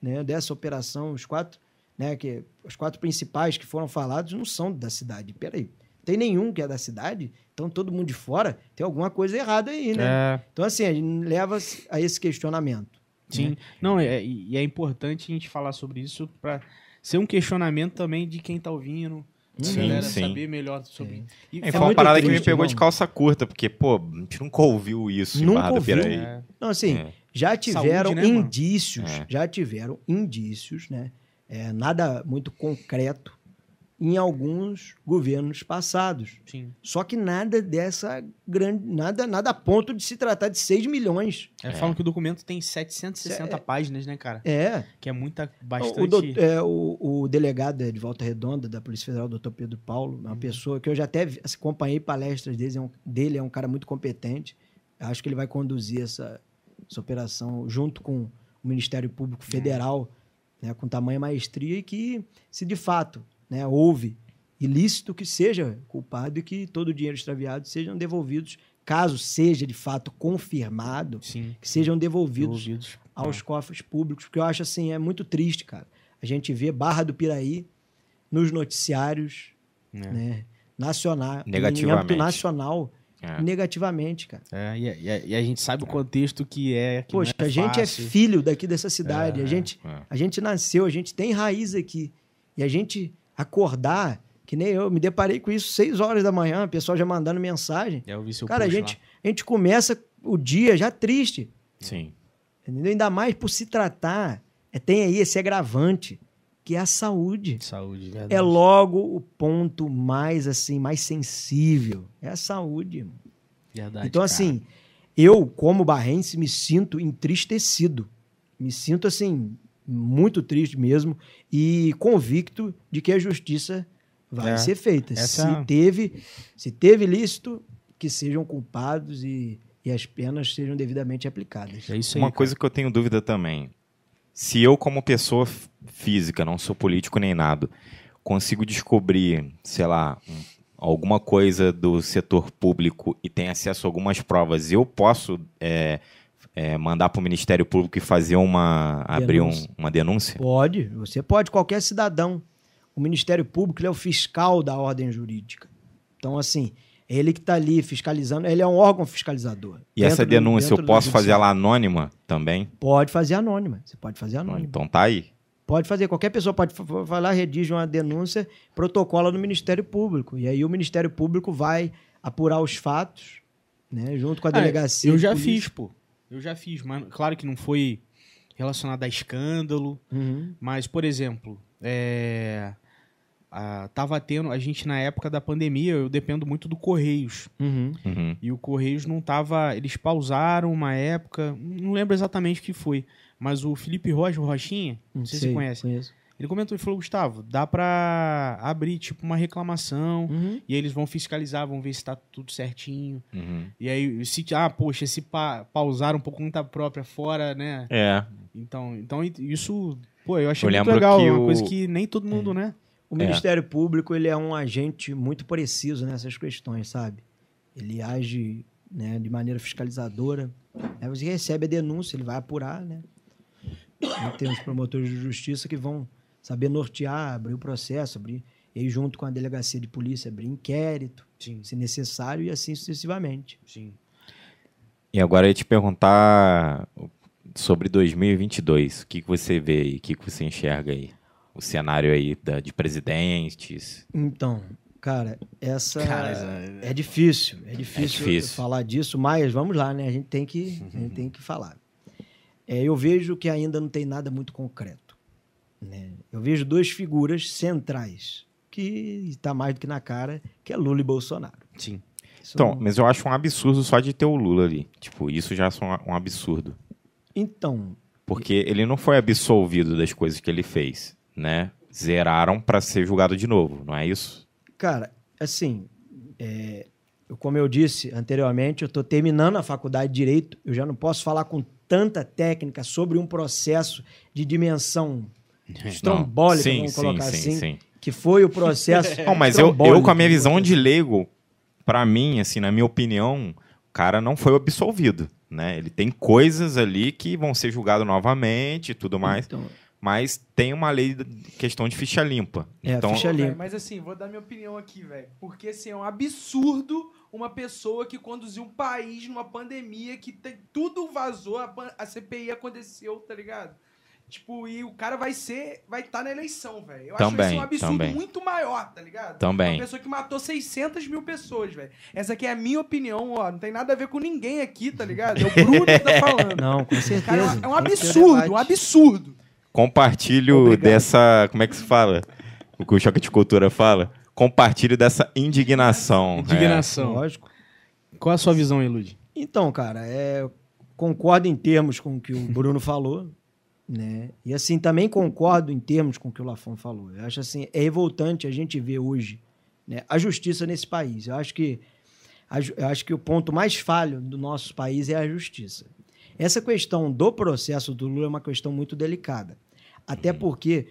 né, dessa operação, os quatro, né, que, os quatro principais que foram falados não são da cidade. Peraí, tem nenhum que é da cidade? Então todo mundo de fora tem alguma coisa errada aí, né? É, Então, assim, a gente leva a esse questionamento. sim. Não, é, e é importante a gente falar sobre isso para ser um questionamento também de quem tá ouvindo. a Sim, galera sim. saber melhor sobre. E É, É foi uma muito parada que me triste, pegou irmão. de calça curta, porque, pô, a gente nunca ouviu isso em Nunca Barra do ouviu. Piraí. É, Então, assim, É. já tiveram Saúde, né, indícios, É. já tiveram indícios, né? É, nada muito concreto em alguns governos passados. sim. Só que nada dessa grande. Nada, nada a ponto de se tratar de 6 milhões. É, Falam que o documento tem 760 É. páginas, né, cara? É. Que é muita, O, bastante... dout- é, o, o delegado é de Volta Redonda, da Polícia Federal, doutor Pedro Paulo, é uma Uhum. pessoa que eu já até acompanhei palestras dele, é um, dele, é um cara muito competente. Acho que ele vai conduzir essa, essa operação junto com o Ministério Público Uhum. Federal, né, com tamanha maestria, e que, se de fato né, houve ilícito, que seja culpado e que todo o dinheiro extraviado sejam devolvidos, caso seja de fato confirmado, Sim. que sejam devolvidos Devolvidos. aos cofres públicos, porque eu acho assim, é muito triste, cara. A gente vê Barra do Piraí nos noticiários, É. né, nacional, em âmbito nacional, É. negativamente, cara. É, e, a- e a, e a gente sabe o contexto que é. Que Poxa, não a gente fácil. é filho daqui dessa cidade, É, a gente é. a gente nasceu, a gente tem raiz aqui. E a gente acordar, que nem eu, me deparei com isso seis horas da manhã, o pessoal já mandando mensagem. É, eu vi seu Cara, a gente, a gente começa o dia já triste. Sim. Entendeu? Ainda mais por se tratar, é, tem aí esse agravante, que é a saúde. Saúde, verdade. É logo o ponto mais assim, mais sensível. É a saúde. Verdade, então, cara. assim, eu, como barrense, me sinto entristecido. Me sinto, assim, muito triste mesmo e convicto de que a justiça vai É. ser feita. Essa- Se teve, se teve ilícito, que sejam culpados e, e as penas sejam devidamente aplicadas. É isso aí. Uma coisa que eu tenho dúvida também. Se eu, como pessoa física, não sou político nem nada, consigo descobrir, sei lá, um- alguma coisa do setor público e tem acesso a algumas provas, eu posso é, é, mandar para o Ministério Público e fazer uma. abrir um- Denúncia. uma denúncia? Pode, você pode, qualquer cidadão. O Ministério Público ele é o fiscal da ordem jurídica. Então, assim, é ele que está ali fiscalizando, ele é um órgão fiscalizador. E essa Dentro do- denúncia eu posso fazer ela anônima também? Pode fazer anônima. Você pode fazer anônima. Então tá aí. Pode fazer. Qualquer pessoa pode fa- fa- vai lá, redige uma denúncia, protocola no Ministério Público. E aí o Ministério Público vai apurar os fatos, né? Junto com a Ah, delegacia. Eu já fiz, pô. Eu já fiz, mas claro que não foi relacionado a escândalo, Uhum. mas, por exemplo, é, a- tava tendo, a gente na época da pandemia, eu dependo muito do Correios. Uhum. Uhum. E o Correios não tava. Eles pausaram uma época, não lembro exatamente o que foi. Mas o Felipe Rocha, o Rochinha, não sei, se você conhece. Conheço. Ele comentou e falou: Gustavo, dá pra abrir tipo uma reclamação. Uhum. E aí eles vão fiscalizar, vão ver se tá tudo certinho. Uhum. E aí, se, ah, poxa, se pa, pausaram por conta própria fora, né? É. Então, então isso, pô, eu achei Eu muito legal. que uma o- coisa que nem todo mundo, né? O Ministério Público ele é um agente muito preciso nessas questões, sabe? Ele age né, de maneira fiscalizadora. Aí você recebe a denúncia, ele vai apurar, né? E tem os promotores de justiça que vão saber nortear, abrir o processo, abrir, e junto com a delegacia de polícia, abrir inquérito, Sim, se necessário, e assim sucessivamente. sim. E agora eu ia te perguntar sobre 2022. O que, que você vê aí? O que, que você enxerga aí? O cenário aí da, de presidentes. Então, cara, essa Cara, é difícil, é difícil, difícil. falar disso, mas vamos lá, né? A gente tem que, a gente tem que falar. É, eu vejo que ainda não tem nada muito concreto. Né? Eu vejo duas figuras centrais que está mais do que na cara, que é Lula e Bolsonaro. Sim. Isso Então, não- mas eu acho um absurdo só de ter o Lula ali. Tipo, isso já é um, um absurdo. Então, Porque ele não foi absolvido das coisas que ele fez, né? Zeraram pra ser julgado de novo, não é isso? Cara, assim, é, como eu disse anteriormente, eu estou terminando a faculdade de Direito, eu já não posso falar com tanta técnica sobre um processo de dimensão estrombólica, <laughs> Não. vamos sim, colocar sim, assim, sim, sim. que foi o processo <laughs> Não, mas eu, eu com a minha visão de processo. leigo, pra mim, assim, na minha opinião, o cara não foi absolvido, né? Ele tem coisas ali que vão ser julgadas novamente e tudo mais, Então, mas tem uma lei de questão de ficha limpa. É, então, ficha limpa. velho, mas assim, vou dar minha opinião aqui, velho. Porque assim, é um absurdo uma pessoa que conduziu um país numa pandemia que tem, tudo vazou, a, a CPI aconteceu, tá ligado? Tipo, e o cara vai ser, vai estar na eleição, velho. Eu acho Também, isso um absurdo também. muito maior, tá ligado? Também. Uma pessoa que matou 600 mil pessoas, velho. Essa aqui é a minha opinião, ó. Não tem nada a ver com ninguém aqui, tá ligado? É o Bruno que tá <laughs> falando. Não, com certeza. Cara, é um- absurdo, um absurdo. Compartilho Obrigado. dessa. Como é que se fala? O que o Choque de Cultura fala? Compartilho dessa indignação. Indignação. Lógico. Qual a sua visão, Elude? Então, cara, é, concordo em termos com o que o Bruno falou, né? E assim, também concordo em termos com o que o Lafon falou. Eu acho assim, é revoltante a gente ver hoje né, a justiça nesse país. Eu acho que eu acho que o ponto mais falho do nosso país é a justiça. Essa questão do processo do Lula é uma questão muito delicada. Até porque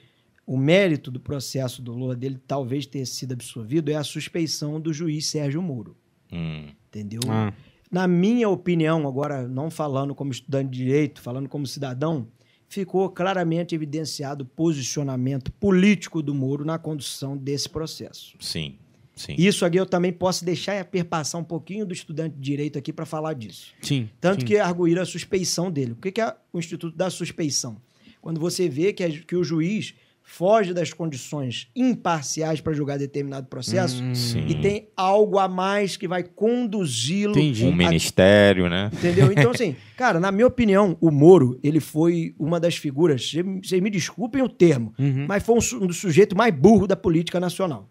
o mérito do processo do Lula dele talvez ter sido absolvido é a suspeição do juiz Sérgio Moro. Hum, entendeu? Ah, Na minha opinião, agora não falando como estudante de direito, falando como cidadão, ficou claramente evidenciado o posicionamento político do Moro na condução desse processo. sim, sim. Isso aqui eu também posso deixar perpassar um pouquinho do estudante de direito aqui para falar disso. sim. Tanto sim. que arguíram a suspeição dele. O que é o Instituto da Suspeição? Quando você vê que, a- que o juiz foge das condições imparciais para julgar determinado processo Hum, e tem algo a mais que vai conduzi-lo Entendi. Um a ministério, né? Entendeu? Então, assim, <laughs> cara, na minha opinião, o Moro, ele foi uma das figuras, vocês me desculpem o termo, Uhum. mas foi um, um dos sujeitos mais burros da política nacional.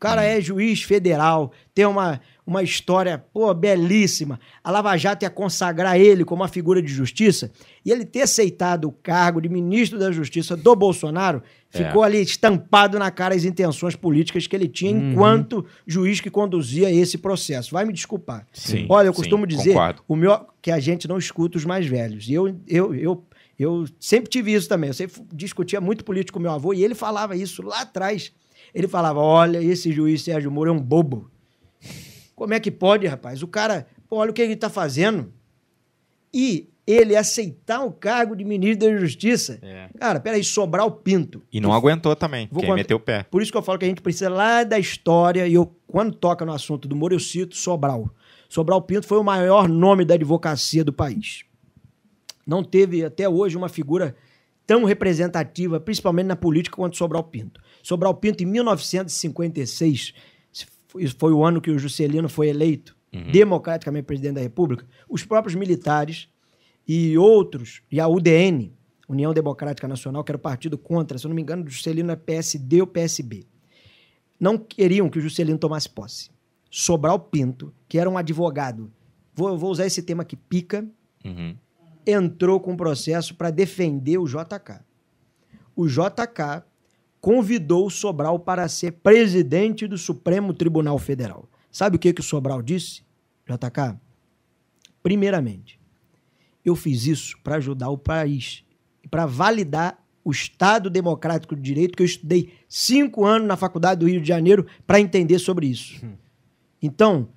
O cara é juiz federal, tem uma, uma história, pô, belíssima. A Lava Jato ia consagrar ele como uma figura de justiça, e ele ter aceitado o cargo de ministro da Justiça do Bolsonaro, É. ficou ali estampado na cara as intenções políticas que ele tinha enquanto juiz que conduzia esse processo. Vai me desculpar. Sim, Olha, eu sim, costumo dizer concordo. o meu, que a gente não escuta os mais velhos. E eu, eu, eu, eu sempre tive isso também. Eu sempre discutia muito político com meu avô e ele falava isso lá atrás. Ele falava: olha, esse juiz Sérgio Moro é um bobo. Como é que pode, rapaz? O cara, pô, olha o que ele está fazendo. E ele aceitar o cargo de ministro da Justiça. É. Cara, peraí, sobrar o pinto. E não aguentou também, Vou contar- meteu o pé. Por isso que eu falo que a gente precisa lá da história, e eu, quando toca no assunto do Moro, eu cito Sobral. Sobral Pinto foi o maior nome da advocacia do país. Não teve até hoje uma figura tão representativa, principalmente na política, quanto Sobral Pinto. Sobral Pinto, em 1956, foi- foi o ano que o Juscelino foi eleito democraticamente presidente da República, os próprios militares e outros, e a UDN, União Democrática Nacional, que era o partido contra, se eu não me engano, o Juscelino é PSD ou PSB, não queriam que o Juscelino tomasse posse. Sobral Pinto, que era um advogado, vou, vou usar esse tema aqui, pica, Uhum. entrou com um processo para defender o JK. O JK convidou o Sobral para ser presidente do Supremo Tribunal Federal. Sabe o que, que o Sobral disse, JK? Primeiramente, eu fiz isso para ajudar o país e para validar o Estado Democrático de Direito, que eu estudei cinco anos na Faculdade do Rio de Janeiro para entender sobre isso. Então,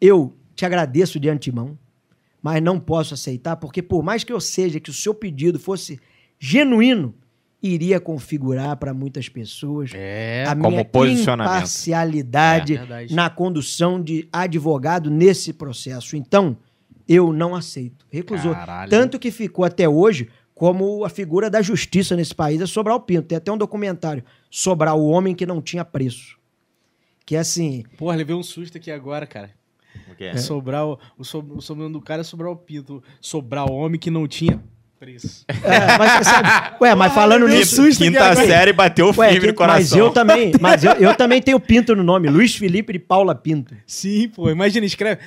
eu te agradeço de antemão, mas não posso aceitar, porque por mais que eu seja que o seu pedido fosse genuíno, iria configurar para muitas pessoas É. a como minha posicionamento. imparcialidade É, na condução de advogado nesse processo. Então, eu não aceito. Recusou. Caralho. Tanto que ficou até hoje como a figura da justiça nesse país é Sobral Pinto. Tem até um documentário, Sobral, o homem que não tinha preço. Que é assim, Porra, levei um susto aqui agora, cara. O quê? Sobrar o, o, o sobrenome do cara é Sobrar o Pinto. Sobrar o homem que não tinha Preço. É, mas você sabe. Ué, mas falando meu nisso. Quinta agora. série bateu firme que- no coração. mas eu também, mas eu, eu também tenho Pinto no nome, Luiz Felipe de Paula Pinto. Sim, pô. Imagina, escreve.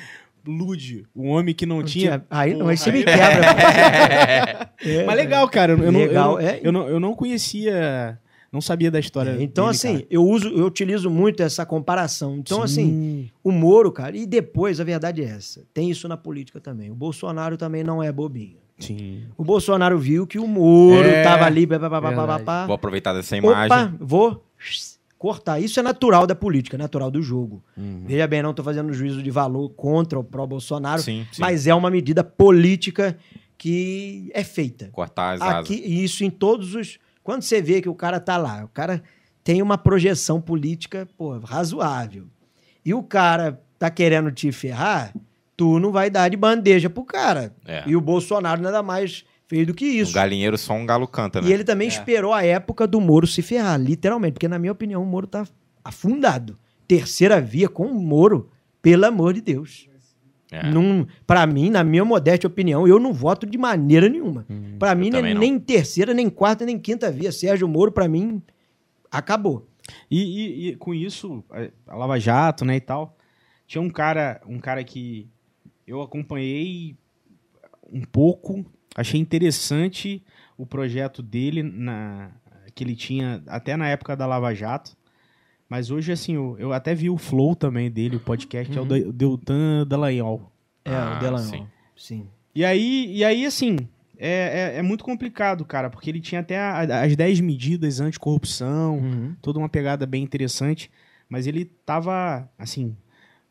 Lude, o homem que não, tinha. Aí, Porra, aí você me aí- quebra. <laughs> É, Mas legal, cara. Eu, eu não, eu, Legal, não, é. eu, não, eu não conhecia. Não sabia da história. Então, dele, assim, cara. eu uso, eu utilizo muito essa comparação. Então, Sim. assim, o Moro, cara, e depois a verdade é essa. Tem isso na política também. O Bolsonaro também não é bobinho. Sim. O Bolsonaro viu que o Moro É, tava ali, pá, pá, pá, pá, pá, verdade. pá. Vou aproveitar dessa imagem. Opa, vou cortar. Isso é natural da política, natural do jogo. Uhum. Veja bem, não estou fazendo juízo de valor contra o pró-Bolsonaro, mas é uma medida política que é feita. Cortar as asas. Aqui, e isso em todos os. Quando você vê que o cara tá lá, o cara tem uma projeção política, pô, razoável. E o cara tá querendo te ferrar, tu não vai dar de bandeja pro cara. É. E o Bolsonaro nada mais fez do que O isso. galinheiro só um galo canta, né? E ele também É. esperou a época do Moro se ferrar, literalmente, porque na minha opinião o Moro tá afundado. Terceira via com o Moro, pelo amor de Deus. É. Num, pra mim, na minha modesta opinião, eu não voto de maneira nenhuma. Pra mim, nem, nem terceira, nem quarta, nem quinta via. Sérgio Moro, pra mim, acabou. E, e- e com isso, a- a Lava Jato, né, e tal, tinha um cara, um cara que eu acompanhei um pouco, achei interessante o projeto dele, na, que ele tinha até na época da Lava Jato, mas hoje, assim, eu, eu até vi o Flow também dele, o podcast, é o De- Deltan Dallagnol. É, Ah, o Delanol. sim. Sim. E aí, e aí assim, é, é, é muito complicado, cara, porque ele tinha até a- as 10 medidas anticorrupção, Uhum. toda uma pegada bem interessante, mas ele tava, assim,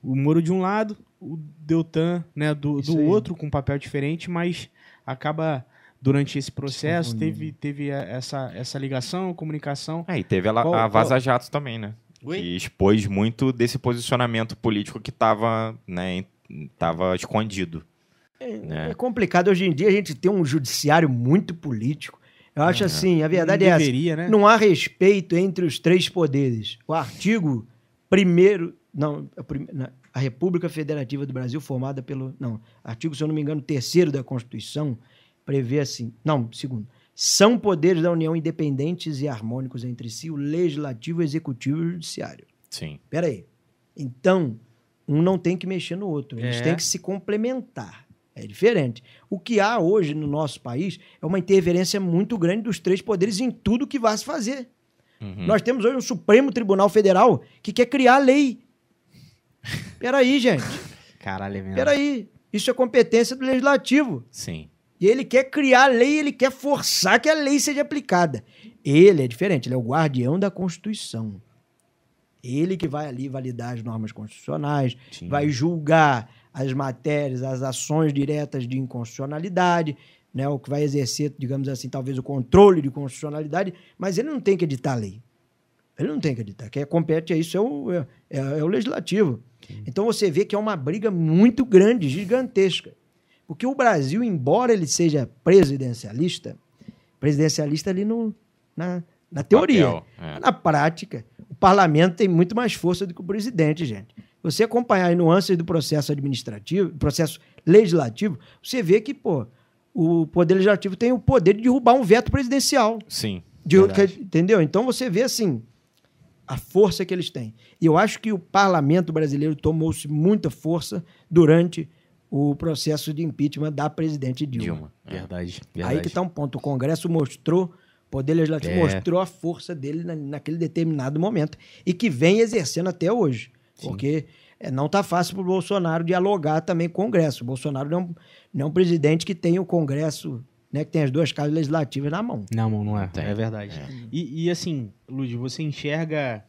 o Moro de um lado, o Deltan, né, do, Isso do aí. outro, com um papel diferente, mas acaba, durante esse processo, teve, teve essa, essa ligação, comunicação. É, e teve a, Qual- a Vaza Jato também, né? Oi? Que expôs muito desse posicionamento político que tava, né, tava escondido. né? É complicado. Hoje em dia a gente tem um judiciário muito político. Eu acho assim, a verdade é essa. né? Não há respeito entre os três poderes. O artigo primeiro, não, a prim- na- a República Federativa do Brasil formada pelo, não, artigo, se eu não me engano, terceiro da Constituição prevê assim, não, segundo, são poderes da União independentes e harmônicos entre si, o legislativo, o executivo e o judiciário. Sim. Pera aí. Então, um não tem que mexer no outro, eles É. têm que se complementar. É diferente. O que há hoje no nosso país é uma interferência muito grande dos três poderes em tudo que vai se fazer. Uhum. Nós temos hoje um Supremo Tribunal Federal que quer criar lei. Peraí, gente. Caralho, é mesmo. Peraí. Isso é competência do legislativo. Sim. E ele quer criar lei, ele quer forçar que a lei seja aplicada. Ele é diferente, ele é o guardião da Constituição. Ele que vai ali validar as normas constitucionais, Sim. vai julgar as matérias, as ações diretas de inconstitucionalidade, né, o que vai exercer, digamos assim, talvez o controle de constitucionalidade, mas ele não tem que editar a lei. Ele não tem que editar. Quem compete a isso é o, é- é o legislativo. Então você vê que é uma briga muito grande, gigantesca. Porque o Brasil, embora ele seja presidencialista, presidencialista ali no, na, na teoria. Papel, é. Na prática, o parlamento tem muito mais força do que o presidente, gente. Você acompanhar as nuances do processo administrativo, do processo legislativo, você vê que, pô, o poder legislativo tem o poder de derrubar um veto presidencial. Sim. De- que- entendeu? Então você vê assim a força que eles têm. E eu acho que o parlamento brasileiro tomou-se muita força durante o processo de impeachment da presidente Dilma. Dilma. É. Verdade, Aí verdade. que está um ponto. O Congresso mostrou, o Poder Legislativo É. mostrou a força dele na- naquele determinado momento e que vem exercendo até hoje. Porque é, não está fácil para o Bolsonaro dialogar também com o Congresso. O Bolsonaro não, é não é um presidente que tem o Congresso, né, que tem as duas casas legislativas na mão. Não, não, não é. Tem. É verdade. E, e, assim, Lud, você enxerga.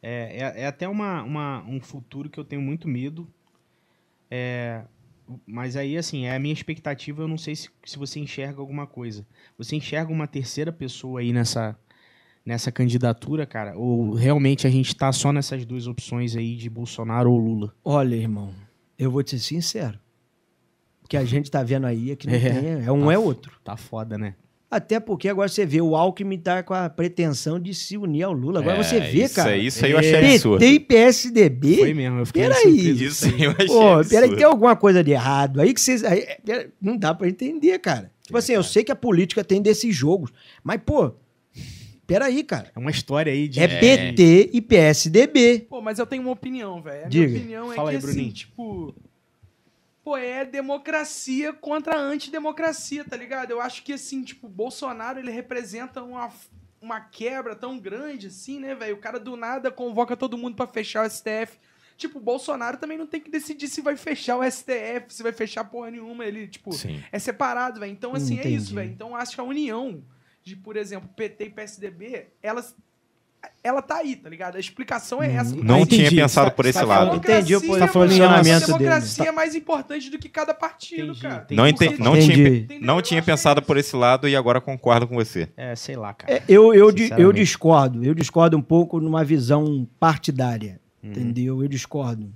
É, é, é até uma, uma- um futuro que eu tenho muito medo. É, mas aí, assim, é a minha expectativa. Eu não sei se, se você enxerga alguma coisa. Você enxerga uma terceira pessoa aí nessa, nessa candidatura, cara? Ou realmente a gente tá só nessas duas opções aí de Bolsonaro ou Lula? Olha, irmão, eu vou te ser sincero. Que a gente está vendo aí é que não É. tem, é um é outro. Tá foda, né? Até porque agora você vê o Alckmin tá com a pretensão de se unir ao Lula. Agora É, você vê, isso cara. Aí, isso aí eu achei É. absurdo. PT e PSDB. Foi mesmo, eu fiquei Peraí. Isso aí eu achei Pô, absurdo. peraí, tem alguma coisa de errado. Aí que vocês. aí, é, pera- não dá pra entender, cara. Tipo assim, eu sei que a política tem desses jogos, mas, pô, peraí, cara. É uma história aí de. É, PT e PSDB. Pô, mas eu tenho uma opinião, velho. A Diga. minha opinião é Fala que, aí, assim, Bruninho. tipo... Pô, é democracia contra a antidemocracia, tá ligado? Eu acho que, assim, tipo, o Bolsonaro, ele representa uma, uma quebra tão grande, assim, né, velho? O cara do nada convoca todo mundo pra fechar o STF. Tipo, o Bolsonaro também não tem que decidir se vai fechar o STF, se vai fechar porra nenhuma. Ele, tipo, Sim. é separado, velho. Então, assim, é isso, Entendi. velho. Então, eu acho que a união de, por exemplo, PT e PSDB, elas. Ela tá aí, tá ligado? A explicação é essa. Não Ah, tinha entendi. pensado Você por tá- esse você tá lado. falando- Entendi o Democracia, tá falando em mano, posicionamento A democracia é mais importante do que cada partido, Entendi, cara. entendi. Não, ente- Porque, não, Entendi. tinha, não tinha é pensado por esse lado e agora concordo com você. É, sei lá, cara. É, eu, eu, eu discordo. Eu discordo um pouco numa visão partidária. Uhum. Entendeu? Eu discordo.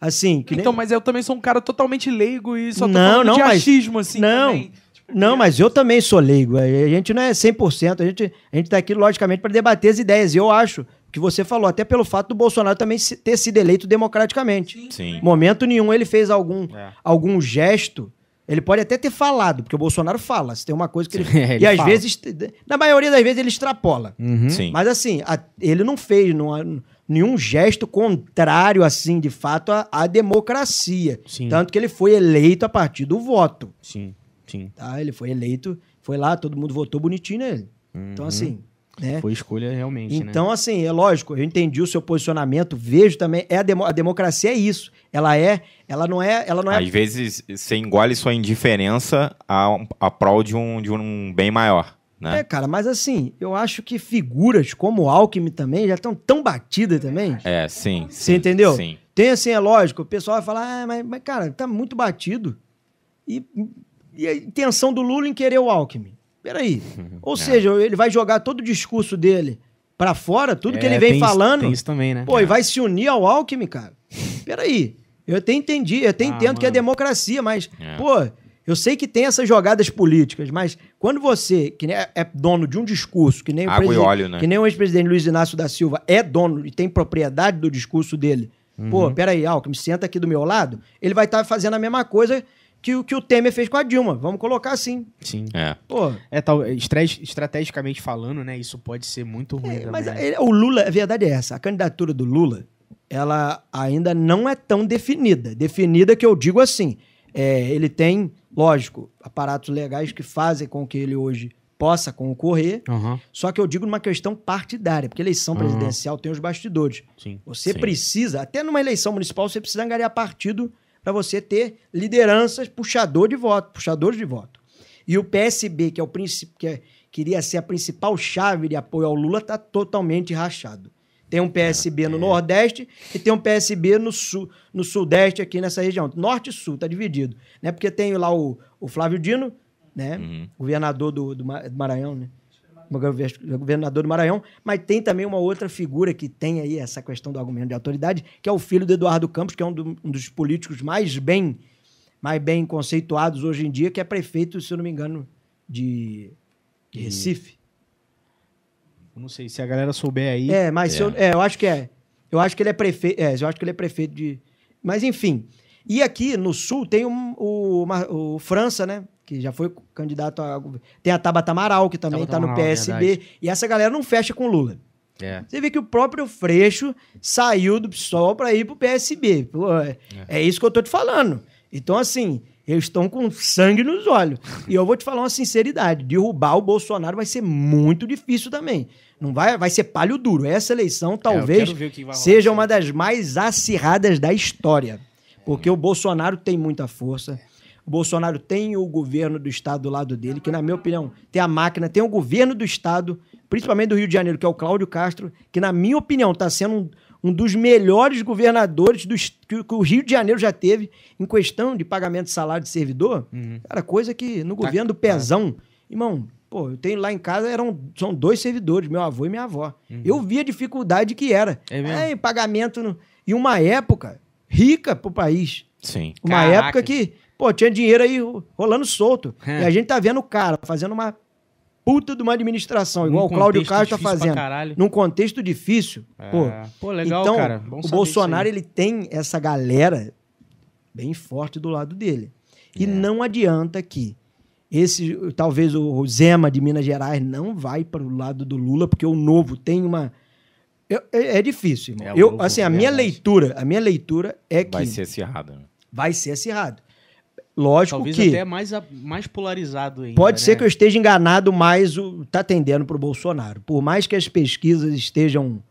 Assim, que nem- Então, mas eu também sou um cara totalmente leigo e só tô Não, falando não, de mas- achismo, assim, não. também. Não, mas eu também sou leigo. A gente não é 100%. A gente, a gente tá aqui, logicamente, para debater as ideias. E eu acho que você falou, até pelo fato do Bolsonaro também ter sido eleito democraticamente. Sim. Sim. Momento nenhum ele fez algum, É. algum gesto. Ele pode até ter falado, porque o Bolsonaro fala. Se tem uma coisa que ele. <laughs> É, ele e às fala. vezes, na maioria das vezes, ele extrapola. Uhum. Sim. Mas assim, a- ele não fez não nenhum gesto contrário, assim, de fato, à, à democracia. Sim. Tanto que ele foi eleito a partir do voto. Sim, sim. Tá? Ele foi eleito, foi lá, todo mundo votou bonitinho nele. Então, assim, né? Foi escolha realmente, né? Então, assim, é lógico, eu entendi o seu posicionamento, vejo também, é a, demo- a democracia é isso. Ela é, ela não é, ela não é Às vezes você engole sua indiferença a, a prol de um, de um bem maior. Né? É, cara, mas assim, eu acho que figuras como o Alckmin também já estão tão batidas também. É, sim. Você sim, entendeu? Sim. Tem assim, é lógico, o pessoal vai falar, ah, mas, mas, cara, tá muito batido. E, e a intenção do Lula em querer o Alckmin. Peraí. <laughs> Ou É. seja, ele vai jogar todo o discurso dele pra fora, tudo que É, ele vem tem isso- falando. Tem isso também, né? Pô, e vai se unir ao Alckmin, cara? Peraí. Eu até entendi, eu até Ah, entendo que é mano. democracia, mas, É. pô, eu sei que tem essas jogadas políticas, mas quando você, que é é dono de um discurso, que nem o Água presidente- óleo, né? que nem o ex-presidente Luiz Inácio da Silva é dono e tem propriedade do discurso dele. Pô, peraí, Alckmin, senta aqui do meu lado, ele vai estar fazendo a mesma coisa que o que o Temer fez com a Dilma. Vamos colocar assim. Sim. É. Pô, É, tal, estra- estrategicamente falando, né? Isso pode ser muito ruim. É, também, mas ele- o Lula, a verdade é essa, a candidatura do Lula, ela ainda não é tão definida. Definida que eu digo assim, é, ele tem, lógico, aparatos legais que fazem com que ele hoje possa concorrer, Aham, só que eu digo numa questão partidária, porque eleição Aham. presidencial tem os bastidores. sim. Você Sim. precisa, até numa eleição municipal, você precisa angariar partido para você ter lideranças, puxador de voto, puxadores de voto. E o PSB, que é o principal, que é- queria ser a principal chave de apoio ao Lula, está totalmente rachado. Tem um PSB no Nordeste e tem um PSB no Sul, no Sudeste aqui nessa região. Norte e Sul, tá dividido. Né? Porque tem lá o, o Flávio Dino, né? Uhum. governador do, do Maranhão, né? Gover- governador do Maranhão, mas tem também uma outra figura que tem aí essa questão do argumento de autoridade, que é o filho do Eduardo Campos, que é um, do- um dos políticos mais bem, mais bem conceituados hoje em dia, que é prefeito, se eu não me engano, de, de Recife. Eu Não sei se a galera souber aí. É, mas É. Eu, é, eu acho que é. Eu acho que ele é prefeito. É, eu acho que ele é prefeito de. Mas enfim. E aqui no sul tem um- o, o França, né? Que já foi candidato a. Tem a Tabata Amaral, que também está no PSB. verdade. E essa galera não fecha com o Lula. É. Você vê que o próprio Freixo saiu do PSOL para ir pro PSB. Pô, é, é isso que eu tô te falando. Então, assim, eles estão com sangue nos olhos. E eu vou te falar uma sinceridade: derrubar o Bolsonaro vai ser muito difícil também. Não vai, vai ser palho duro. Essa eleição talvez É, o vai rolar seja uma das mais acirradas da história. Porque o Bolsonaro tem muita força. O Bolsonaro tem o governo do estado do lado dele, que, na minha opinião, tem a máquina, tem o governo do estado, principalmente do Rio de Janeiro, que é o Cláudio Castro, que, na minha opinião, está sendo um, um dos melhores governadores do, que, que o Rio de Janeiro já teve em questão de pagamento de salário de servidor. Uhum. Cara, coisa que no Tá- governo do Pezão, irmão, pô, eu tenho lá em casa, eram, são dois servidores, meu avô e minha avó. Eu vi a dificuldade que era. Uhum. É mesmo? pagamento. No... E uma época rica pro país. Sim. Uma Caraca. época que, pô, tinha dinheiro aí ro- rolando solto. É. E a gente tá vendo o cara fazendo uma puta de uma administração, igual o Cláudio Castro tá fazendo. caralho. Num contexto difícil. Pô, É. Pô, legal, então, cara. Bom o Bolsonaro ele tem essa galera bem forte do lado dele. E não adianta que esse, talvez o Zema de Minas Gerais não vai para o lado do Lula, porque o novo tem uma eu- é, é difícil, irmão. É, eu, assim, a é minha leitura, a minha leitura é que Vai vai ser ser, acirrado. né? acirrado. Lógico Talvez que até mais, mais polarizado ainda. Pode ser né? que eu esteja enganado, mas o, tá tendendo para o Bolsonaro. Por mais que as pesquisas estejam.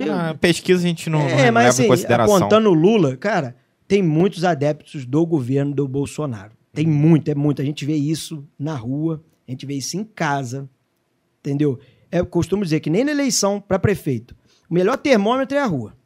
Ah, pesquisa a gente não, não é, leva mas em assim, consideração. apontando o Lula, cara, tem muitos adeptos do governo do Bolsonaro. Tem Uhum. muito, é muito. A gente vê isso na rua, a gente vê isso em casa, entendeu? É, eu costumo dizer que nem na eleição para prefeito, o melhor termômetro é a rua.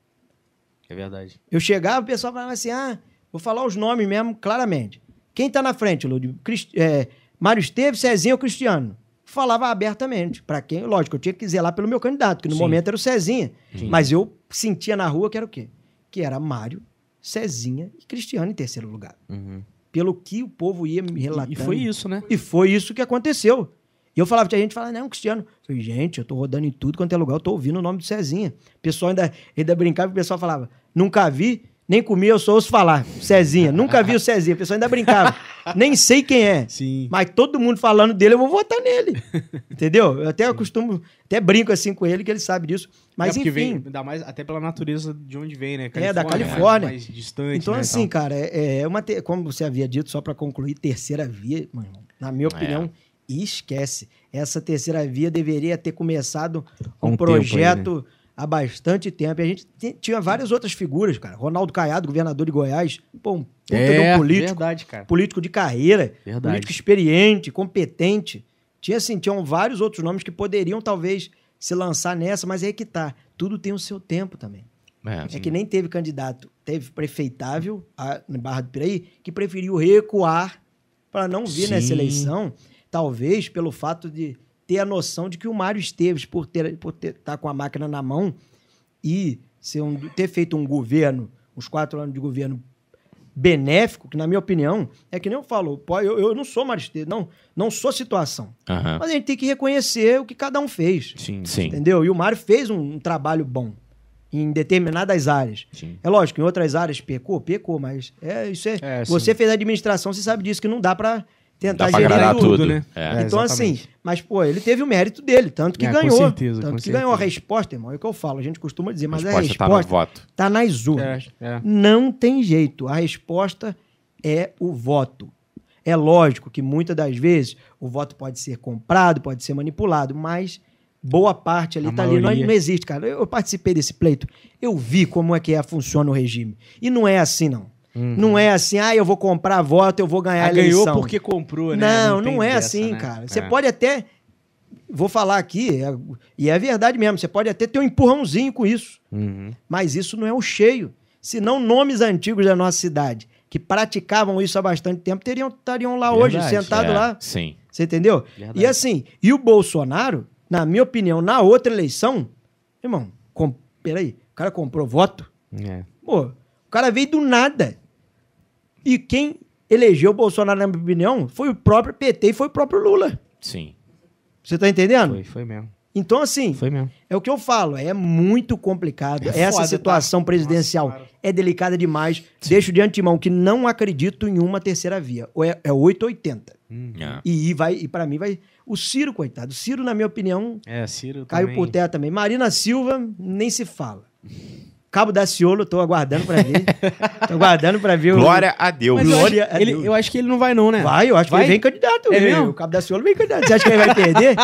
É verdade. Eu chegava, o pessoal falava assim: ah, vou falar os nomes mesmo claramente. Quem tá na frente, Lúdio? Crist... É, Mário Esteves, Cezinha ou Cristiano? Falava abertamente. Para quem? Lógico, eu tinha que zelar pelo meu candidato, que no Sim. momento era o Cezinha. Sim. Mas eu sentia na rua que era o quê? Que era Mário, Cezinha e Cristiano em terceiro lugar. Uhum. Pelo que o povo ia me relatando. E foi isso, né? E foi isso que aconteceu. E eu falava, tinha gente falava, não, Cristiano. Eu falei, gente, eu tô rodando em tudo quanto é lugar, eu tô ouvindo o nome do Cezinha. O pessoal ainda, ainda brincava, o pessoal falava, nunca vi, nem comi, eu só ouço falar. Cezinha, nunca vi o Cezinha. O pessoal ainda brincava. <laughs> nem sei quem é. Sim. Mas todo mundo falando dele, eu vou votar nele. Entendeu? Eu até costumo, até brinco assim com ele, que ele sabe disso. Mas é enfim. vem, ainda mais até pela natureza de onde vem, né? É, da mais- Califórnia. Mais, distante, Então, né, assim, tal. cara, é, é uma. te- Como você havia dito, só para concluir, terceira via, irmão, na minha opinião, esquece. Essa terceira via deveria ter começado um, um tempo aí, projeto há bastante tempo. E a gente ti- tinha várias outras figuras, cara. Ronaldo Caiado, governador de Goiás, pô, um puta de é, um político, verdade, cara. político de carreira, Verdade. político experiente, competente. Tinha, assim, tinham vários outros nomes que poderiam, talvez, se lançar nessa, mas é que tá. Tudo tem o seu tempo também. É. É que nem teve candidato, teve prefeitável a, na Barra do Piraí, que preferiu recuar para não vir Sim. nessa eleição, talvez pelo fato de ter a noção de que o Mário Esteves, por ter por ter, tá com a máquina na mão e ser um- ter feito um governo, uns quatro anos de governo benéfico, que na minha opinião, é que nem eu falo, pô, eu, eu não sou Mário Esteves, não, não sou situação. Aham. Mas a gente tem que reconhecer o que cada um fez. Sim, Sim. Entendeu? E o Mário fez um, um trabalho bom em determinadas áreas. sim. É lógico, em outras áreas pecou, pecou, mas é isso é. É, você sim. fez administração, você sabe disso que não dá pra tentar Dá gerir tudo. tudo, né? É. É, Então exatamente. assim, mas pô, ele teve o mérito dele, tanto que É, com ganhou, certeza, tanto com que ganhou a certeza. resposta, irmão. É o que eu falo, a gente costuma dizer, A mas resposta a tá no resposta voto. tá nas urnas. É, é. Não tem jeito. A resposta é o voto. É lógico que muitas das vezes o voto pode ser comprado, pode ser manipulado, mas boa parte ali A tá ali. Não, maioria. não existe, cara. Eu, eu participei desse pleito. Eu vi como é que é, funciona o regime. E não é assim, não. Não é assim, ah, eu vou comprar voto, eu vou ganhar Ah, a eleição. ganhou porque comprou, né? Não, tem não, é dessa, assim, né? cara. Você É. pode até. Vou falar aqui, é- e é verdade mesmo. Você pode até ter um empurrãozinho com isso. Uhum. Mas isso não é o cheio. Senão, nomes antigos da nossa cidade que praticavam isso há bastante tempo teriam, estariam lá hoje, Verdade, sentado É, lá. Sim. Você entendeu? Verdade. E assim, e o Bolsonaro, na minha opinião, na outra eleição, irmão, com, peraí, o cara comprou voto? É. Pô, o cara veio do nada. E quem elegeu o Bolsonaro, na minha opinião, foi o próprio PT e foi o próprio Lula. Sim. Você tá entendendo? Foi, foi mesmo. Então, assim, Foi mesmo. é o que eu falo, é muito complicado. É Essa foda, situação tá? presidencial Nossa, é delicada demais. Deixo de antemão que não acredito em uma terceira via. Ou é, é 880. É. E, vai, e para mim vai. O Ciro, coitado. O Ciro, na minha opinião, É, Ciro caiu também. por terra também. Marina Silva, nem se fala. Cabo da Ciolo, tô aguardando pra ver. <laughs> tô aguardando pra ver o. Glória a Deus. Mas eu acho, Glória a ele, Deus. eu acho que ele não vai não, né? Vai, eu acho Vai? que ele vem candidato. É Ele- mesmo? O Cabo da Ciolo vem candidato. Você acha que ele vai perder?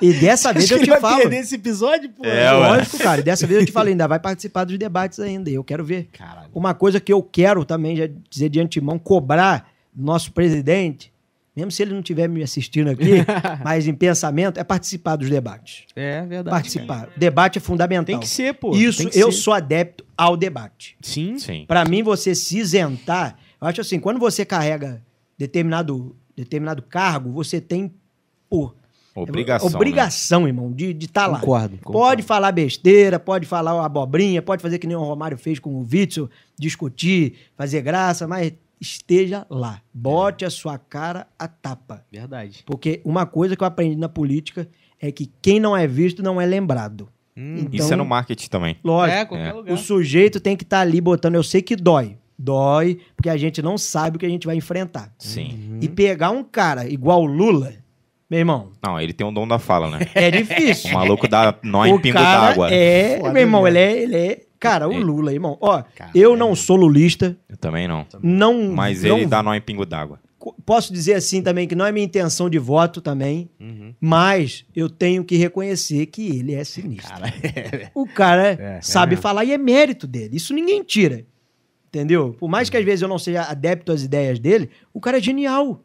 E dessa <laughs> vez eu que te ele vai falo. perder esse episódio, pô. É, ué. Lógico, cara. E dessa vez eu te falei, ainda vai participar dos debates ainda. E eu quero ver. Caralho. Uma coisa que eu quero também, já dizer de antemão, cobrar nosso presidente, mesmo se ele não estiver me assistindo aqui, <laughs> mas em pensamento, é participar dos debates. É verdade. Participar. O debate é fundamental. Tem que ser, pô. Isso, eu ser. sou adepto ao debate. Sim. Sim. Pra mim, você se isentar, eu acho assim, quando você carrega determinado, determinado cargo, você tem, pô, Obrigação. né? obrigação, irmão, de estar lá. Concordo, Pode concordo. falar besteira, pode falar abobrinha, pode fazer que nem o Romário fez com o Witzel, discutir, fazer graça, mas esteja lá. Bote a sua cara a tapa. Verdade. Porque uma coisa que eu aprendi na política é que quem não é visto não é lembrado. Hum, Então, Isso é no marketing também. Lógico. é, qualquer É. lugar. O sujeito tem que estar ali botando. Eu sei que dói. Dói, porque a gente não sabe o que a gente vai enfrentar. Sim. E pegar um cara igual o Lula, meu irmão, Não, ele tem o dom da fala, né? é difícil. O maluco dá nó em o pingo cara d'água. é, Foda meu irmão, mesmo. ele é, ele é, cara, o É. Lula, irmão. Ó, eu não sou lulista, Eu também não. não, Mas não ele dá nó em pingo d'água. posso dizer assim também que não é minha intenção de voto também, Uhum. mas eu tenho que reconhecer que ele é sinistro. Cara, <laughs> é. O cara É, sabe é. falar e é mérito dele. Isso ninguém tira. Entendeu? Por mais que às vezes eu não seja adepto às ideias dele, o cara é genial.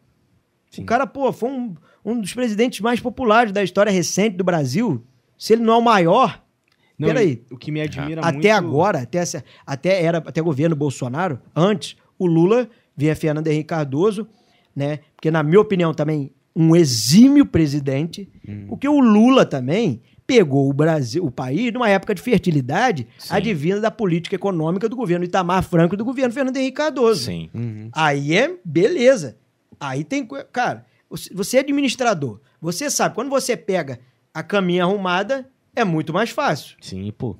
Sim. O cara, pô, foi um, um dos presidentes mais populares da história recente do Brasil. Se ele não é o maior, Não, Peraí. O que me admira até muito... agora, até, essa- até era até governo Bolsonaro, antes, o Lula via Fernando Henrique Cardoso, né? Porque, na minha opinião, também, um exímio presidente, Hum. porque o Lula também pegou o Brasil, o país, numa época de fertilidade Sim. advinda da política econômica do governo Itamar Franco e do governo Fernando Henrique Cardoso. Sim. Uhum. Aí é beleza. Aí tem. Cara, você- você é administrador. Você sabe, quando você pega a caminha arrumada, é muito mais fácil. Sim, pô.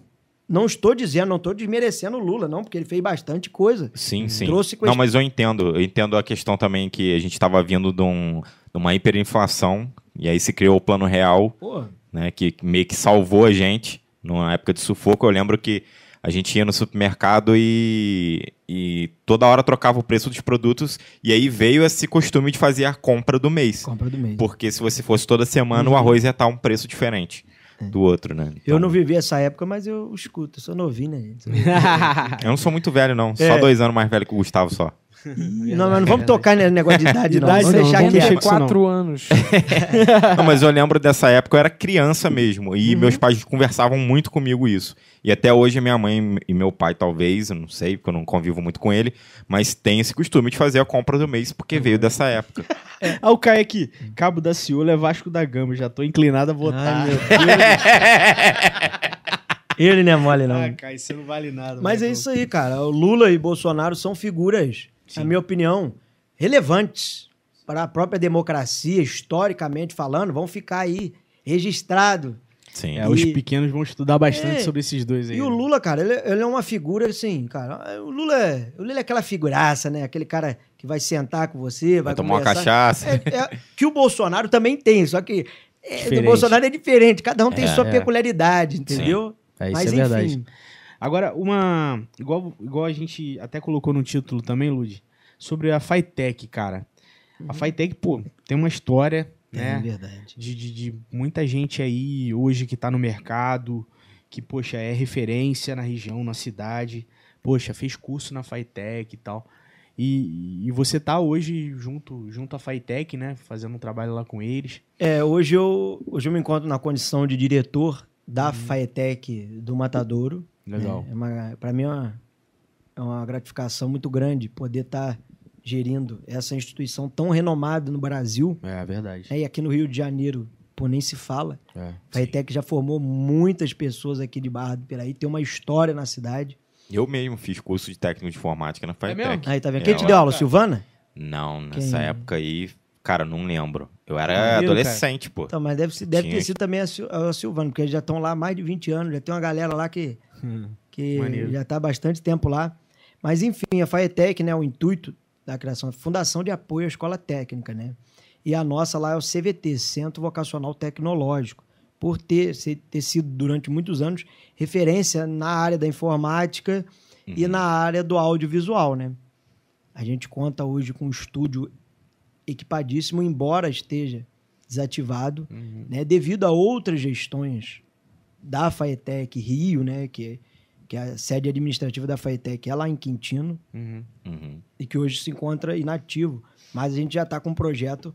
Não estou dizendo, não estou desmerecendo o Lula, não, porque ele fez bastante coisa. Sim, sim. Trouxe Não, quest- mas eu entendo. Eu entendo a questão também que a gente estava vindo de, um- de uma hiperinflação, e aí se criou o plano real, Pô, né, que meio que salvou a gente numa época de sufoco. Eu lembro que a gente ia no supermercado e, e toda hora trocava o preço dos produtos, e aí veio esse costume de fazer a compra do mês. compra do mês. Porque se você fosse toda semana, o arroz ia estar um preço diferente do outro, né? Uhum. Eu Então, não vivi essa época, mas eu escuto. Eu sou novinho, né, gente? <laughs> Eu não sou muito velho, não. Só É. dois anos mais velho que o Gustavo só. Não, mas não vamos tocar nesse negócio de idade, não. Idade Vamos deixar isso não. quatro anos. <laughs> Não, mas eu lembro dessa época, eu era criança mesmo. E Uhum. meus pais conversavam muito comigo isso. E até hoje minha mãe e meu pai, talvez, eu não sei, porque eu não convivo muito com ele, mas tem esse costume de fazer a compra do mês, porque veio dessa época. <laughs> Ah, o Caio aqui. Cabo da Ciolo é Vasco da Gama. Já tô inclinado a votar. Ai, meu <laughs> Ele não é mole, não. Ah, Caio, você não vale nada. Mas é né? isso aí, cara. O Lula e Bolsonaro são figuras, na minha opinião, relevantes para a própria democracia, historicamente falando, vão ficar aí registrado. Sim. É, os pequenos vão estudar bastante É. sobre esses dois aí. E o né? Lula, cara, ele, ele é uma figura assim, cara. O Lula, é- o Lula é aquela figuraça, né? Aquele cara que vai sentar com você, vai, Vai tomar uma cachaça. É, é, que o Bolsonaro também tem, só que é, do Diferente. Bolsonaro é diferente. Cada um tem É, sua é. peculiaridade, entendeu? É, isso Mas é enfim, verdade. Agora, uma. Igual, igual a gente até colocou no título também, Lud, sobre a Fitec, cara. A Fitec, pô, tem uma história, é né? verdade. De, de, de muita gente aí hoje que tá no mercado, que, poxa, é referência na região, na cidade. Poxa, fez curso na Fitec e tal. E, e você tá hoje junto, junto à Fitec, né? Fazendo um trabalho lá com eles. É, hoje eu, hoje eu me encontro na condição de diretor da Uhum. Faetec do Matadouro. Legal. É, é uma, pra mim é uma, é uma gratificação muito grande poder estar gerindo essa instituição tão renomada no Brasil. É, verdade. né? E aqui no Rio de Janeiro, pô, nem se fala. É. A Faetec já formou muitas pessoas aqui de Barra do Piraí, tem uma história na cidade. Eu mesmo fiz curso de técnico de informática na mesmo? Fitec. Aí, tá vendo? É, Quem te deu aula? Cara. Silvana? Não, nessa Quem? época aí, cara, não lembro. Eu era Maneiro, adolescente, pô. Então, mas deve, deve ter sido também a, Sil- a Silvana, porque eles já estão lá há mais de 20 anos, já tem uma galera lá que, Hum. que Maneiro. já está há bastante tempo lá. Mas, enfim, a Faetec, né, o intuito da criação, Fundação de Apoio à Escola Técnica, né? E a nossa lá é o CVT, Centro Vocacional Tecnológico, por ter, ter sido durante muitos anos referência na área da informática e Uhum. na área do audiovisual, né? A gente conta hoje com um estúdio equipadíssimo, embora esteja desativado, Uhum. né, devido a outras gestões da Faetec Rio, né, que, que é a sede administrativa da Faetec é lá em Quintino, Uhum. Uhum. e que hoje se encontra inativo. Mas a gente já está com um projeto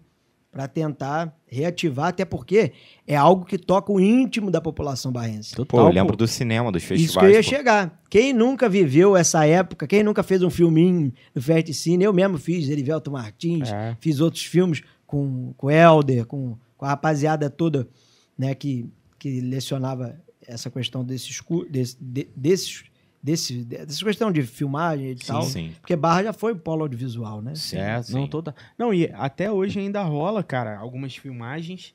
para tentar reativar, até porque é algo que toca o íntimo da população barrense. Pô, Total, eu lembro do cinema, dos festivais. Isso que eu ia pô. chegar. Quem nunca viveu essa época, quem nunca fez um filminho no Fest Cine, eu mesmo fiz, Erivelto Martins, É. fiz outros filmes com, com o Helder, com, com a rapaziada toda né, que, que lecionava essa questão desses, desse- de- desses desse, dessa questão de filmagem e tal. sim. Porque Barra já foi polo audiovisual, né? Sim, é, sim. não toda. Não, e até hoje ainda rola, cara, algumas filmagens,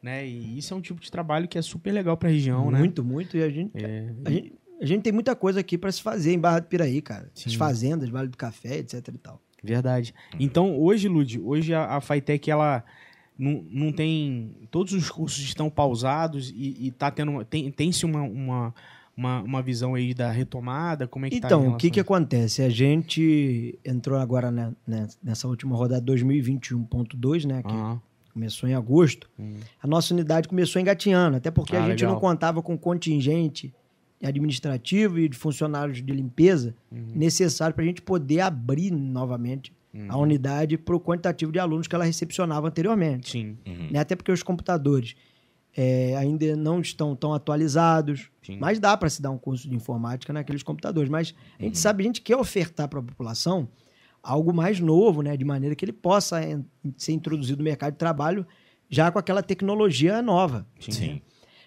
né? E isso é um tipo de trabalho que é super legal pra região, né? muito, muito. E a gente, É, a gente, a gente tem muita coisa aqui pra se fazer em Barra do Piraí, cara. Sim. As fazendas, Vale do Café, etc e tal. Verdade. Então, hoje, Lud, hoje a, a Fitec, ela não, não tem. Todos os cursos estão pausados e, e tá tendo. uma- Tem, tem-se uma, uma, uma, uma visão aí da retomada? Como é que tá Então, o relação que que acontece? A gente entrou agora né, nessa última rodada 2021.2, né? Que começou em agosto. A nossa unidade começou engatinhando, até porque Ah, a gente legal. não contava com contingente administrativo e de funcionários de limpeza Uhum. necessário para a gente poder abrir novamente a Uhum. unidade para o quantitativo de alunos que ela recepcionava anteriormente. Sim, Uhum. né? Até porque os computadores é, ainda não estão tão atualizados, sim. mas dá para se dar um curso de informática naqueles computadores. Mas a gente sabe, a gente quer ofertar para a população algo mais novo, né? de maneira que ele possa en- ser introduzido no mercado de trabalho já com aquela tecnologia nova. Sim.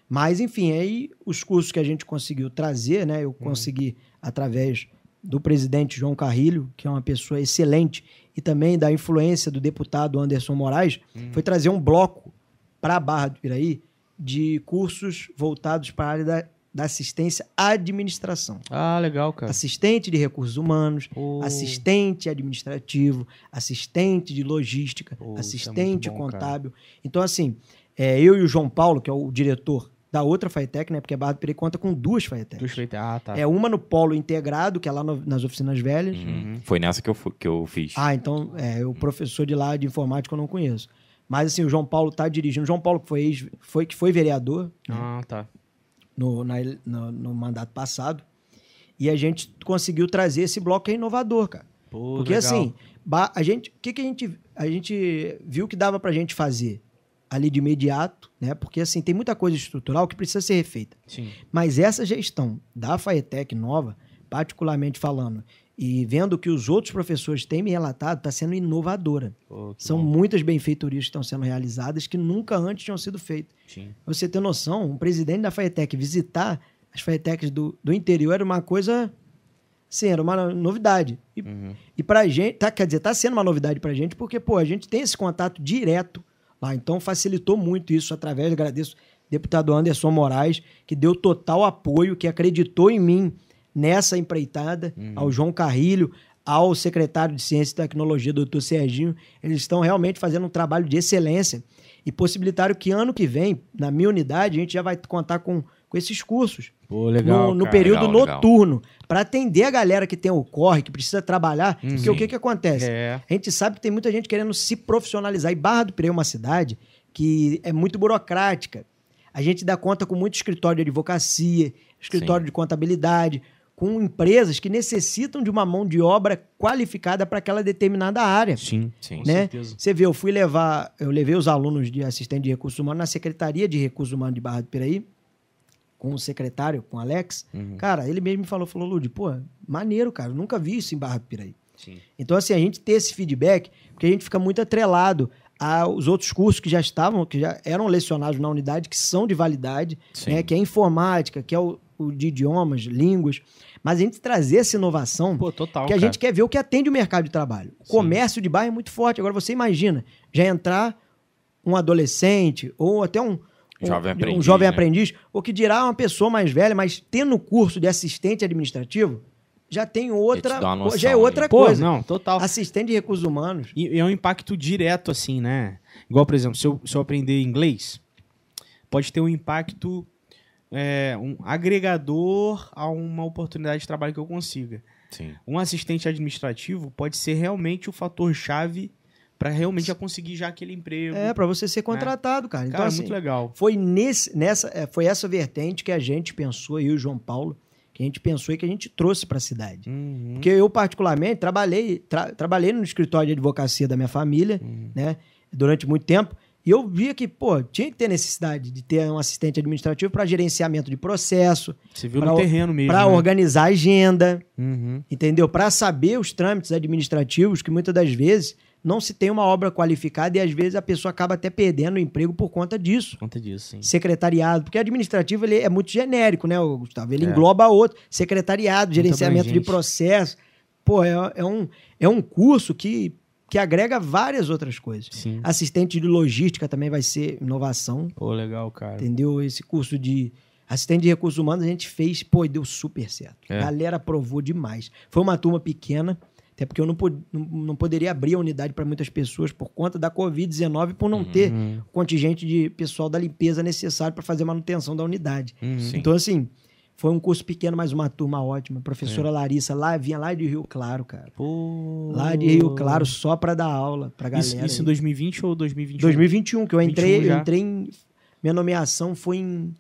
Mas, enfim, aí os cursos que a gente conseguiu trazer, né? Eu consegui, através do presidente João Carrilho, que é uma pessoa excelente, e também da influência do deputado Anderson Moraes, foi trazer um bloco para a Barra do Piraí de cursos voltados para a área da, da assistência à administração. Ah, legal, cara. Assistente de recursos humanos, Pô. assistente administrativo, assistente de logística, é assistente muito bom, cara. contábil. Então, assim, é, eu e o João Paulo, que é o diretor da outra Faetec, né? Porque a Barra do conta com duas Faetecs. Dos feitos- Ah, tá. É uma no polo integrado, que é lá no- nas oficinas velhas. Uhum. Foi nessa que eu, que eu fiz. Ah, então, é, o professor de lá de informática eu não conheço. Mas, assim, o João Paulo tá dirigindo. O João Paulo que foi, ex- foi, que foi vereador Ah, tá. no, na no, no mandato passado. E a gente conseguiu trazer esse bloco que é inovador, cara. Pô, Porque legal. assim, a gente, o que, que a gente, a gente viu que dava pra gente fazer ali de imediato, né? Porque assim, tem muita coisa estrutural que precisa ser refeita. Sim. Mas essa gestão da Faetec nova, particularmente falando, e vendo o que os outros professores têm me relatado, está sendo inovadora. Que São bom. muitas benfeitorias que estão sendo realizadas que nunca antes tinham sido feitas. Sim. Você ter noção, um presidente da Faetec visitar as Faetecs do, do interior era uma coisa, sim, era uma novidade. E Uhum. e pra gente, tá, quer dizer, tá sendo uma novidade pra gente, porque, pô, a gente tem esse contato direto lá. Então facilitou muito isso através, agradeço ao deputado Anderson Moraes, que deu total apoio, que acreditou em mim nessa empreitada, ao João Carrilho, ao secretário de Ciência e Tecnologia, doutor Serginho. Eles estão realmente fazendo um trabalho de excelência e possibilitaram que ano que vem, na minha unidade, a gente já vai contar com, com esses cursos Pô, legal. no, no cara. período Legal, noturno, para atender a galera que tem o corre, que precisa trabalhar. Porque o que, que acontece? É. A gente sabe que tem muita gente querendo se profissionalizar. E Barra do Piraí é uma cidade que é muito burocrática. A gente dá conta com muito escritório de advocacia, escritório Sim. de contabilidade, com empresas que necessitam de uma mão de obra qualificada para aquela determinada área. Sim. Sim. Com né? certeza. Você vê, eu fui levar, eu levei os alunos de assistente de recursos humanos na Secretaria de Recursos Humanos de Barra do Piraí, com o secretário, com o Alex. Uhum. Cara, ele mesmo me falou, falou, Lud, pô, maneiro, cara, eu nunca vi isso em Barra do Piraí. Sim. Então, assim, a gente ter esse feedback, porque a gente fica muito atrelado aos outros cursos que já estavam, que já eram lecionados na unidade, que são de validade, né, que é informática, que é o, o de idiomas, línguas. Mas a gente trazer essa inovação, Pô, total. que a cara. gente quer ver o que atende o mercado de trabalho. O Sim. comércio de bairro é muito forte. Agora, você imagina, já entrar um adolescente ou até um Jovem um aprendiz, jovem né? aprendiz, ou que dirá uma pessoa mais velha, mas tendo curso de assistente administrativo, já tem outra, noção já é outra. Pô, coisa. não, total. Assistente de recursos humanos. E e é um impacto direto, assim, né? Igual, por exemplo, se eu, se eu aprender inglês, pode ter um impacto, é, um agregador a uma oportunidade de trabalho que eu consiga. Sim. Um assistente administrativo pode ser realmente o fator-chave para realmente já conseguir já aquele emprego. É, para você ser contratado, cara. Então, Cara, assim, muito legal. foi nesse, nessa, é, foi essa vertente que a gente pensou, eu e o João Paulo, que a gente pensou e que a gente trouxe para a cidade. Uhum. Porque eu, particularmente, trabalhei, tra- trabalhei no escritório de advocacia da minha família, né? Durante muito tempo. E eu via que, pô, tinha que ter necessidade de ter um assistente administrativo para gerenciamento de processo, Você viu pra no terreno mesmo. para né? organizar a agenda, Uhum. entendeu? Para saber os trâmites administrativos que muitas das vezes não se tem uma obra qualificada e às vezes a pessoa acaba até perdendo o emprego por conta disso. Por conta disso, sim. Secretariado, porque administrativo ele é muito genérico, né, Gustavo? Ele É. engloba outro. Secretariado, gerenciamento de processo. Pô, é, é um, é um curso que, que agrega várias outras coisas. Sim. Assistente de logística também vai ser inovação, Pô, legal, cara. entendeu? Esse curso de assistente de recursos humanos a gente fez, pô, e deu super certo. É. A galera aprovou demais. Foi uma turma pequena, até porque eu não, pod- não, não poderia abrir a unidade para muitas pessoas por conta da Covid-19, por não ter Uhum. contingente de pessoal da limpeza necessário para fazer manutenção da unidade. Uhum. Sim. Então, assim, foi um curso pequeno, mas uma turma ótima. Professora É. Larissa lá, vinha lá de Rio Claro, cara. Pô. Lá de Rio Claro, só para dar aula pra galera. Isso, isso em aí. 2020 ou 2021? 2021, que eu entrei, 21 já. eu entrei em. Minha nomeação foi em,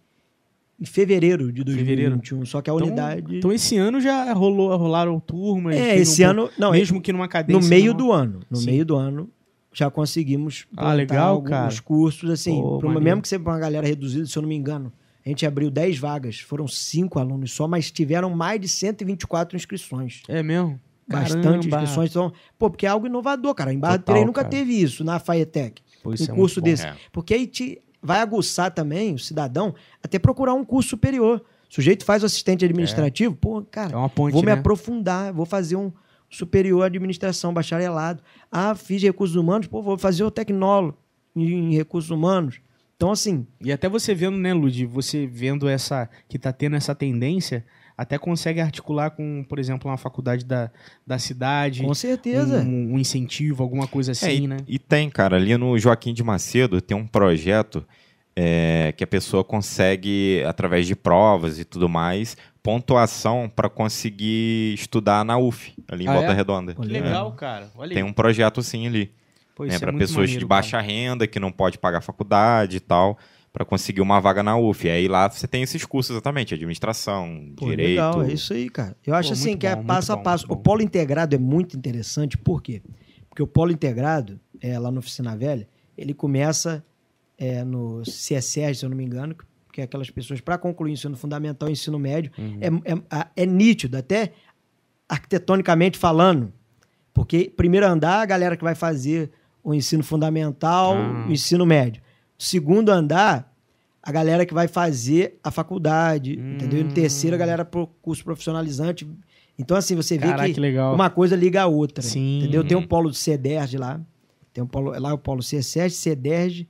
em fevereiro de 2021. Só que a Então- unidade. Então esse ano já rolou, rolaram turmas. é, esse um ano. Não, mesmo que numa no cadência. meio não- do ano. No Sim. meio do ano já conseguimos Ah, legal, alguns cara. cursos, assim, Pô, uma- mesmo que seja uma galera reduzida, se eu não me engano. A gente abriu 10 vagas, foram 5 alunos só, mas tiveram mais de 124 inscrições. É mesmo? Bastante Caramba. inscrições. Então, pô, porque é algo inovador, cara. Em Barra do Total, Piraí nunca cara. teve isso na Faetec. Pô, isso um é curso muito bom. desse. É. Porque aí te vai aguçar também o cidadão até procurar um curso superior. O sujeito faz o assistente administrativo, pô, cara, É ponte, vou me né? aprofundar, vou fazer um superior administração, bacharelado. Ah, fiz recursos humanos, pô, vou fazer o tecnólogo em recursos humanos. Então, assim, E até você vendo, né, Lud, você vendo essa que tá tendo essa tendência, até consegue articular com, por exemplo, uma faculdade da, da cidade, com certeza. um, um incentivo, alguma coisa É, assim, e, né? e tem, cara, ali no Joaquim de Macedo tem um projeto é, que a pessoa consegue, através de provas e tudo mais, pontuação para conseguir estudar na UF, ali em Ah, Volta é? Redonda. Que É. legal, cara. Olha aí. Tem um projeto assim ali, Pô, né, é para pessoas maneiro, de baixa renda que não pode pagar faculdade e tal, para conseguir uma vaga na UF. E aí lá você tem esses cursos exatamente, administração, Pô, direito. legal, é isso aí, cara. Eu acho Pô, assim que é bom, muito passo a bom, passo. muito O polo integrado é muito interessante, por quê? Porque o polo integrado, é, lá no Oficina Velha, ele começa é, no CSR, se eu não me engano, que é aquelas pessoas para concluir o ensino fundamental e ensino médio. Uhum. É, é, a- é nítido, até arquitetonicamente falando. Porque primeiro andar, a galera que vai fazer o ensino fundamental, Ah. o ensino médio. Segundo andar, a galera que vai fazer a faculdade, entendeu? E no Hum. terceiro, a galera pro curso profissionalizante. Então, assim, você vê Caraca, que que legal. uma coisa liga a outra. Sim. Entendeu? Tem um polo de CEDERJ lá. Tem um polo, lá é o polo CSES, CEDERJ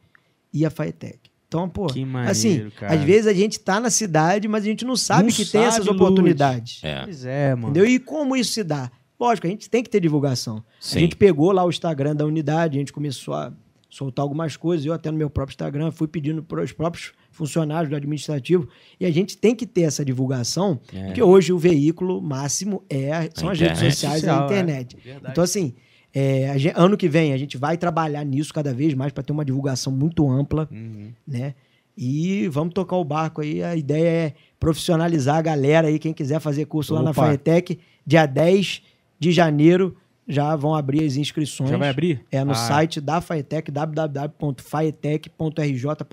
e a FAETEC. Então, pô, Que maneiro, assim, cara. às vezes a gente tá na cidade, mas a gente não sabe Não que tem essas sabe, oportunidades. É. Pois é, mano. Entendeu? E como isso se dá? Lógico, a gente tem que ter divulgação. Sim. A gente pegou lá o Instagram da unidade, a gente começou a soltar algumas coisas. Eu até no meu próprio Instagram fui pedindo para os próprios funcionários do administrativo. E a gente tem que ter essa divulgação, É. porque hoje o veículo máximo é, são A as redes internet. sociais e a internet. é. Então, assim, é, a gen- ano que vem a gente vai trabalhar nisso cada vez mais para ter uma divulgação muito ampla Uhum. né? E vamos tocar o barco aí. A ideia é profissionalizar a galera aí. Quem quiser fazer curso lá na Opa. Faetec, dia 10 de janeiro já vão abrir as inscrições. Já vai abrir? É no Ah, site da Faetec,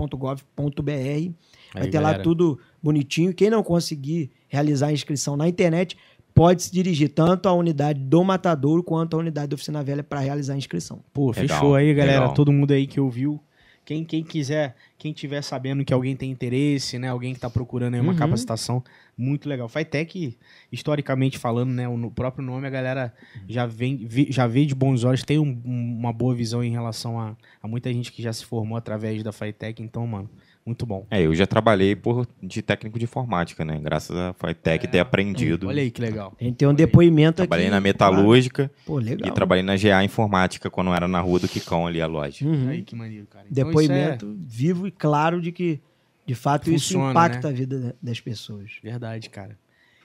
www.faetec.rj.gov.br. Vai Aí, ter lá galera. tudo bonitinho. Quem não conseguir realizar a inscrição na internet, pode se dirigir tanto à unidade do Matadouro quanto à unidade da Oficina Velha para realizar a inscrição. Pô, Legal, fechou aí, galera. legal. Todo mundo aí que ouviu. Quem, quem quiser, quem tiver sabendo que alguém tem interesse, né? Alguém que tá procurando aí uma Uhum. capacitação, muito legal. Fitec, historicamente falando, né? O no- próprio nome, a galera já vem, já vê de bons olhos, tem um- uma boa visão em relação a, a muita gente que já se formou através da Fitec. Então, mano, muito bom. É, eu já trabalhei por, de técnico de informática, né? Graças a Fitec ter aprendido. Olha aí que legal. A gente tem um depoimento Trabalhei aqui. na metalúrgica Pô, legal. e trabalhei na GA Informática quando era na rua do Quicão ali a loja. Uhum. Aí que maneiro, cara. Então, isso depoimento vivo e claro de que, de fato, isso Funciona, impacta né? a vida da- das pessoas. é verdade, cara.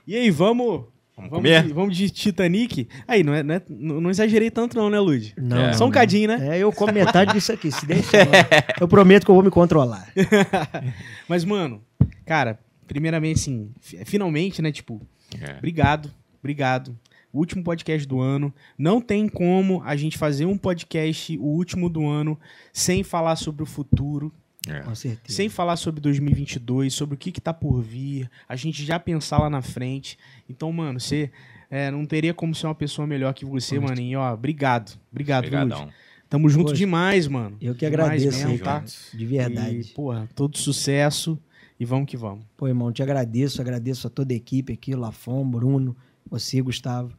E aí, vamos. Vamos Vamos comer? de, vamos de Titanic? Aí, não, é, não, é- não não exagerei tanto, não, né, Lud? Não, É. Só um cadinho, né? É, eu como metade disso aqui. Se deixa, <laughs> eu prometo que eu vou me controlar. <laughs> Mas, mano, cara, primeiramente, assim, fi- finalmente, né, tipo, É. obrigado, obrigado. Último podcast do ano. Não tem como a gente fazer um podcast, o último do ano, sem falar sobre o futuro. É. Com certeza. Sem falar sobre 2022, sobre o que, que tá por vir, a gente já pensar lá na frente. Então, mano, você é, não teria como ser uma pessoa melhor que você, mano. E, ó, obrigado. Obrigado. Obrigadão. Tamo junto Poxa, demais, mano. Eu que Demais agradeço mesmo, aí, tá? De verdade. E, porra, todo sucesso e vamos que vamos. Pô, irmão, te agradeço, agradeço a toda a equipe aqui, Lafon, Bruno, você, Gustavo.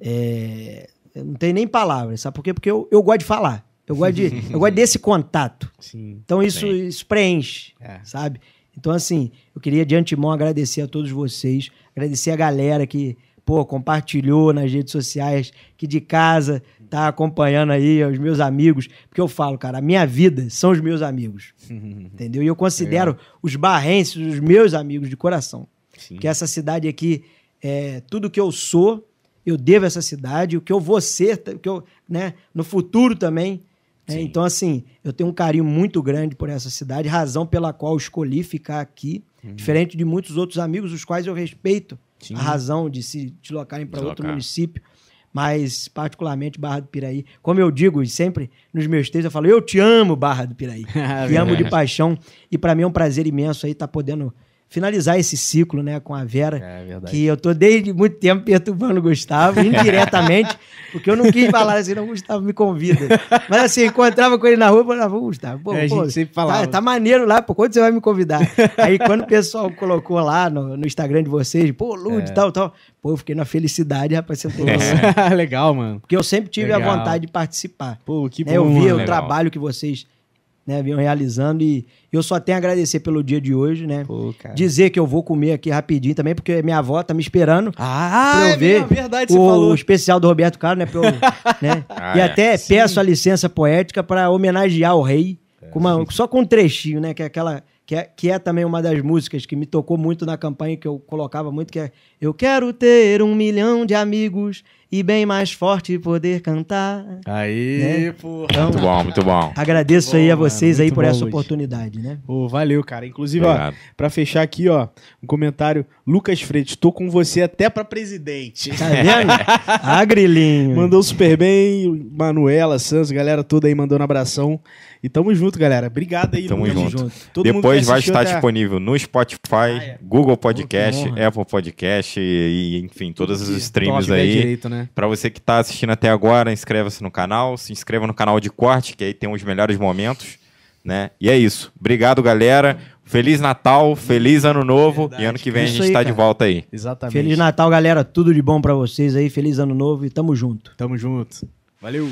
É, não tenho nem palavras, sabe por quê? Porque eu, eu gosto de falar. Eu gosto, de, eu gosto desse <laughs> contato. Sim. Então isso, isso preenche, É. sabe? Então, assim, eu queria de antemão agradecer a todos vocês, agradecer a galera que, pô, compartilhou nas redes sociais, que de casa tá acompanhando aí, os meus amigos. Porque eu falo, cara, a minha vida são os meus amigos, <laughs> entendeu? E eu considero os barrenses os meus amigos de coração. Sim. Porque essa cidade aqui, é, tudo que eu sou, eu devo a essa cidade, o que eu vou ser, o que eu, né, no futuro também. Sim. Então, assim, eu tenho um carinho muito grande por essa cidade, razão pela qual eu escolhi ficar aqui, diferente de muitos outros amigos, os quais eu respeito Sim. a razão de se deslocarem para outro município, mas particularmente Barra do Piraí. Como eu digo sempre nos meus textos, eu falo, eu te amo, Barra do Piraí. <laughs> te amo de paixão. E para mim é um prazer imenso aí estar podendo finalizar esse ciclo, né, com a Vera. É verdade. Que eu tô desde muito tempo perturbando o Gustavo, <laughs> indiretamente, porque eu não quis falar assim, não, Gustavo me convida. Mas assim, encontrava com ele na rua, eu falava, "Ô, Gustavo, pô, É, a pô, gente sempre falava. Tá, tá maneiro lá, pô, quando você vai me convidar? Aí quando o pessoal colocou lá no, no Instagram de vocês, pô, Lud, É. tal, tal, pô, eu fiquei na felicidade, rapaz, você tem noção. <laughs> Legal, mano. Porque eu sempre tive Legal. a vontade de participar. Pô, que bom, né? Eu via mano. o trabalho que vocês né, vinham realizando e eu só tenho a agradecer pelo dia de hoje, né? Pô, cara. Dizer que eu vou comer aqui rapidinho também, porque minha avó tá me esperando. Ah, pra eu é ver mesmo, verdade, você o, falou. o especial do Roberto Carlos, né? pra eu- <laughs> né? Ah, e é. até peço a licença poética para homenagear o rei, com uma- só com um trechinho, né? Que é aquela. Que é, que é também uma das músicas que me tocou muito na campanha, que eu colocava muito, que é Eu quero ter um milhão de amigos e bem mais forte poder cantar. Aí, Né? pô. Então, Muito bom, muito bom. agradeço Bom, aí a mano, vocês aí muito por bom, essa Luiz. oportunidade, né? Pô, valeu, cara. Inclusive, ó, Obrigado. pra fechar aqui, ó, um comentário. Lucas Freitas, tô com você até pra presidente. Tá vendo? ah, grilinho. Mandou super bem, Manuela, Santos, galera toda aí mandando abração. E tamo junto, galera. Obrigado aí, Tamo Lucas. junto. Todo mundo Depois que vai estar até- disponível no Spotify, é. Google Podcast. Apple Podcast e, e, enfim, todas as streams tiver aí. direito, né? Pra você que tá assistindo até agora, inscreva-se no canal, se inscreva no canal de corte, que aí tem os melhores momentos, né? E é isso. Obrigado, galera. Feliz Natal, feliz Ano Novo Verdade. e ano que vem Isso a gente aí, tá de volta aí. Exatamente. Feliz Natal, galera. Tudo de bom pra vocês aí. Feliz ano novo e tamo junto. Tamo junto. Valeu.